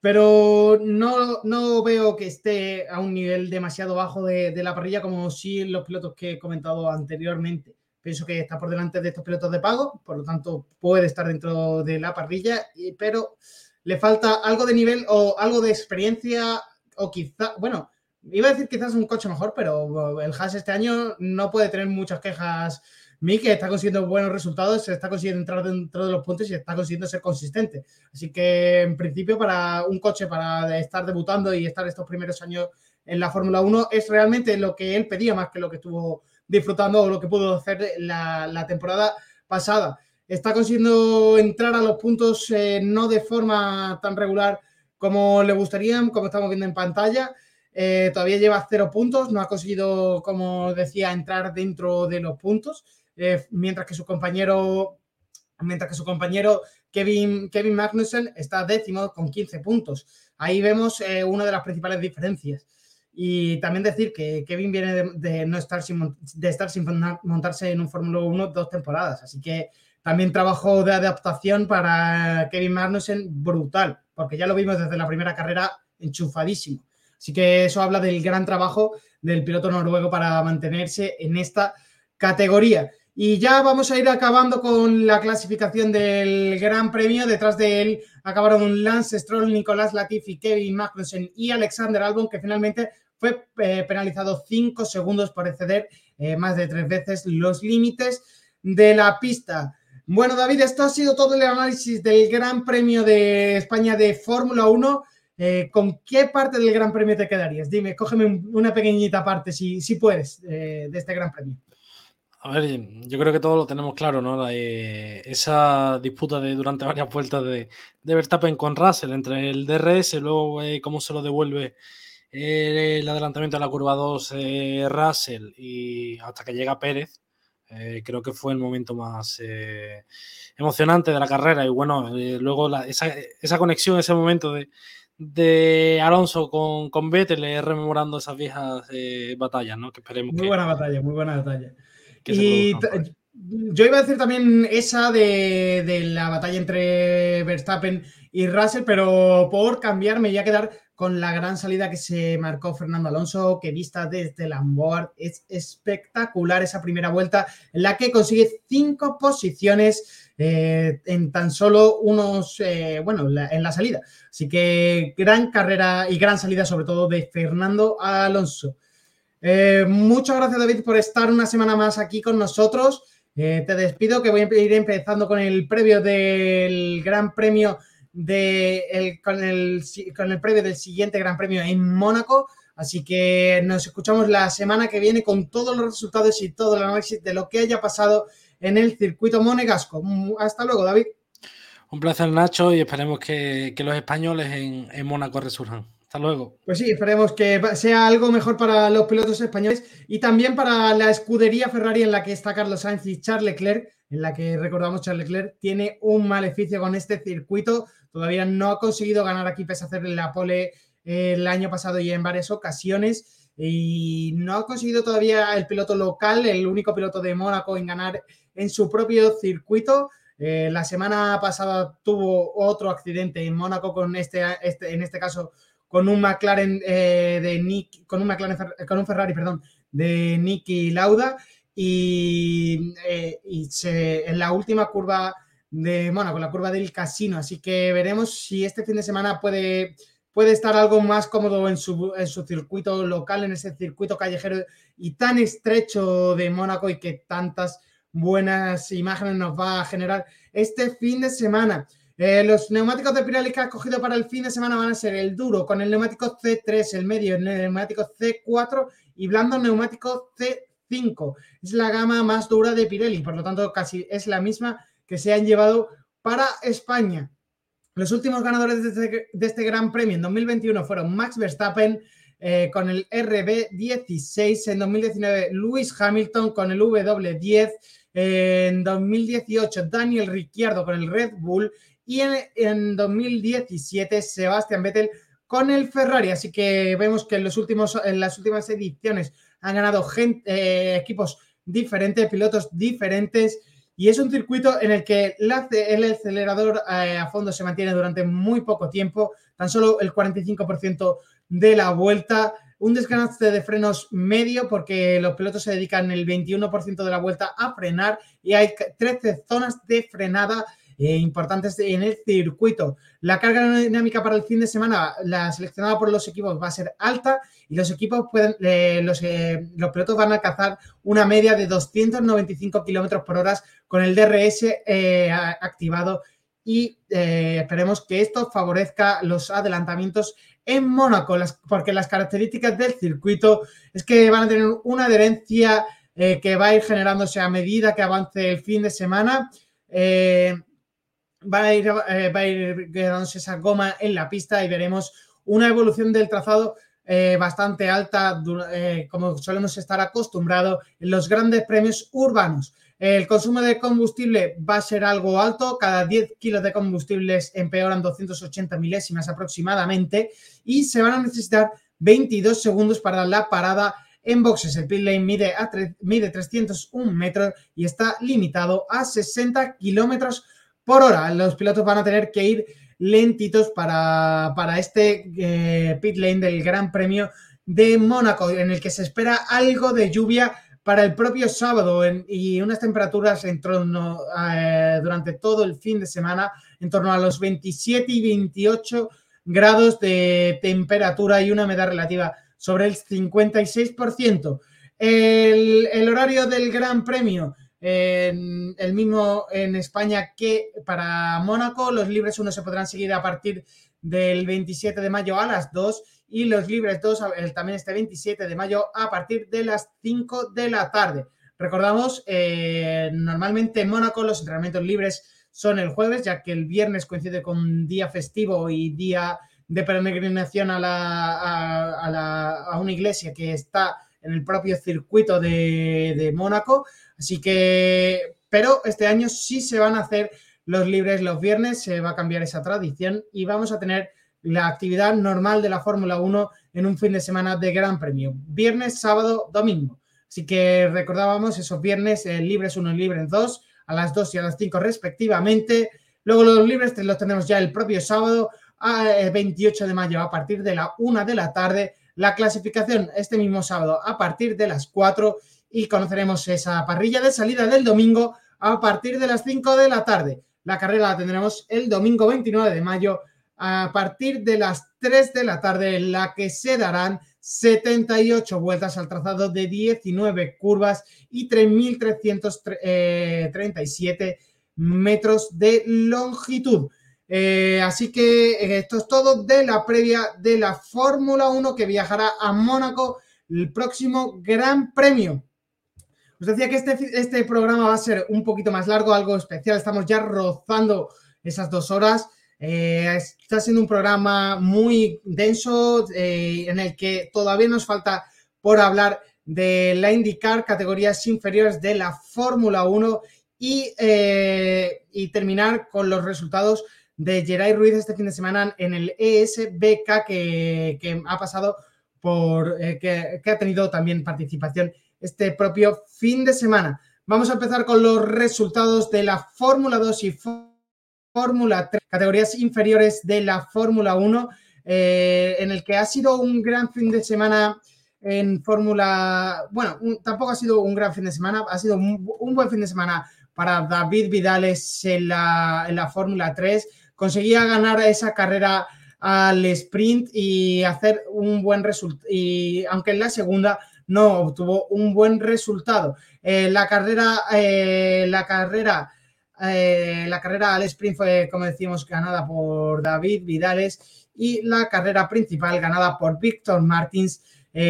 pero no, no veo que esté a un nivel demasiado bajo de, la parrilla como sí los pilotos que he comentado anteriormente. Pienso que está por delante de estos pilotos de pago, por lo tanto puede estar dentro de la parrilla, pero le falta algo de nivel o algo de experiencia o quizá, bueno, iba a decir quizás un coche mejor, pero el Haas este año no puede tener muchas quejas. que está consiguiendo buenos resultados, se está consiguiendo entrar dentro de los puntos y está consiguiendo ser consistente. Así que, en principio, para un coche, para estar debutando y estar estos primeros años en la Fórmula 1, es realmente lo que él pedía más que lo que estuvo disfrutando lo que pudo hacer la, temporada pasada. Está consiguiendo entrar a los puntos eh, no de forma tan regular como le gustaría, como estamos viendo en pantalla. Eh, todavía lleva cero puntos, no ha conseguido, como decía, entrar dentro de los puntos, eh, mientras que su compañero, mientras que su compañero Kevin, Kevin Magnussen está décimo con 15 puntos. Ahí vemos una de las principales diferencias. Y también decir que Kevin viene de, no estar sin, de estar sin montarse en un Fórmula 1 dos temporadas. Así que también trabajo de adaptación para Kevin Magnussen brutal, porque ya lo vimos desde la primera carrera enchufadísimo. Así que eso habla del gran trabajo del piloto noruego para mantenerse en esta categoría. Y ya vamos a ir acabando con la clasificación del Gran Premio. Detrás de él acabaron Lance Stroll, Nicolás Latifi, Kevin Magnussen y Alexander Albon, que finalmente fue eh, penalizado cinco segundos por exceder eh, más de tres veces los límites de la pista. Bueno, David, esto ha sido todo el análisis del Gran Premio de España de Fórmula 1. Eh, ¿Con qué parte del Gran Premio te quedarías? Dime, cógeme una pequeñita parte, si, si puedes, de este Gran Premio. A ver, yo creo que todo lo tenemos claro, ¿no? esa disputa de durante *laughs* varias vueltas de, de Verstappen con Russell entre el DRS, luego cómo se lo devuelve el adelantamiento de la curva 2 eh, Russell y hasta que llega Pérez, eh, creo que fue el momento más eh, emocionante de la carrera. Y bueno, luego esa, conexión, ese momento de, Alonso con, con Vettel, rememorando esas viejas batallas, ¿no? Que esperemos muy buena batalla, muy buena batalla. y yo iba a decir también esa de, de, la batalla entre Verstappen y Russell, pero por cambiar me voy a quedar con la gran salida que se marcó Fernando Alonso, que vista desde Lamboard, es espectacular esa primera vuelta en la que consigue cinco posiciones eh, en tan solo unos, eh, bueno, en la salida. Así que gran carrera y gran salida sobre todo de Fernando Alonso. Eh, muchas gracias David por estar una semana más aquí con nosotros. te despido que voy a ir empezando con el previo del Gran Premio de con, el, con el previo del siguiente Gran Premio en Mónaco. Así que nos escuchamos la semana que viene con todos los resultados y todo el análisis de lo que haya pasado en el circuito monegasco. Hasta luego, David. Un placer, Nacho, y esperemos que, los españoles en, en Mónaco resurjan. Hasta luego. Pues sí, esperemos que sea algo mejor para los pilotos españoles y también para la escudería Ferrari en la que está Carlos Sainz y Charles Leclerc, en la que recordamos Charles Leclerc tiene un maleficio con este circuito Todavía no ha conseguido ganar aquí pese a hacer la pole eh, el año pasado y en varias ocasiones. Y no ha conseguido todavía el piloto local, el único piloto de Mónaco en ganar en su propio circuito. Eh, la semana pasada tuvo otro accidente en Mónaco con este, este en este caso con un McLaren eh, de Nick, con un McLaren, con un Ferrari, perdón, de Nicky Lauda y, y se, en la última curva de con la curva del casino. Así que veremos si este fin de semana puede puede estar algo más cómodo en su, en su circuito local, en ese circuito callejero y tan estrecho de Mónaco y que tantas buenas imágenes nos va a generar este fin de semana. Eh, los neumáticos de Pirelli que ha cogido para el fin de semana van a ser el duro con el neumático C3, el medio, el neumático C4 y blando neumático C5. Es la gama más dura de Pirelli, por lo tanto casi es la misma que se han llevado para España. Los últimos ganadores de este, de este Gran Premio en 2021 fueron Max Verstappen, eh, con el RB16, en 2019 Lewis Hamilton con el W10, en 2018 Daniel Ricciardo con el Red Bull y en, 2017 Sebastián Vettel con el Ferrari. Así que vemos que en, los últimos, en las últimas ediciones han ganado eh, equipos diferentes, pilotos diferentes. Y es un circuito en el que el acelerador eh, a fondo se mantiene durante muy poco tiempo, tan solo el 45% de la vuelta. Un desgaste de frenos medio porque los pilotos se dedican el 21% de la vuelta a frenar y hay 13 zonas de frenada eh, importantes en el circuito. La carga dinámica para el fin de semana, la seleccionada por los equipos, va a ser alta y los equipos pueden, eh, los, eh, los, pilotos van a alcanzar una media de 295 kilómetros por hora con el DRS activado y esperemos que esto favorezca los adelantamientos en Mónaco, porque las características del circuito es que van a tener una adherencia que va a ir generándose a medida que avance el fin de semana va a ir, eh, va a ir quedándose esa goma en la pista y veremos una evolución del trazado eh, bastante alta, eh, como solemos estar acostumbrados en los grandes premios urbanos. El consumo de combustible va a ser algo alto, cada 10 kilos de combustibles empeoran 280 milésimas aproximadamente y se van a necesitar 22 segundos para la parada en boxes. El pit lane mide, mide 301 metros y está limitado a 60 kilómetros por hora. Los pilotos van a tener que ir lentitos para, este eh, pit lane del Gran Premio de Mónaco, en el que se espera algo de lluvia para el propio sábado y unas temperaturas en torno eh, durante todo el fin de semana en torno a los 27 y 28 grados de temperatura y una humedad relativa sobre el 56%. El, el horario del Gran Premio el mismo en España que para Mónaco. Los libres 1 se podrán seguir a partir del 27 de mayo a las 2 y los libres 2 también este 27 de mayo a partir de las 5 de la tarde. Recordamos, eh, normalmente en Mónaco los entrenamientos libres son el jueves, ya que el viernes coincide con día festivo y día de peregrinación a, la, a, una iglesia que está en el propio circuito de, de Mónaco. Así que, pero este año sí se van a hacer los libres los viernes, se va a cambiar esa tradición y vamos a tener la actividad normal de la Fórmula 1 en un fin de semana de Gran Premio. Viernes, sábado, domingo. Así que recordábamos esos viernes eh, libres 1 y libres 2 a las 2 y a las 5 respectivamente. Luego los libres los tenemos ya el propio sábado, a, 28 eh, de mayo, a partir de la 1 de la tarde. La clasificación este mismo sábado a partir de las 4 y conoceremos esa parrilla de salida del domingo a partir de las 5 de la tarde. La carrera la tendremos el domingo 29 de mayo a partir de las 3 de la tarde, en la que se darán 78 vueltas al trazado de 19 curvas y 3.337 metros de longitud. Eh, así que eh, esto es todo de la previa de la Fórmula 1 que viajará a Mónaco el próximo Gran Premio. Os decía que este, este programa va a ser un poquito más largo, algo especial. Estamos ya rozando esas dos horas. Eh, está siendo un programa muy denso eh, en el que todavía nos falta por hablar de la IndyCar, categorías inferiores de la Fórmula 1 y, eh, y, terminar con los resultados de Geray Ruiz este fin de semana en el ESBK que, ha pasado por, que, que ha tenido también participación este propio fin de semana. Vamos a empezar con los resultados de la Fórmula 2 y Fórmula 3, categorías inferiores de la Fórmula 1, eh, en el que ha sido un gran fin de semana en Fórmula, bueno, tampoco ha sido un gran fin de semana, ha sido un, buen fin de semana para David Vidales en la, en la Fórmula 3. Conseguía ganar esa carrera al sprint y hacer un buen resultado. Y aunque en la segunda no obtuvo un buen resultado. Eh, la carrera, eh, la carrera, eh, la carrera al sprint fue, como decimos, ganada por David Vidales y la carrera principal ganada por Víctor Martins,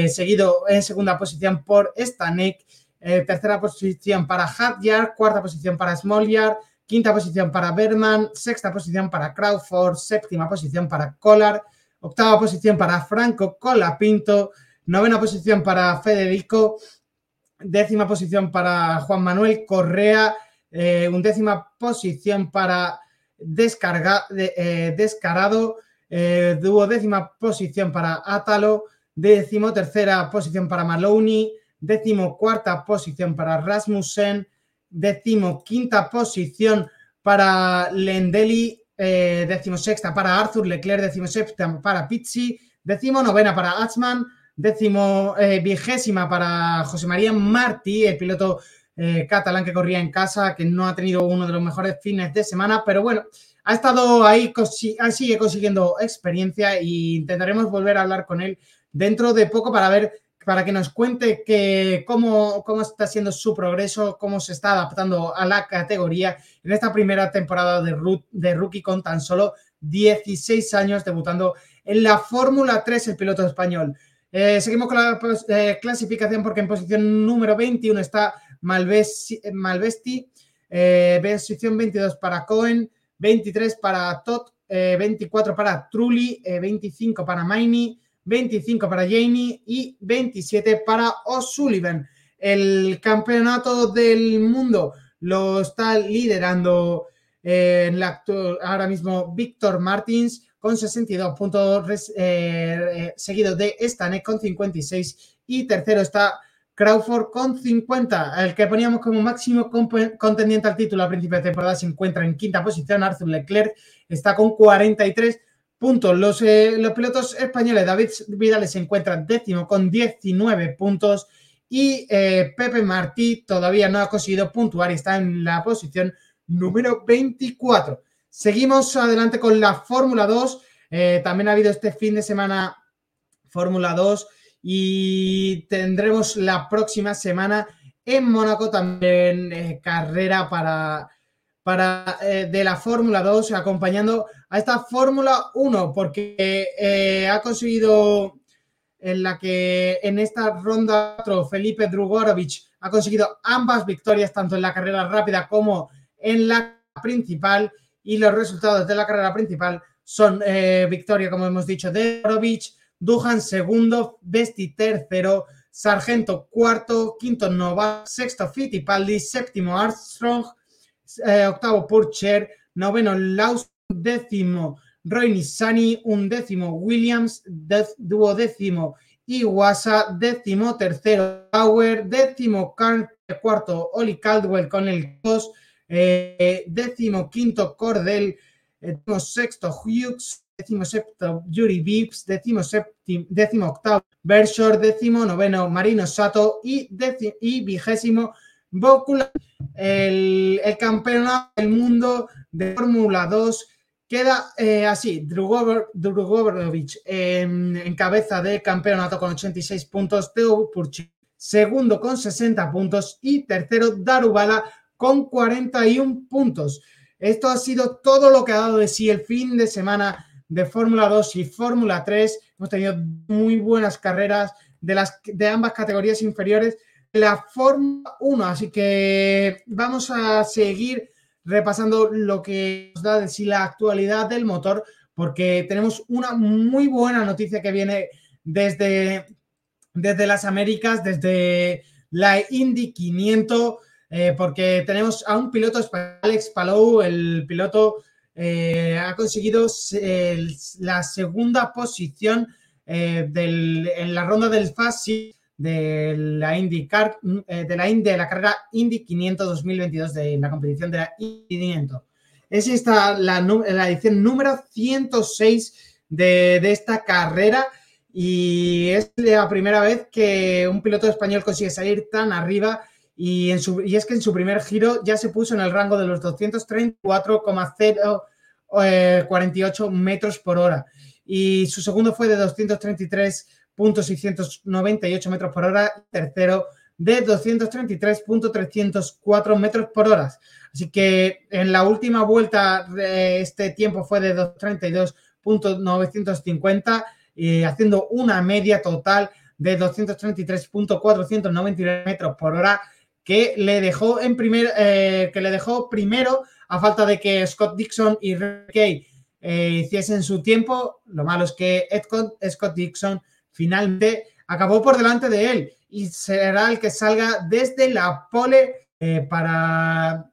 seguido en segunda posición por Stanek, tercera posición para Hadjar, cuarta posición para Smolyar, quinta posición para Berman, sexta posición para Crawford, séptima posición para Collar, octava posición para Franco Colapinto, novena posición para Federico, décima posición para Juan Manuel Correa, eh, undécima posición para descarga, eh, Descarado, eh, duodécima posición para Átalo, décimo tercera posición para Maloney, décimo cuarta posición para Rasmussen, décimo quinta posición para Lendeli, eh, décimo sexta para Arthur Leclerc, décimo sexta para Pizzi, décimo novena para Atzman, décimo eh, para José María Martí, el piloto eh, catalán que corría en casa, que no ha tenido uno de los mejores fines de semana, pero bueno, ha estado ahí, sigue consiguiendo experiencia e intentaremos volver a hablar con él dentro de poco para ver para que nos cuente que, cómo, cómo, está siendo su progreso, cómo se está adaptando a la categoría en esta primera temporada de, de rookie con tan solo 16 años debutando en la Fórmula 3 el piloto español. Eh, seguimos con la pues, eh, clasificación porque en posición número 21 está Malvesti, Malvesti eh, posición 22 para Cohen, 23 para Todd, 24 para Trulli, 25 para Maini, 25 para Jamie y 27 para O'Sullivan. El campeonato del mundo lo está liderando eh, en la, ahora mismo Víctor Martins con 62 puntos, eh, eh, seguido de Stanek con 56 y tercero está Crawford con 50. El que poníamos como máximo contendiente al título a principio de temporada se encuentra en quinta posición. Arthur Leclerc está con 43 puntos. Los, eh, los pilotos españoles, David Vidal se encuentra décimo con 19 puntos y eh, Pepe Martí todavía no ha conseguido puntuar y está en la posición número 24. Seguimos adelante con la Fórmula 2. Eh, también ha habido este fin de semana Fórmula 2 y tendremos la próxima semana en Mónaco también carrera para para, eh, de la Fórmula 2 acompañando a esta Fórmula 1 porque eh, ha conseguido en la que en esta ronda Felipe Drugorovic ha conseguido ambas victorias tanto en la carrera rápida como en la principal y los resultados de la carrera principal son eh, victoria como hemos dicho de Drugorovic, Duhan segundo, Besti tercero, Sargento cuarto, quinto Nova, sexto Fittipaldi, séptimo Armstrong, eh, octavo Purcher, noveno Laus, décimo Roy Nissani, undécimo Williams, duodécimo Iwasa, décimo tercero Power, décimo cuarto Oli Caldwell con el 2, eh, décimo quinto Cordell, eh, sexto Hughes, décimo séptimo Yuri Vips, décimo, séptimo, décimo octavo Bershore, décimo noveno Marino Sato y, y vigésimo Bócula, el, campeonato del mundo de Fórmula 2 queda eh, así, Drugorovic en, cabeza de campeonato con 86 puntos, Teo Purchi segundo con 60 puntos y tercero Darubala con 41 puntos. Esto ha sido todo lo que ha dado de sí el fin de semana de Fórmula 2 y Fórmula 3. Hemos tenido muy buenas carreras de, las, de ambas categorías inferiores la Fórmula 1. Así que vamos a seguir repasando lo que nos da de sí la actualidad del motor, porque tenemos una muy buena noticia que viene desde, desde las Américas, desde la Indy 500, eh, porque tenemos a un piloto español, Alex Palou, el piloto eh, ha conseguido la segunda posición eh, en la ronda del Fast de la IndyCar, eh, de la Indy, de la carrera Indy 500 2022 de la competición de la Indy 500. Es esta la, la edición número 106 de, de, esta carrera y es la primera vez que un piloto español consigue salir tan arriba y, en su, y es que en su primer giro ya se puso en el rango de los 234,048 eh, metros por hora. y su segundo fue de 233.698 metros por hora, tercero de 233.304 metros por hora. Así que en la última vuelta este tiempo fue de 232.950, y haciendo una media total de 233.499 metros por hora que le dejó en primer eh, que le dejó primero a falta de que Scott Dixon y Rick Kay eh, hiciesen su tiempo. Lo malo es que Scott Dixon finalmente acabó por delante de él y será el que salga desde la pole eh, para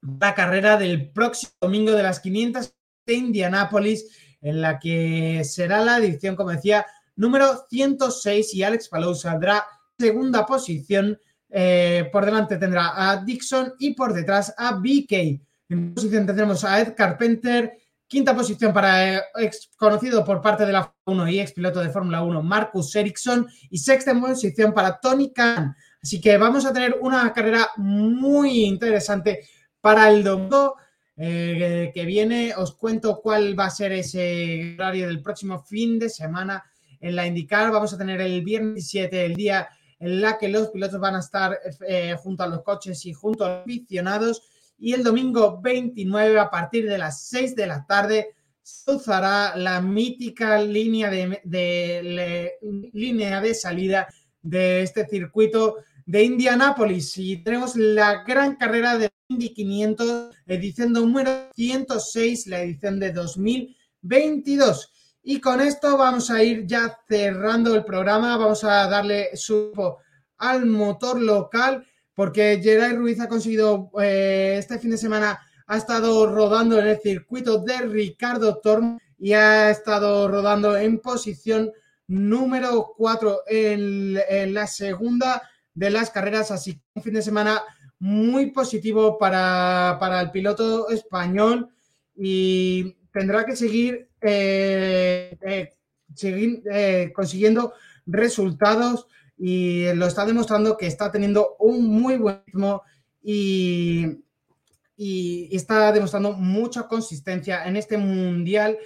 la carrera del próximo domingo de las 500 de Indianápolis, en la que será la edición, como decía, número 106 y Alex Palou saldrá segunda posición. Eh, por delante tendrá a Dixon y por detrás a BK. En posición tendremos a Ed Carpenter, quinta posición para eh, ex conocido por parte de la 1 y ex piloto de Fórmula 1 Marcus Ericsson y sexta posición para Tony Khan. Así que vamos a tener una carrera muy interesante para el domingo eh, que viene. Os cuento cuál va a ser ese horario del próximo fin de semana en la indicar. Vamos a tener el viernes 7, el día en la que los pilotos van a estar eh, junto a los coches y junto a los aficionados. Y el domingo 29, a partir de las 6 de la tarde, se usará la mítica línea de, línea de salida de este circuito de Indianápolis. Y tenemos la gran carrera de Indy 500, edición número 106, la edición de 2022. Y con esto vamos a ir ya cerrando el programa. Vamos a darle su al motor local porque Geray Ruiz ha conseguido eh, este fin de semana, ha estado rodando en el circuito de Ricardo Torm y ha estado rodando en posición número 4 en, en, la segunda de las carreras. Así que un fin de semana muy positivo para, para el piloto español y tendrá que seguir eh, eh, eh, consiguiendo resultados y lo está demostrando que está teniendo un muy buen ritmo y, está demostrando mucha consistencia en este mundial,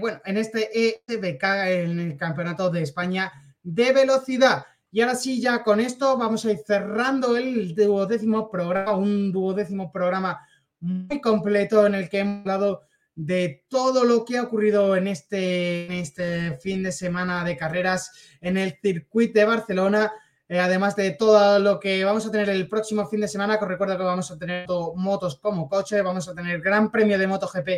bueno, en este EBK, en el Campeonato de España de Velocidad. Y ahora sí, ya con esto vamos a ir cerrando el duodécimo programa, un duodécimo programa muy completo en el que hemos hablado de todo lo que ha ocurrido en este, este fin de semana de carreras en el circuito de Barcelona. Eh, además de todo lo que vamos a tener el próximo fin de semana, que recuerdo que vamos a tener motos como coche, vamos a tener Gran Premio de MotoGP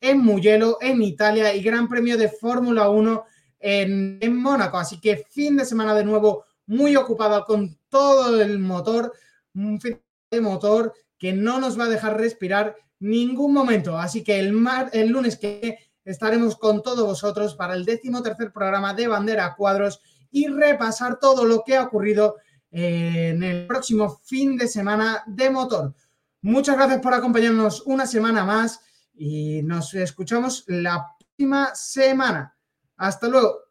en Mugello, en Italia, y Gran Premio de Fórmula 1 en, en Mónaco. Así que fin de semana de nuevo muy ocupado con todo el motor, un fin de motor que no nos va a dejar respirar ningún momento. Así que el, el lunes que estaremos con todos vosotros para el décimo tercer programa de Bandera Cuadros y repasar todo lo que ha ocurrido eh, en el próximo fin de semana de motor. Muchas gracias por acompañarnos una semana más y nos escuchamos la próxima semana. Hasta luego.